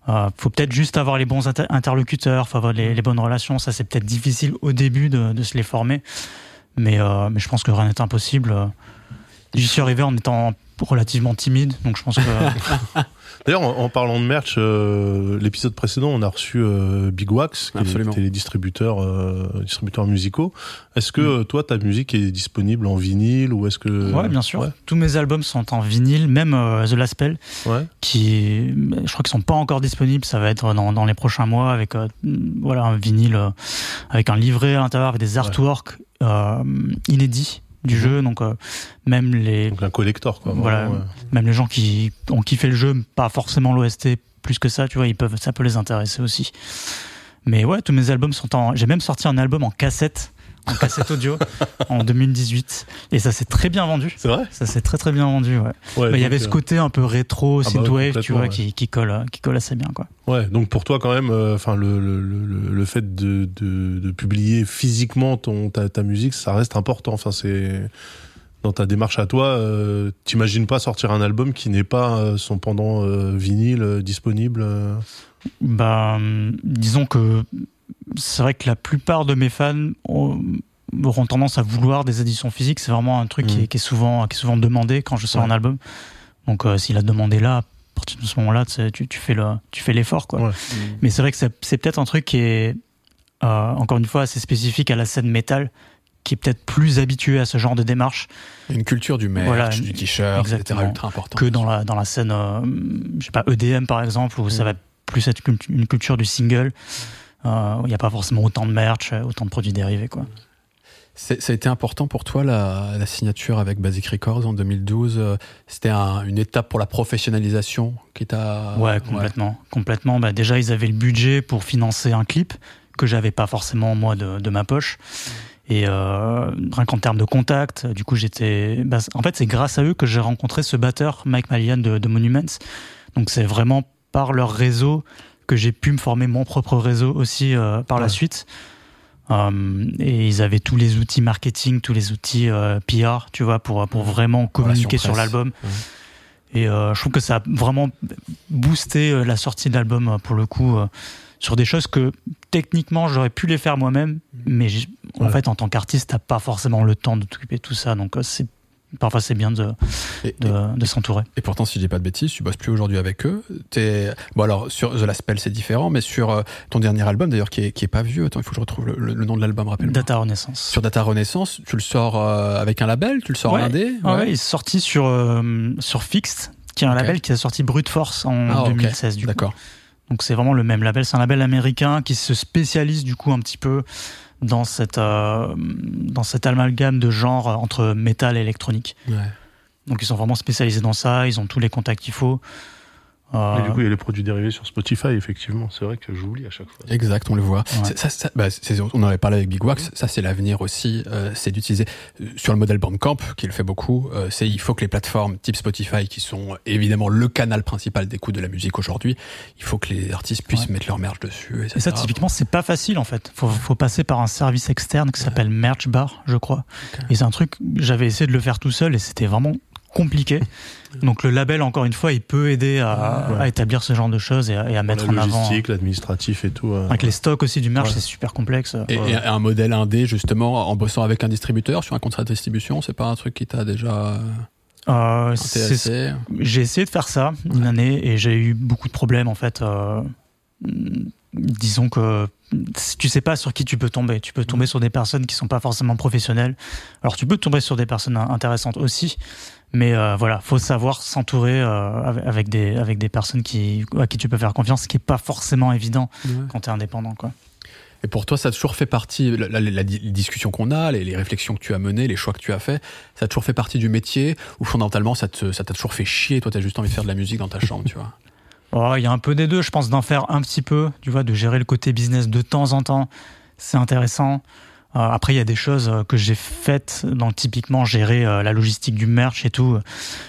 Euh, faut peut-être juste avoir les bons inter- interlocuteurs, faut avoir les, les bonnes relations. Ça c'est peut-être difficile au début de, de se les former, mais mais je pense que rien n'est impossible. J'y suis arrivé en étant relativement timide, donc je pense que D'ailleurs, en, en parlant de merch, euh, l'épisode précédent, on a reçu euh, Big Wax, qui Absolument. était les distributeurs, euh, distributeurs musicaux. Est-ce que Mm. toi, ta musique est disponible en vinyle ou est-ce que ouais, bien sûr. Ouais. Tous mes albums sont en vinyle, même euh, The Last Spell. ouais. qui je crois qu'ils sont pas encore disponibles ça va être dans, dans les prochains mois avec euh, voilà un vinyle euh, avec un livret à l'intérieur avec des artworks euh, inédits du Mhm. jeu donc euh, même les Donc un collector, quoi. Voilà. ouais. même les gens qui ont kiffé le jeu pas forcément l'OST plus que ça tu vois ils peuvent ça peut les intéresser aussi mais ouais tous mes albums sont en j'ai même sorti un album en cassette en cassette audio en 2018 et ça s'est très bien vendu C'est vrai? Ça s'est très très bien vendu ouais Ouais, bah, il y avait ce euh, côté un peu rétro, Ah bah synthwave, tu vois, ouais. qui, qui colle, qui colle assez bien, quoi. Ouais, donc pour toi quand même, euh, le, le, le, le fait de, de, de publier physiquement ton ta, ta musique, ça reste important. Enfin c'est dans ta démarche à toi, euh, t'imagines pas sortir un album qui n'est pas euh, son pendant euh, vinyle disponible. Bah, hum, disons que c'est vrai que la plupart de mes fans ont- auront tendance à vouloir des éditions physiques. C'est vraiment un truc qui, est, qui est souvent, qui est souvent demandé quand je sors Ouais. un album. Donc, euh, s'il a demandé là, à partir de ce moment-là, tu, sais, tu, tu fais le, tu fais l'effort, quoi. Ouais. Mais c'est vrai que c'est c'est peut-être un truc qui est, euh, encore une fois, assez spécifique à la scène métal, qui est peut-être plus habitué à ce genre de démarche. Une culture du merch, Voilà, du t-shirt, etc. exactement. ultra important. que dans la, dans la scène, euh, je sais pas, EDM par exemple, où ça Mm. va plus être une, une culture du single. Euh, Il n'y a pas forcément autant de merch, euh, autant de produits dérivés. Quoi. Ça a été important pour toi la, la signature avec Basic Records en 2012. euh, C'était un- une étape pour la professionnalisation qui t'a. ouais, complètement. complètement. Bah, déjà, ils avaient le budget pour financer un clip que j'avais pas forcément moi de, de ma poche. Et euh, rien qu'en termes de contact, du coup, j'étais. bah, en fait, c'est grâce à eux que j'ai rencontré ce batteur, Mike Malian de, de Monuments. Donc, c'est vraiment par leur réseau que j'ai pu me former mon propre réseau aussi euh, par la suite. Euh, et ils avaient tous les outils marketing, tous les outils euh, PR, tu vois, pour, pour vraiment communiquer sur l'album. Et euh, je trouve que ça a vraiment boosté la sortie de l'album pour le coup euh, sur des choses que techniquement j'aurais pu les faire moi-même, mais j'ai- en Ouais. fait en tant qu'artiste t'as pas forcément le temps de t'occuper de tout ça, donc c'est parfois c'est bien de, de, de s'entourer. et pourtant, si je dis pas de bêtises, tu bosses plus aujourd'hui avec eux. T'es- Bon, alors, sur The Last Spell, c'est différent, mais sur euh, ton dernier album, d'ailleurs, qui est, qui est pas vieux, attends, il faut que je retrouve le, nom de l'album, rappelle-moi. Data Renaissance. Sur Data Renaissance, tu le sors euh, avec un label, tu le sors Ouais. indé? Ah ouais, il est sorti sur, euh, sur Fixed, qui est un label qui a sorti Brute Force en Ah, ok. 2016 du coup. D'accord. Donc c'est vraiment le même label. C'est un label américain qui se spécialise du coup un petit peu dans cette euh, dans cet amalgame de genre entre métal et électronique. Ouais. Donc ils sont vraiment spécialisés dans ça. Ils ont tous les contacts qu'il faut. Et du coup, il y a les produits dérivés sur Spotify, effectivement. C'est vrai que j'oublie à chaque fois. Exact, on le voit. Ouais. Ça, ça- bah, on en avait parlé avec Big Wax. Ça, c'est l'avenir aussi. euh, c'est d'utiliser euh, sur le modèle Bandcamp, qui le fait beaucoup. euh, c'est il faut que les plateformes type Spotify, qui sont évidemment le canal principal d'écoute de la musique aujourd'hui, il faut que les artistes puissent Ouais. mettre leur merge dessus. et ça typiquement c'est pas facile en fait. Faut, faut passer par un service externe qui s'appelle Merch Bar, je crois. Et c'est un truc j'avais essayé de le faire tout seul et c'était vraiment compliqué. Donc le label encore une fois il peut aider à, Ouais. à établir ce genre de choses et à, et à mettre la en avant. logistique, l'administratif et tout. euh, Avec les stocks aussi du merch, Ouais. c'est super complexe. Et, Ouais. et un modèle indé, justement, en bossant avec un distributeur sur un contrat de distribution, c'est pas un truc qui t'a déjà. Euh, assez- J'ai essayé de faire ça une année et j'ai eu beaucoup de problèmes en fait. Euh, disons que tu sais pas sur qui tu peux tomber. Tu peux tomber sur des personnes qui sont pas forcément professionnelles. Alors tu peux tomber sur des personnes intéressantes aussi, mais euh, voilà, faut savoir s'entourer euh, avec- des avec des personnes qui à qui tu peux faire confiance, ce qui est pas forcément évident Ouais. quand tu es indépendant quoi. Et pour toi, ça a toujours fait partie, la, la- la di- les discussions qu'on a, les, les réflexions que tu as menées, les choix que tu as fait, ça a toujours fait partie du métier ou fondamentalement ça te- ça t'a toujours fait chier, toi t'as juste envie de faire de la musique dans ta chambre, tu vois? Oh, Il y a un peu des deux, je pense, d'en faire un petit peu, tu vois, de gérer le côté business de temps en temps. C'est intéressant. Euh, après, il y a des choses euh, que j'ai faites, donc typiquement gérer euh, la logistique du merch et tout.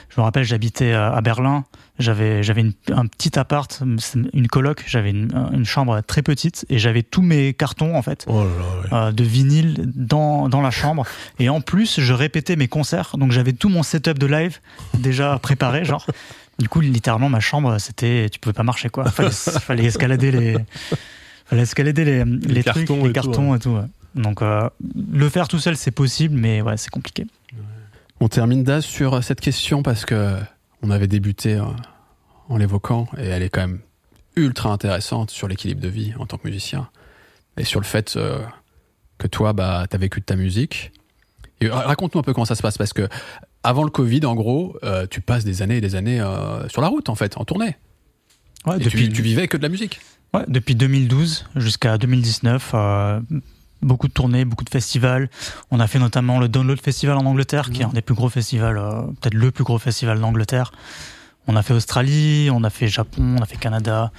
Je me rappelle, j'habitais à Berlin. J'avais j'avais un petit appart, une coloc. J'avais une, une chambre très petite et j'avais tous mes cartons en fait Oh là là, ouais. euh, de vinyle dans, dans la chambre. Et en plus, je répétais mes concerts. Donc j'avais tout mon setup de live déjà préparé, genre. Du coup, littéralement, ma chambre, c'était, tu pouvais pas marcher, quoi. Fallait, fallait escalader les, fallait escalader les, les, trucs, cartons les et tout, cartons et tout. ouais. Donc, euh, le faire tout seul, c'est possible, mais ouais, c'est compliqué. On termine Daz sur cette question parce que on avait débuté euh, en l'évoquant et elle est quand même ultra intéressante sur l'équilibre de vie en tant que musicien et sur le fait euh, que toi bah t'as vécu de ta musique. Raconte-nous un peu comment ça se passe parce que avant le Covid en gros euh, tu passes des années et des années euh, sur la route en fait en tournée Ouais, et depuis, tu, tu vivais que de la musique. ouais, depuis 2012 jusqu'à 2019, euh, beaucoup de tournées, beaucoup de festivals. On a fait notamment le Download Festival en Angleterre, qui est un des plus gros festivals, euh, peut-être le plus gros festival d'Angleterre. On a fait Australie, on a fait Japon, on a fait Canada.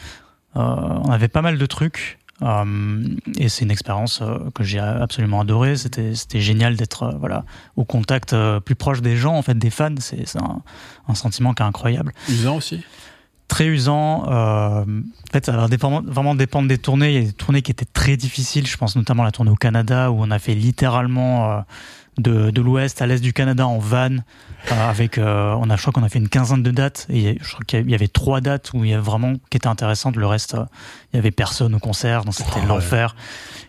Euh, on avait pas mal de trucs. euh, et c'est une expérience que j'ai absolument adorée. C'était, c'était génial d'être voilà au contact plus proche des gens, en fait, des fans. C'est, c'est un, un sentiment qui est incroyable Usant aussi. Très usant. Euh, en fait, ça va dépendre- vraiment dépendre des tournées. Il y a des tournées qui étaient très difficiles. Je pense notamment à la tournée au Canada où on a fait littéralement euh, de, de l'ouest à l'est du Canada en van. euh, avec, euh, on a, je crois qu'on a fait une quinzaine de dates. Et je crois qu'il y avait trois dates où il y avait vraiment qui étaient intéressantes. Le reste, euh, il y avait personne au concert, donc c'était Oh, ouais. l'enfer.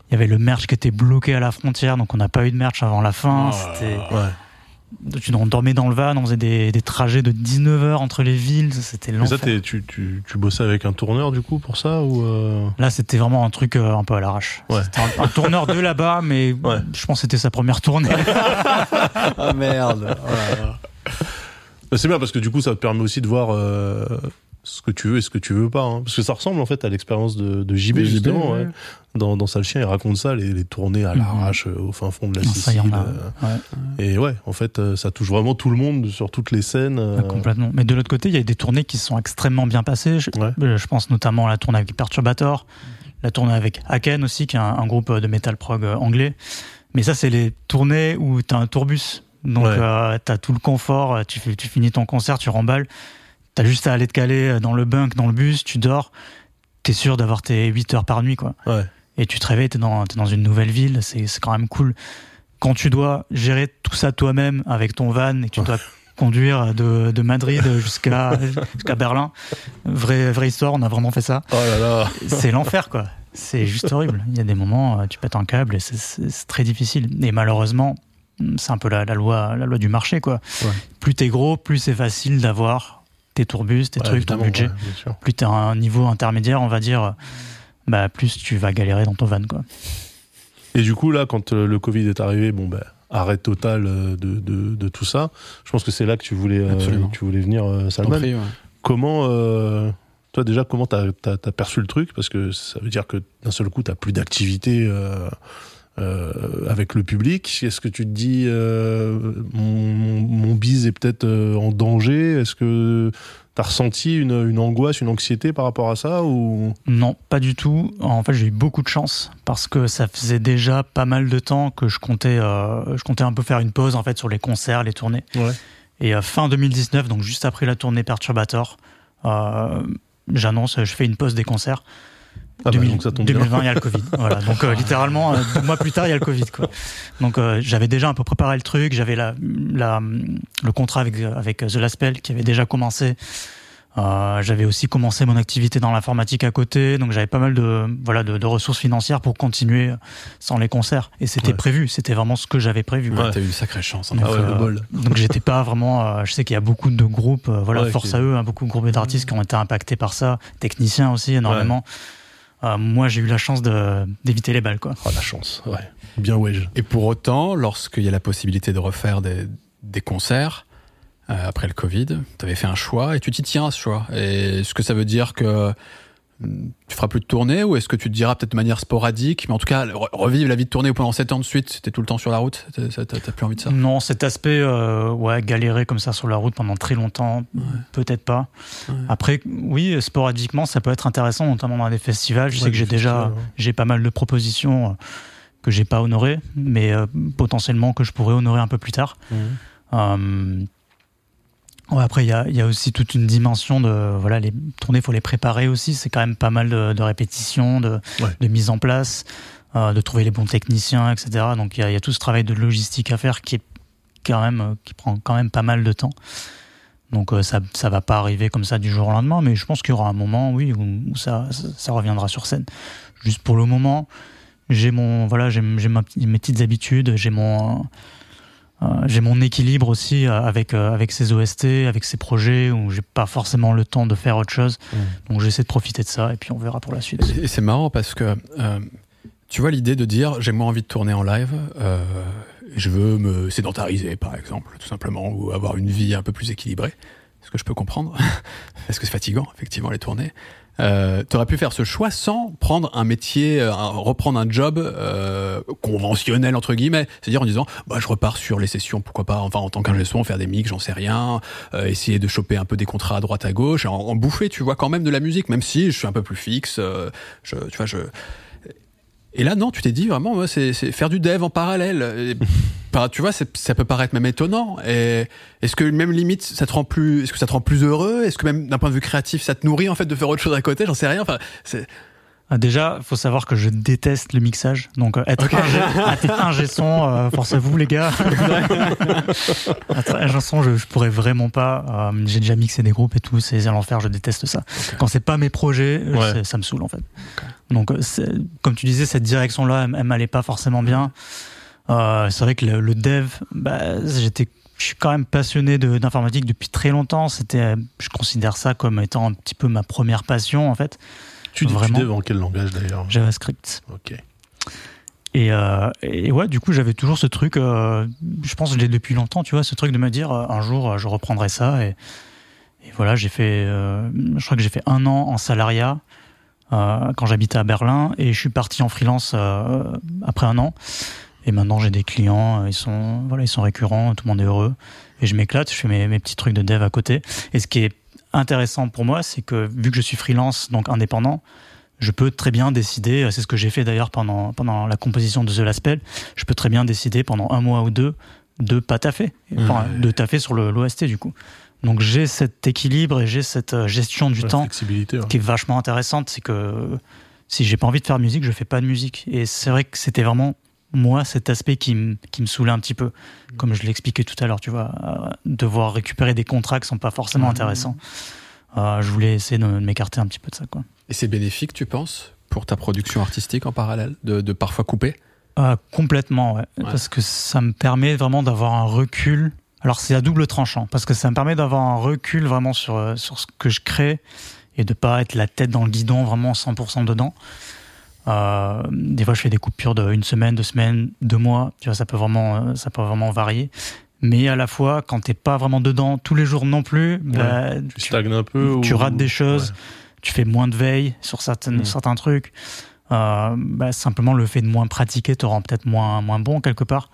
Il y avait le merch qui était bloqué à la frontière, donc on n'a pas eu de merch avant la fin. Oh C'était. Ouais. Tu on dormait dans le van, on faisait des, des trajets de 19 heures entre les villes, c'était Mais ça, l'enfer. t'es- tu, tu, tu bossais avec un tourneur du coup pour ça ou euh, Là, c'était vraiment un truc euh, un peu à l'arrache. Ouais. C'était un, un tourneur de là-bas, mais Ouais. je pense que c'était sa première tournée. Ah merde. C'est bien parce que du coup ça te permet aussi de voir euh, ce que tu veux et ce que tu veux pas. hein. Parce que ça ressemble en fait à l'expérience de, de JB De JB, justement. ouais. ouais. Dans, dans Sale Chien, il raconte ça, les, les tournées à Mhm. l'arrache euh, au fin fond de la Non, y Sicile. a. euh, Ouais, Et ouais, en fait, euh, ça touche vraiment tout le monde sur toutes les scènes. euh, complètement. Mais de l'autre côté, il y a des tournées qui sont extrêmement bien passées. Je, pense notamment à la tournée avec Perturbator, la tournée avec Haken aussi, qui est un, un groupe de metal prog anglais. Mais ça, c'est les tournées où tu as un tourbus. Donc, Ouais. euh, tu as tout le confort, tu, tu finis ton concert, tu remballes. Tu as juste à aller te caler euh, dans le bunk, dans le bus, tu dors. Tu es sûr d'avoir tes 8 heures par nuit, quoi. Ouais. et tu te réveilles, t'es dans, t'es dans une nouvelle ville, c'est, quand même cool. Quand tu dois gérer tout ça toi-même avec ton van et que tu dois conduire de, de Madrid jusqu'à, jusqu'à Berlin, vraie, vraie histoire, on a vraiment fait ça. Oh là là. C'est l'enfer, quoi. C'est juste horrible. Il y a des moments, euh, tu pètes un câble et c'est très difficile. Et malheureusement, c'est un peu la, la loi, la loi du marché, quoi. Ouais. Plus t'es gros, plus c'est facile d'avoir tes tourbus, tes Ouais, trucs, ton budget ouais, plus tu as un niveau intermédiaire, on va dire, bah, plus tu vas galérer dans ton van. Quoi. Et du coup, là, quand euh, le Covid est arrivé, bon, ben, arrêt total euh, de, de, de tout ça. Je pense que c'est là que tu voulais, euh, tu voulais venir, euh, Salman. prie, ouais. Comment, euh, toi déjà, comment t'as as, perçu le truc? Parce que ça veut dire que d'un seul coup, t'as plus d'activité euh, avec le public. Est-ce que tu te dis, euh, mon, mon, bise est peut-être euh, en danger? Est-ce que t'as ressenti une, une angoisse, une anxiété par rapport à ça ou? Non, pas du tout. En fait, j'ai eu beaucoup de chance parce que ça faisait déjà pas mal de temps que je comptais, euh, je comptais un peu faire une pause en fait sur les concerts, les tournées. Ouais. Et fin 2019, donc juste après la tournée Perturbator, j'annonce, je fais une pause des concerts. Ah bah, 2000 donc ça tombe bien. 2020, il y a le Covid. voilà. Donc euh, littéralement, euh, deux mois plus tard, il y a le Covid. Quoi. Donc euh, j'avais déjà un peu préparé le truc. J'avais la, la, le contrat avec, avec The Last Spell qui avait déjà commencé. Euh, j'avais aussi commencé mon activité dans l'informatique à côté, donc j'avais pas mal de voilà de, de ressources financières pour continuer sans les concerts. Et c'était Ouais. prévu, c'était vraiment ce que j'avais prévu. Ouais, Ouais. T'as eu une sacrée chance. en Donc, Ah ouais, le bol. donc j'étais pas vraiment. euh, je sais qu'il y a beaucoup de groupes, euh, voilà, force à eux, hein, beaucoup de groupes d'artistes qui ont été impactés par ça, techniciens aussi énormément. Euh, moi, j'ai eu la chance d'éviter les balles, quoi. Oh, la chance, ouais. Bien wedge. Et pour autant, lorsqu'il y a la possibilité de refaire des, des concerts, euh, après le Covid, tu avais fait un choix et tu t'y tiens à ce choix. Et est-ce que ça veut dire que tu feras plus de tournée ou est-ce que tu te diras peut-être de manière sporadique, mais en tout cas, re- revivre la vie de tournée pendant 7 ans de suite, c'était tout le temps sur la route T'as- plus envie de ça? Non, cet aspect, euh, ouais, galérer comme ça sur la route pendant très longtemps, peut-être pas. Ouais. Après, oui, sporadiquement, ça peut être intéressant, notamment dans des festivals. Je sais que j'ai déjà, j'ai pas mal de propositions euh, que j'ai pas honorées, mais euh, potentiellement que je pourrais honorer un peu plus tard. Euh, ouais, après, il y a, il y a aussi toute une dimension de voilà, les tournées, faut les préparer aussi. C'est quand même pas mal de, de répétitions, de, Ouais. de mise en place, euh, de trouver les bons techniciens, etc. Donc il y, a, il y a tout ce travail de logistique à faire qui est quand même euh, qui prend quand même pas mal de temps. Donc euh, ça ça va pas arriver comme ça du jour au lendemain, mais je pense qu'il y aura un moment, oui, où, où ça, ça ça reviendra sur scène. Juste pour le moment, j'ai mon voilà, j'ai mes petites habitudes, j'ai mon euh, j'ai mon équilibre aussi euh, avec euh, avec ces OST, avec ces projets où j'ai pas forcément le temps de faire autre chose. Mm. Donc j'essaie de profiter de ça et puis on verra pour la suite. Et c'est marrant parce que euh, tu vois l'idée de dire j'ai moins envie de tourner en live, euh, je veux me sédentariser par exemple, tout simplement, ou avoir une vie un peu plus équilibrée. Ce que je peux comprendre, parce que c'est fatigant effectivement les tournées? Euh, T'aurais pu faire ce choix sans prendre un métier, euh, reprendre un job euh, conventionnel entre guillemets, c'est-à-dire en disant bah je repars sur les sessions, pourquoi pas, enfin en tant qu'ingé son, faire des mix, j'en sais rien, euh, essayer de choper un peu des contrats à droite à gauche, en, en bouffer, tu vois quand même de la musique, même si je suis un peu plus fixe, euh, je, tu vois je et là, non, tu t'es dit vraiment, c'est faire du dev en parallèle. Tu vois, ça peut paraître même étonnant. Et est-ce que même limite, ça te rend plus, est-ce que ça te rend plus heureux? Est-ce que même d'un point de vue créatif, ça te nourrit en fait de faire autre chose à côté? J'en sais rien. Enfin, c'est Ah, Déjà, faut savoir que je déteste le mixage. Donc, euh, être ingé, être ingé son, euh, forcez-vous, les gars. être ingé son, je, je pourrais vraiment pas. Euh, J'ai déjà mixé des groupes et tout, c'est à l'enfer, je déteste ça. Quand c'est pas mes projets, Ouais. ça me saoule, en fait. Donc, euh, comme tu disais, cette direction-là, elle, elle m'allait pas forcément bien. Euh, c'est vrai que le, le dev, bah, j'étais, je suis quand même passionné de- d'informatique depuis très longtemps. C'était, euh, je considère ça comme étant un petit peu ma première passion, en fait. Tu, tu Vraiment. dev en quel langage d'ailleurs JavaScript. Ok. Et, euh, et ouais, du coup, j'avais toujours ce truc, euh, je pense que je l'ai depuis longtemps, tu vois, ce truc de me dire, euh, un jour, je reprendrai ça. Et, et voilà, j'ai fait, je crois que j'ai fait un an en salariat quand j'habitais à Berlin, et je suis parti en freelance après un an. Et maintenant, j'ai des clients, euh, ils sont, voilà, ils sont récurrents, tout le monde est heureux. Et je m'éclate, je fais mes, mes petits trucs de dev à côté. Et ce qui est intéressant pour moi, c'est que vu que je suis freelance, donc indépendant, je peux très bien décider, c'est ce que j'ai fait d'ailleurs pendant, pendant la composition de The Last Spell, je peux très bien décider pendant un mois ou deux de pas taffer, enfin, Ouais. de taffer sur l'OST du coup. Donc j'ai cet équilibre et j'ai cette euh, gestion du La temps flexibilité. ouais. qui est vachement intéressante, c'est que si j'ai pas envie de faire de musique, je fais pas de musique. Et c'est vrai que c'était vraiment moi cet aspect qui me qui me saoulait un petit peu, comme je l'expliquais tout à l'heure, tu vois, euh, devoir récupérer des contrats qui sont pas forcément intéressants. Euh, je voulais essayer de m'écarter un petit peu de ça, quoi. et c'est bénéfique, tu penses, pour ta production artistique en parallèle, de, de parfois couper? Euh, complètement, ouais. Parce que ça me permet vraiment d'avoir un recul. Alors c'est à double tranchant, parce que ça me permet d'avoir un recul vraiment sur, sur ce que je crée et de pas être la tête dans le guidon vraiment 100% dedans. Euh, des fois je fais des coupures de une semaine, deux semaines, deux mois, tu vois, ça peut vraiment, euh, ça peut vraiment varier. Mais à la fois, quand t'es pas vraiment dedans tous les jours non plus, bah, Tu tu, stagnes un peu. tu ou- rates des choses, Ouais. tu fais moins de veille sur certaines, Mm. certains trucs. Euh, bah, simplement, le fait de moins pratiquer te rend peut-être moins, moins bon quelque part.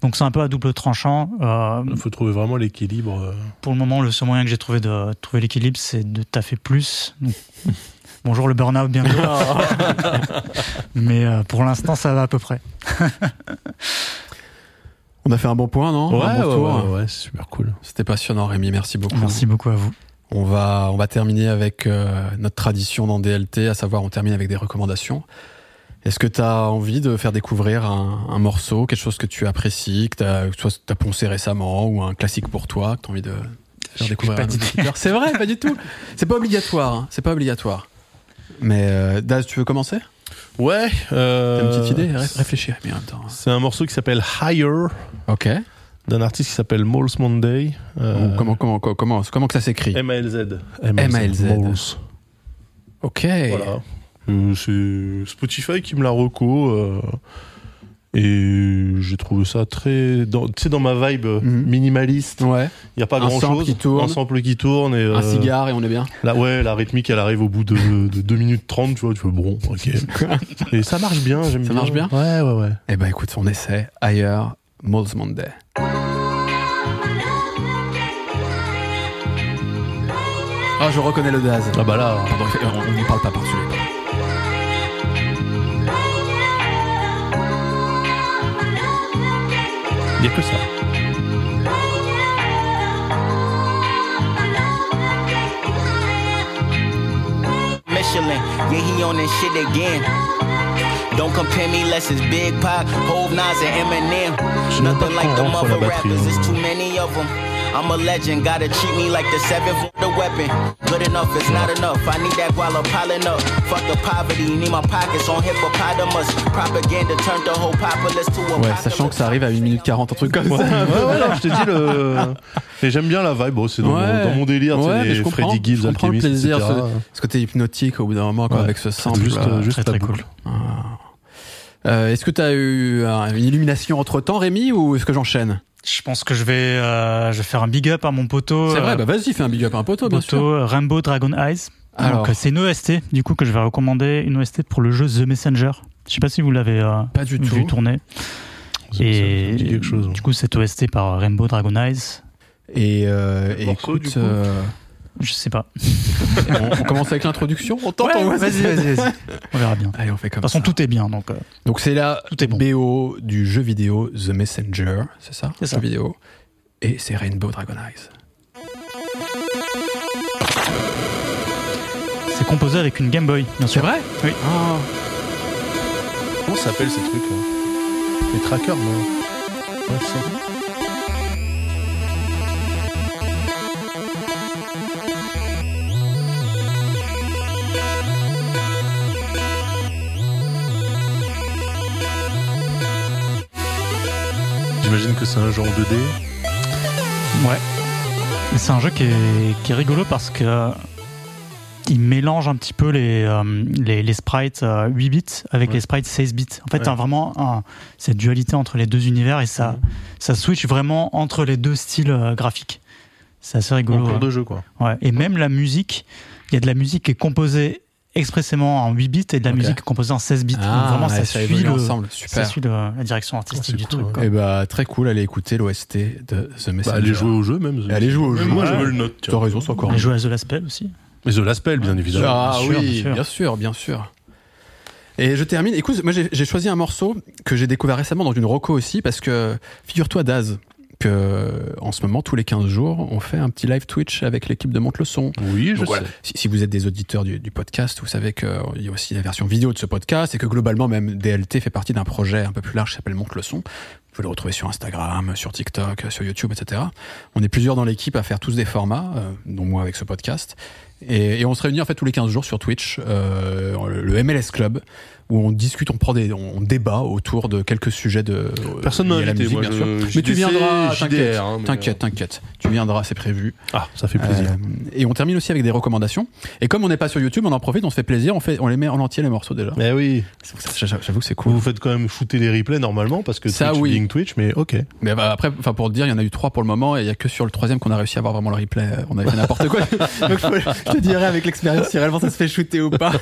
Donc c'est un peu à double tranchant. Euh, Il faut trouver vraiment l'équilibre. euh. pour le moment, le seul moyen que j'ai trouvé de trouver l'équilibre, c'est de taffer plus. Donc, bonjour le burn-out bientôt. Mais euh, pour l'instant, ça va à peu près. On a fait un bon point, non? Ouais, Un bon ouais, super cool. C'était passionnant, Rémi. Merci beaucoup. Merci beaucoup à vous. On va, on va terminer avec euh, notre tradition dans DLT, à savoir on termine avec des recommandations. Est-ce que tu as envie de faire découvrir un, un morceau, quelque chose que tu apprécies, que tu as, t'as poncé récemment, ou un classique pour toi, que tu as envie de... faire J'ai découvrir. C'est vrai, pas du tout. C'est pas obligatoire. hein. C'est pas obligatoire. Mais euh, Daz, tu veux commencer? Ouais. T'as euh, une petite idée? Ré- Réfléchis mais en même temps. C'est un morceau qui s'appelle Higher Ok. D'un artiste qui s'appelle Moles Monday. euh, comment, comment, comment, comment, comment que ça s'écrit M-A-L-Z. M.A.L.Z.. Moles. Ok. Voilà. Euh, c'est Spotify qui me l'a reco. euh, et j'ai trouvé ça très. Tu sais, dans ma vibe Mhm. minimaliste, Ouais. il n'y a pas Un grand sample chose. qui tourne. Un sample qui tourne. Et, Un cigare et on est bien. Là, ouais, la rythmique, elle arrive au bout de, de 2 minutes 30, tu vois, tu fais bon, ok. Et ça marche bien, j'aime Ça bien. marche bien Ouais, ouais, ouais. Eh ben écoute, on essaie. Ailleurs, Moles Monday. Ah, je reconnais le Daz. Ah bah là, Pardon, on n'y parle pas par-dessus les pas. il n'y a que ça. Michelin, yeah, he on this shit again. Don't compare me less it's Big Pop, Hove, Nas, and Eminem. Nothing like the mother rappers, hein. it's too many of them. I'm a legend, gotta treat me like the seventh the weapon. Good enough is not enough. I need that guala piling up. Fuck the poverty, need my pockets on hippopotamus. Propaganda turned the whole populace to a Ouais, sachant que ça arrive à 1 minute 40, un truc comme Ouais, ça. ouais, ouais, non, je te dis le. Et j'aime bien la vibe, bon, c'est dans, Ouais. mon, dans mon délire, tu sais, Ouais, mais les je comprends, Freddy Gibbs, je comprends le Alchemist, plaisir, etc. Ce côté hypnotique au bout d'un moment, quoi, Ouais. avec ce sample. Juste, là. juste très, la très boucle. Euh, est-ce que tu as eu euh, une illumination entre temps, Rémi, ou est-ce que j'enchaîne? Je pense que je vais, euh, je vais faire un big up à mon poteau. C'est vrai, bah vas-y, fais un big up à un poteau, bien poteau sûr. Rainbow Dragon Eyes. Alors. Donc, c'est une OST, du coup, que je vais recommander, une OST pour le jeu The Messenger. Je sais pas si vous l'avez euh, Pas du vu tout. tourner. Ça- ça Et me dit quelque chose. du coup, cette OST par Rainbow Dragon Eyes, Et, euh, Le et morceau, écoute, du coup euh, je sais pas. on, on commence avec l'introduction. On tente, Ouais, vas-y, vas-y, vas-y. On verra bien. De Allez, on fait comme toute façon, ça. tout est bien, donc. euh, Donc c'est la Tout est bon. BO du jeu vidéo The Messenger, c'est ça? C'est ça. Jeu vidéo. Et c'est Rainbow Dragon Eyes. c'est composé avec une Game Boy, bien C'est sûr. vrai? Oui. Ah. Comment ça s'appelle ces trucs là? Les trackers, non Ouais, J'imagine que c'est un genre 2D. Ouais. C'est un jeu qui est, qui est rigolo parce que euh, il mélange un petit peu les, euh, les, les sprites euh, 8 bits avec Ouais. les sprites 16 bits. En fait, Ouais. t'as vraiment un- cette dualité entre les deux univers et ça, ça switch vraiment entre les deux styles euh, graphiques. C'est assez En rigolo. cours ouais. de jeu, quoi. Ouais. Et même la musique, il y a de la musique qui est composée expressément en 8 bits et de la musique composée en 16 bits. Donc Ah, vraiment, ça, ça suit le, ensemble. ça Super. suit le- la direction artistique c'est du cool, truc. quoi. Et bah très cool, allez écouter l'OST de The Messenger. Bah, allez jouer au jeu même. Allez jouer au jeu. Moi, me le note. Tu as raison, c'est encore On un a joué à The Last Spell aussi. Mais The Last Spell, bien évidemment. Ah Bien sûr, oui, bien sûr. bien sûr, bien sûr. Et je termine. Écoute, moi j'ai j'ai choisi un morceau que j'ai découvert récemment dans une roco aussi parce que figure-toi Daz que en ce moment tous les 15 jours on fait un petit live Twitch avec l'équipe de Monte le son. Oui, je Donc voilà, sais. si, si vous êtes des auditeurs du, du podcast, vous savez qu'il y a aussi la version vidéo de ce podcast et que globalement même DLT fait partie d'un projet un peu plus large qui s'appelle Monte le son. Vous pouvez le retrouver sur Instagram, sur TikTok, sur YouTube, etc. On est plusieurs dans l'équipe à faire tous des formats, euh, dont moi avec ce podcast. Et, et on se réunit en fait tous les 15 jours sur Twitch, euh, le MLS Club, où on discute, on prend des, on débat autour de quelques sujets de Personne m'a invité, musique, moi, bien sûr. Mais tu viendras, t'inquiète, hein, t'inquiète, t'inquiète, tu viendras, c'est prévu. Ah, ça fait plaisir. Euh, et on termine aussi avec des recommandations. Et comme on n'est pas sur YouTube, on en profite, on se fait plaisir, on fait, on les met en entier les morceaux déjà. Mais oui, ça que J'avoue que c'est cool. vous faites quand même shooter les replays normalement parce que Ça, Twitch, oui. Twitch, mais ok. Mais bah, après, enfin pour te dire, il y en a eu trois pour le moment, et il y a que sur le troisième qu'on a réussi à avoir vraiment le replay. On avait fait n'importe quoi. Donc je, te dirais avec l'expérience si réellement ça se fait shooter ou pas.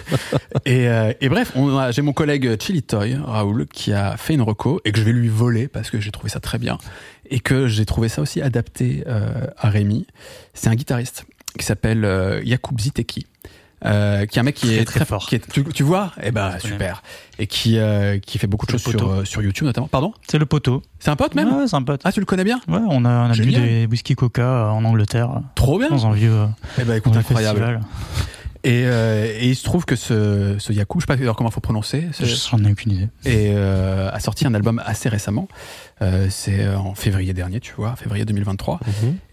Et, euh, et bref, on a- j'ai mon collègue Chili Toy, Raoul, qui a fait une reco et que je vais lui voler parce que j'ai trouvé ça très bien et que j'ai trouvé ça aussi adapté euh, à Rémi. C'est un guitariste qui s'appelle euh, Jakub Ziteki. Euh, qui est un mec qui Très, est très fort. qui est, tu, tu vois? Eh ben super et qui euh, qui fait beaucoup de choses sur euh, sur YouTube notamment pardon? C'est le poteau. c'est un pote même? Ouais, c'est un pote. ah tu le connais bien? Ouais, on a, on a bu des whisky coca en Angleterre, trop bien dans un vieux, eh ben écoute incroyable festival. Et, euh, et il se trouve que ce, ce Yaku, je sais pas d'ailleurs comment il faut prononcer, J'en ai aucune idée. et euh, a sorti un album assez récemment. Euh, c'est euh, en février dernier, tu vois, février 2023,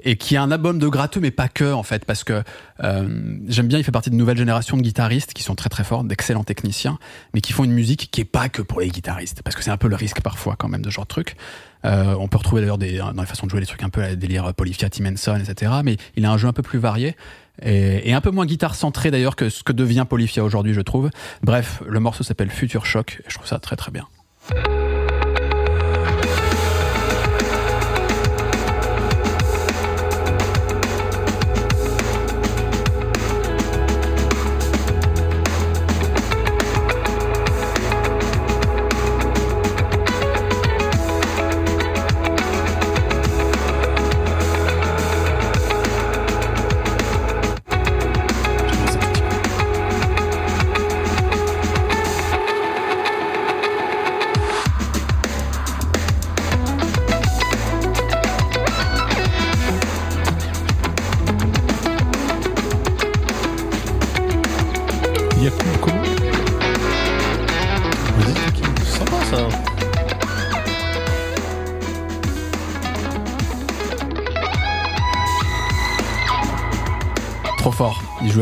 et qui est un album de gratteux, mais pas que en fait, parce que euh, j'aime bien. Il fait partie d'une nouvelle génération de guitaristes qui sont très très forts, d'excellents techniciens, mais qui font une musique qui est pas que pour les guitaristes, parce que c'est un peu le risque parfois quand même de ce genre de truc. Euh, on peut retrouver d'ailleurs des, dans les façons de jouer des trucs un peu à la délire Polyphia, Tim Henson, etc. Mais il a un jeu un peu plus varié. Et, un peu moins guitare centré d'ailleurs que ce que devient Polyphia aujourd'hui, je trouve. Bref, le morceau s'appelle Future Shock et je trouve ça très très bien.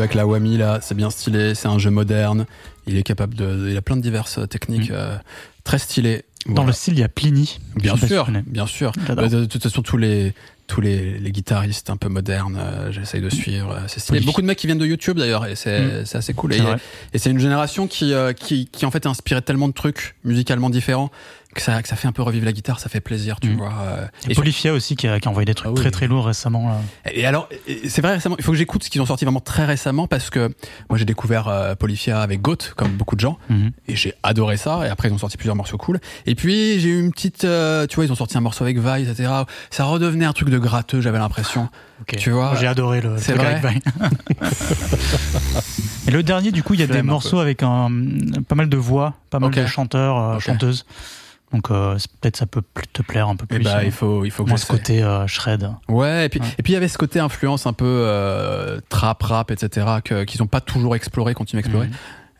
Avec la Wami là, c'est bien stylé, c'est un jeu moderne. Il est capable de, il a plein de diverses techniques euh, très stylées. Dans Voilà. le style, il y a Pliny. Bien sûr, bien sûr. Bah, De, toute façon, tous les tous les, les guitaristes un peu modernes, euh, j'essaye de suivre. euh, C'est stylé. Oui. Beaucoup de mecs qui viennent de YouTube d'ailleurs, et c'est c'est assez cool. Et, C'est vrai. et c'est une génération qui, euh, qui qui en fait est inspirée de tellement de trucs musicalement différents que ça que ça fait un peu revivre la guitare, ça fait plaisir, tu Mm. vois. euh, Et et Polyphia aussi qui a, qui a envoyé des trucs Ah oui. très très lourds récemment. Et alors, c'est vrai récemment, il faut que j'écoute ce qu'ils ont sorti vraiment très récemment parce que moi j'ai découvert euh, Polyphia avec Goat, comme beaucoup de gens, Mhm. et j'ai adoré ça. Et après ils ont sorti plusieurs morceaux cool. Et puis j'ai eu une petite, euh, tu vois, ils ont sorti un morceau avec Vi, etc. Ça redevenait un truc de gratteux, j'avais l'impression. Ok. Tu vois, J'ai adoré le c'est vrai avec. Et le dernier, du coup, il y a des morceaux avec un, pas mal de voix, pas mal de chanteurs, euh, chanteuses. Donc euh, peut-être ça peut plus te plaire un peu Et plus. bah euh, il faut, il faut que ce côté euh, shred. Ouais, et puis Ouais. et puis il y avait ce côté influence un peu euh, trap, rap, etc. que- qu'ils ont pas toujours exploré, continuent à explorer. Mhm.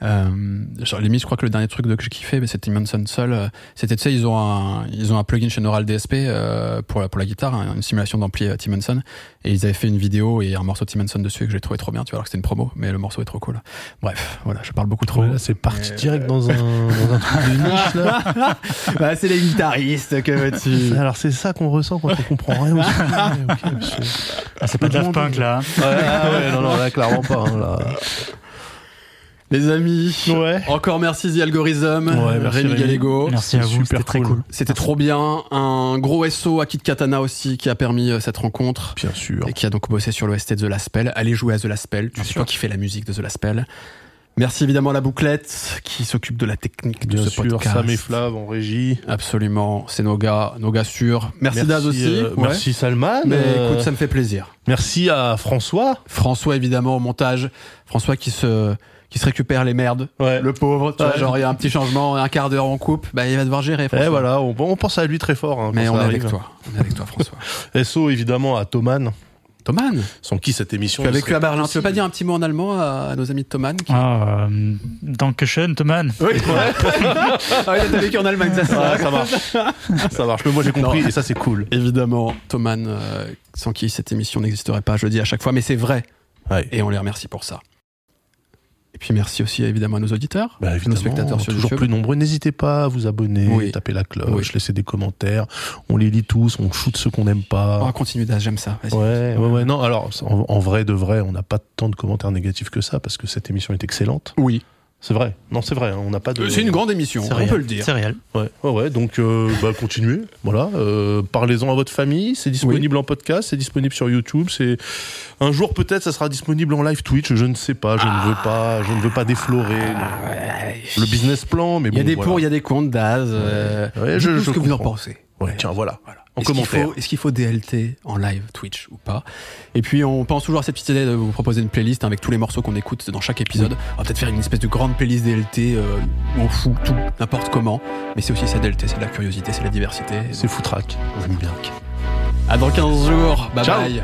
Euh, genre, limite, je crois que le dernier truc de, que j'ai kiffé, mais c'était Manson seul. euh, C'était, tu sais, ils ont un, ils ont un plugin chez Neural DSP euh, pour la, pour la guitare, hein, une simulation d'ampli euh, Tim Henson. Et ils avaient fait une vidéo et un morceau de Tim Henson dessus que j'ai trouvé trop bien, tu vois, alors que c'était une promo, mais le morceau est trop cool. Bref, voilà, je parle beaucoup trop. Ouais, c'est parti Mais- direct dans un, dans un truc de niche là. bah, c'est les guitaristes, que veux-tu? Alors c'est ça qu'on ressent quand on comprend rien au sujet. Ok, monsieur. Ah, c'est pas de Daft Punk là. Ouais, ah ouais, non, non, là, clairement pas. hein, là. Les amis, Ouais. encore merci The Algorithm, Ouais, merci, Rémi Rémi. Gallego. Merci à vous, super c'était très cool. C'était trop bien. Un gros SO à Kid Katana aussi qui a permis euh, cette rencontre. Bien sûr. et qui a donc bossé sur l'OST de The Last Spell. Allez jouer à The Last Spell. Tu Bien sais sûr. toi qui fais la musique de The Last Spell. Merci évidemment à la bouclette qui s'occupe de la technique de Bien ce sûr, podcast. Sam et Flav en régie. Absolument, c'est nos gars, nos gars sûrs. Merci, Daz aussi. euh, Ouais. Merci Salman. Mais euh, écoute, ça me fait plaisir. Merci à François. François évidemment au montage. François qui se qui se récupère les merdes. Ouais. Le pauvre, tu vois, genre il y a un petit changement, un quart d'heure en coupe, bah il va devoir gérer. Et François. voilà, on, on pense à lui très fort. hein, Mais on est avec toi. On est avec toi François. SO évidemment à Thoman, Thoman, sans qui cette émission. tu as vécu à Berlin. Tu veux pas dire un petit mot en allemand à, à nos amis de Thoman qui... Ah, euh, Dankeschön, Thoman. Oui. ah oui, t'as vécu en Allemagne, ça, ça marche. ça marche. Mais moi j'ai compris Non. et ça c'est cool. Évidemment, Thoman, euh, sans qui cette émission n'existerait pas, je le dis à chaque fois, mais c'est vrai, Ouais. et on les remercie pour ça. Et puis merci aussi évidemment à nos auditeurs, Bah, nos spectateurs sur toujours YouTube. plus nombreux. N'hésitez pas à vous abonner, Oui. taper la cloche, Oui. laisser des commentaires. On les lit tous, on shoot ceux qu'on n'aime pas. On va continuer d'âge, j'aime ça. Ouais, ouais, ouais. Non, alors, en, en vrai, de vrai, on n'a pas tant de commentaires négatifs que ça parce que cette émission est excellente. Oui, C'est vrai. Non, c'est vrai. hein, On n'a pas de. C'est une grande émission, C'est on réel. peut le dire. C'est réel. Ouais, ouais, ouais. Donc, euh, bah, continuez. Voilà. Euh, Parlez-en à votre famille. C'est disponible en podcast. C'est disponible sur YouTube. C'est un jour peut-être, ça sera disponible en live Twitch. Je ne sais pas. Je ne veux pas. Je ne veux pas déflorer Ah, ouais. le, le business plan. Mais Il y a bon, des voilà. pour, il y a des contre, Daz. euh, Ouais, je- je ce que vous en pensez. Ouais, tiens, voilà. Voilà. En qu'il commentaire. est-ce qu'il faut DLT en live Twitch ou pas? Et puis on pense toujours à cette petite idée de vous proposer une playlist avec tous les morceaux qu'on écoute dans chaque épisode. On va peut-être faire une espèce de grande playlist DLT euh, où on fout tout, n'importe comment. Mais c'est aussi ça DLT, c'est de la curiosité, c'est de la diversité. C'est foutraque. On aime bien. À dans 15 jours. Bye Ciao. bye.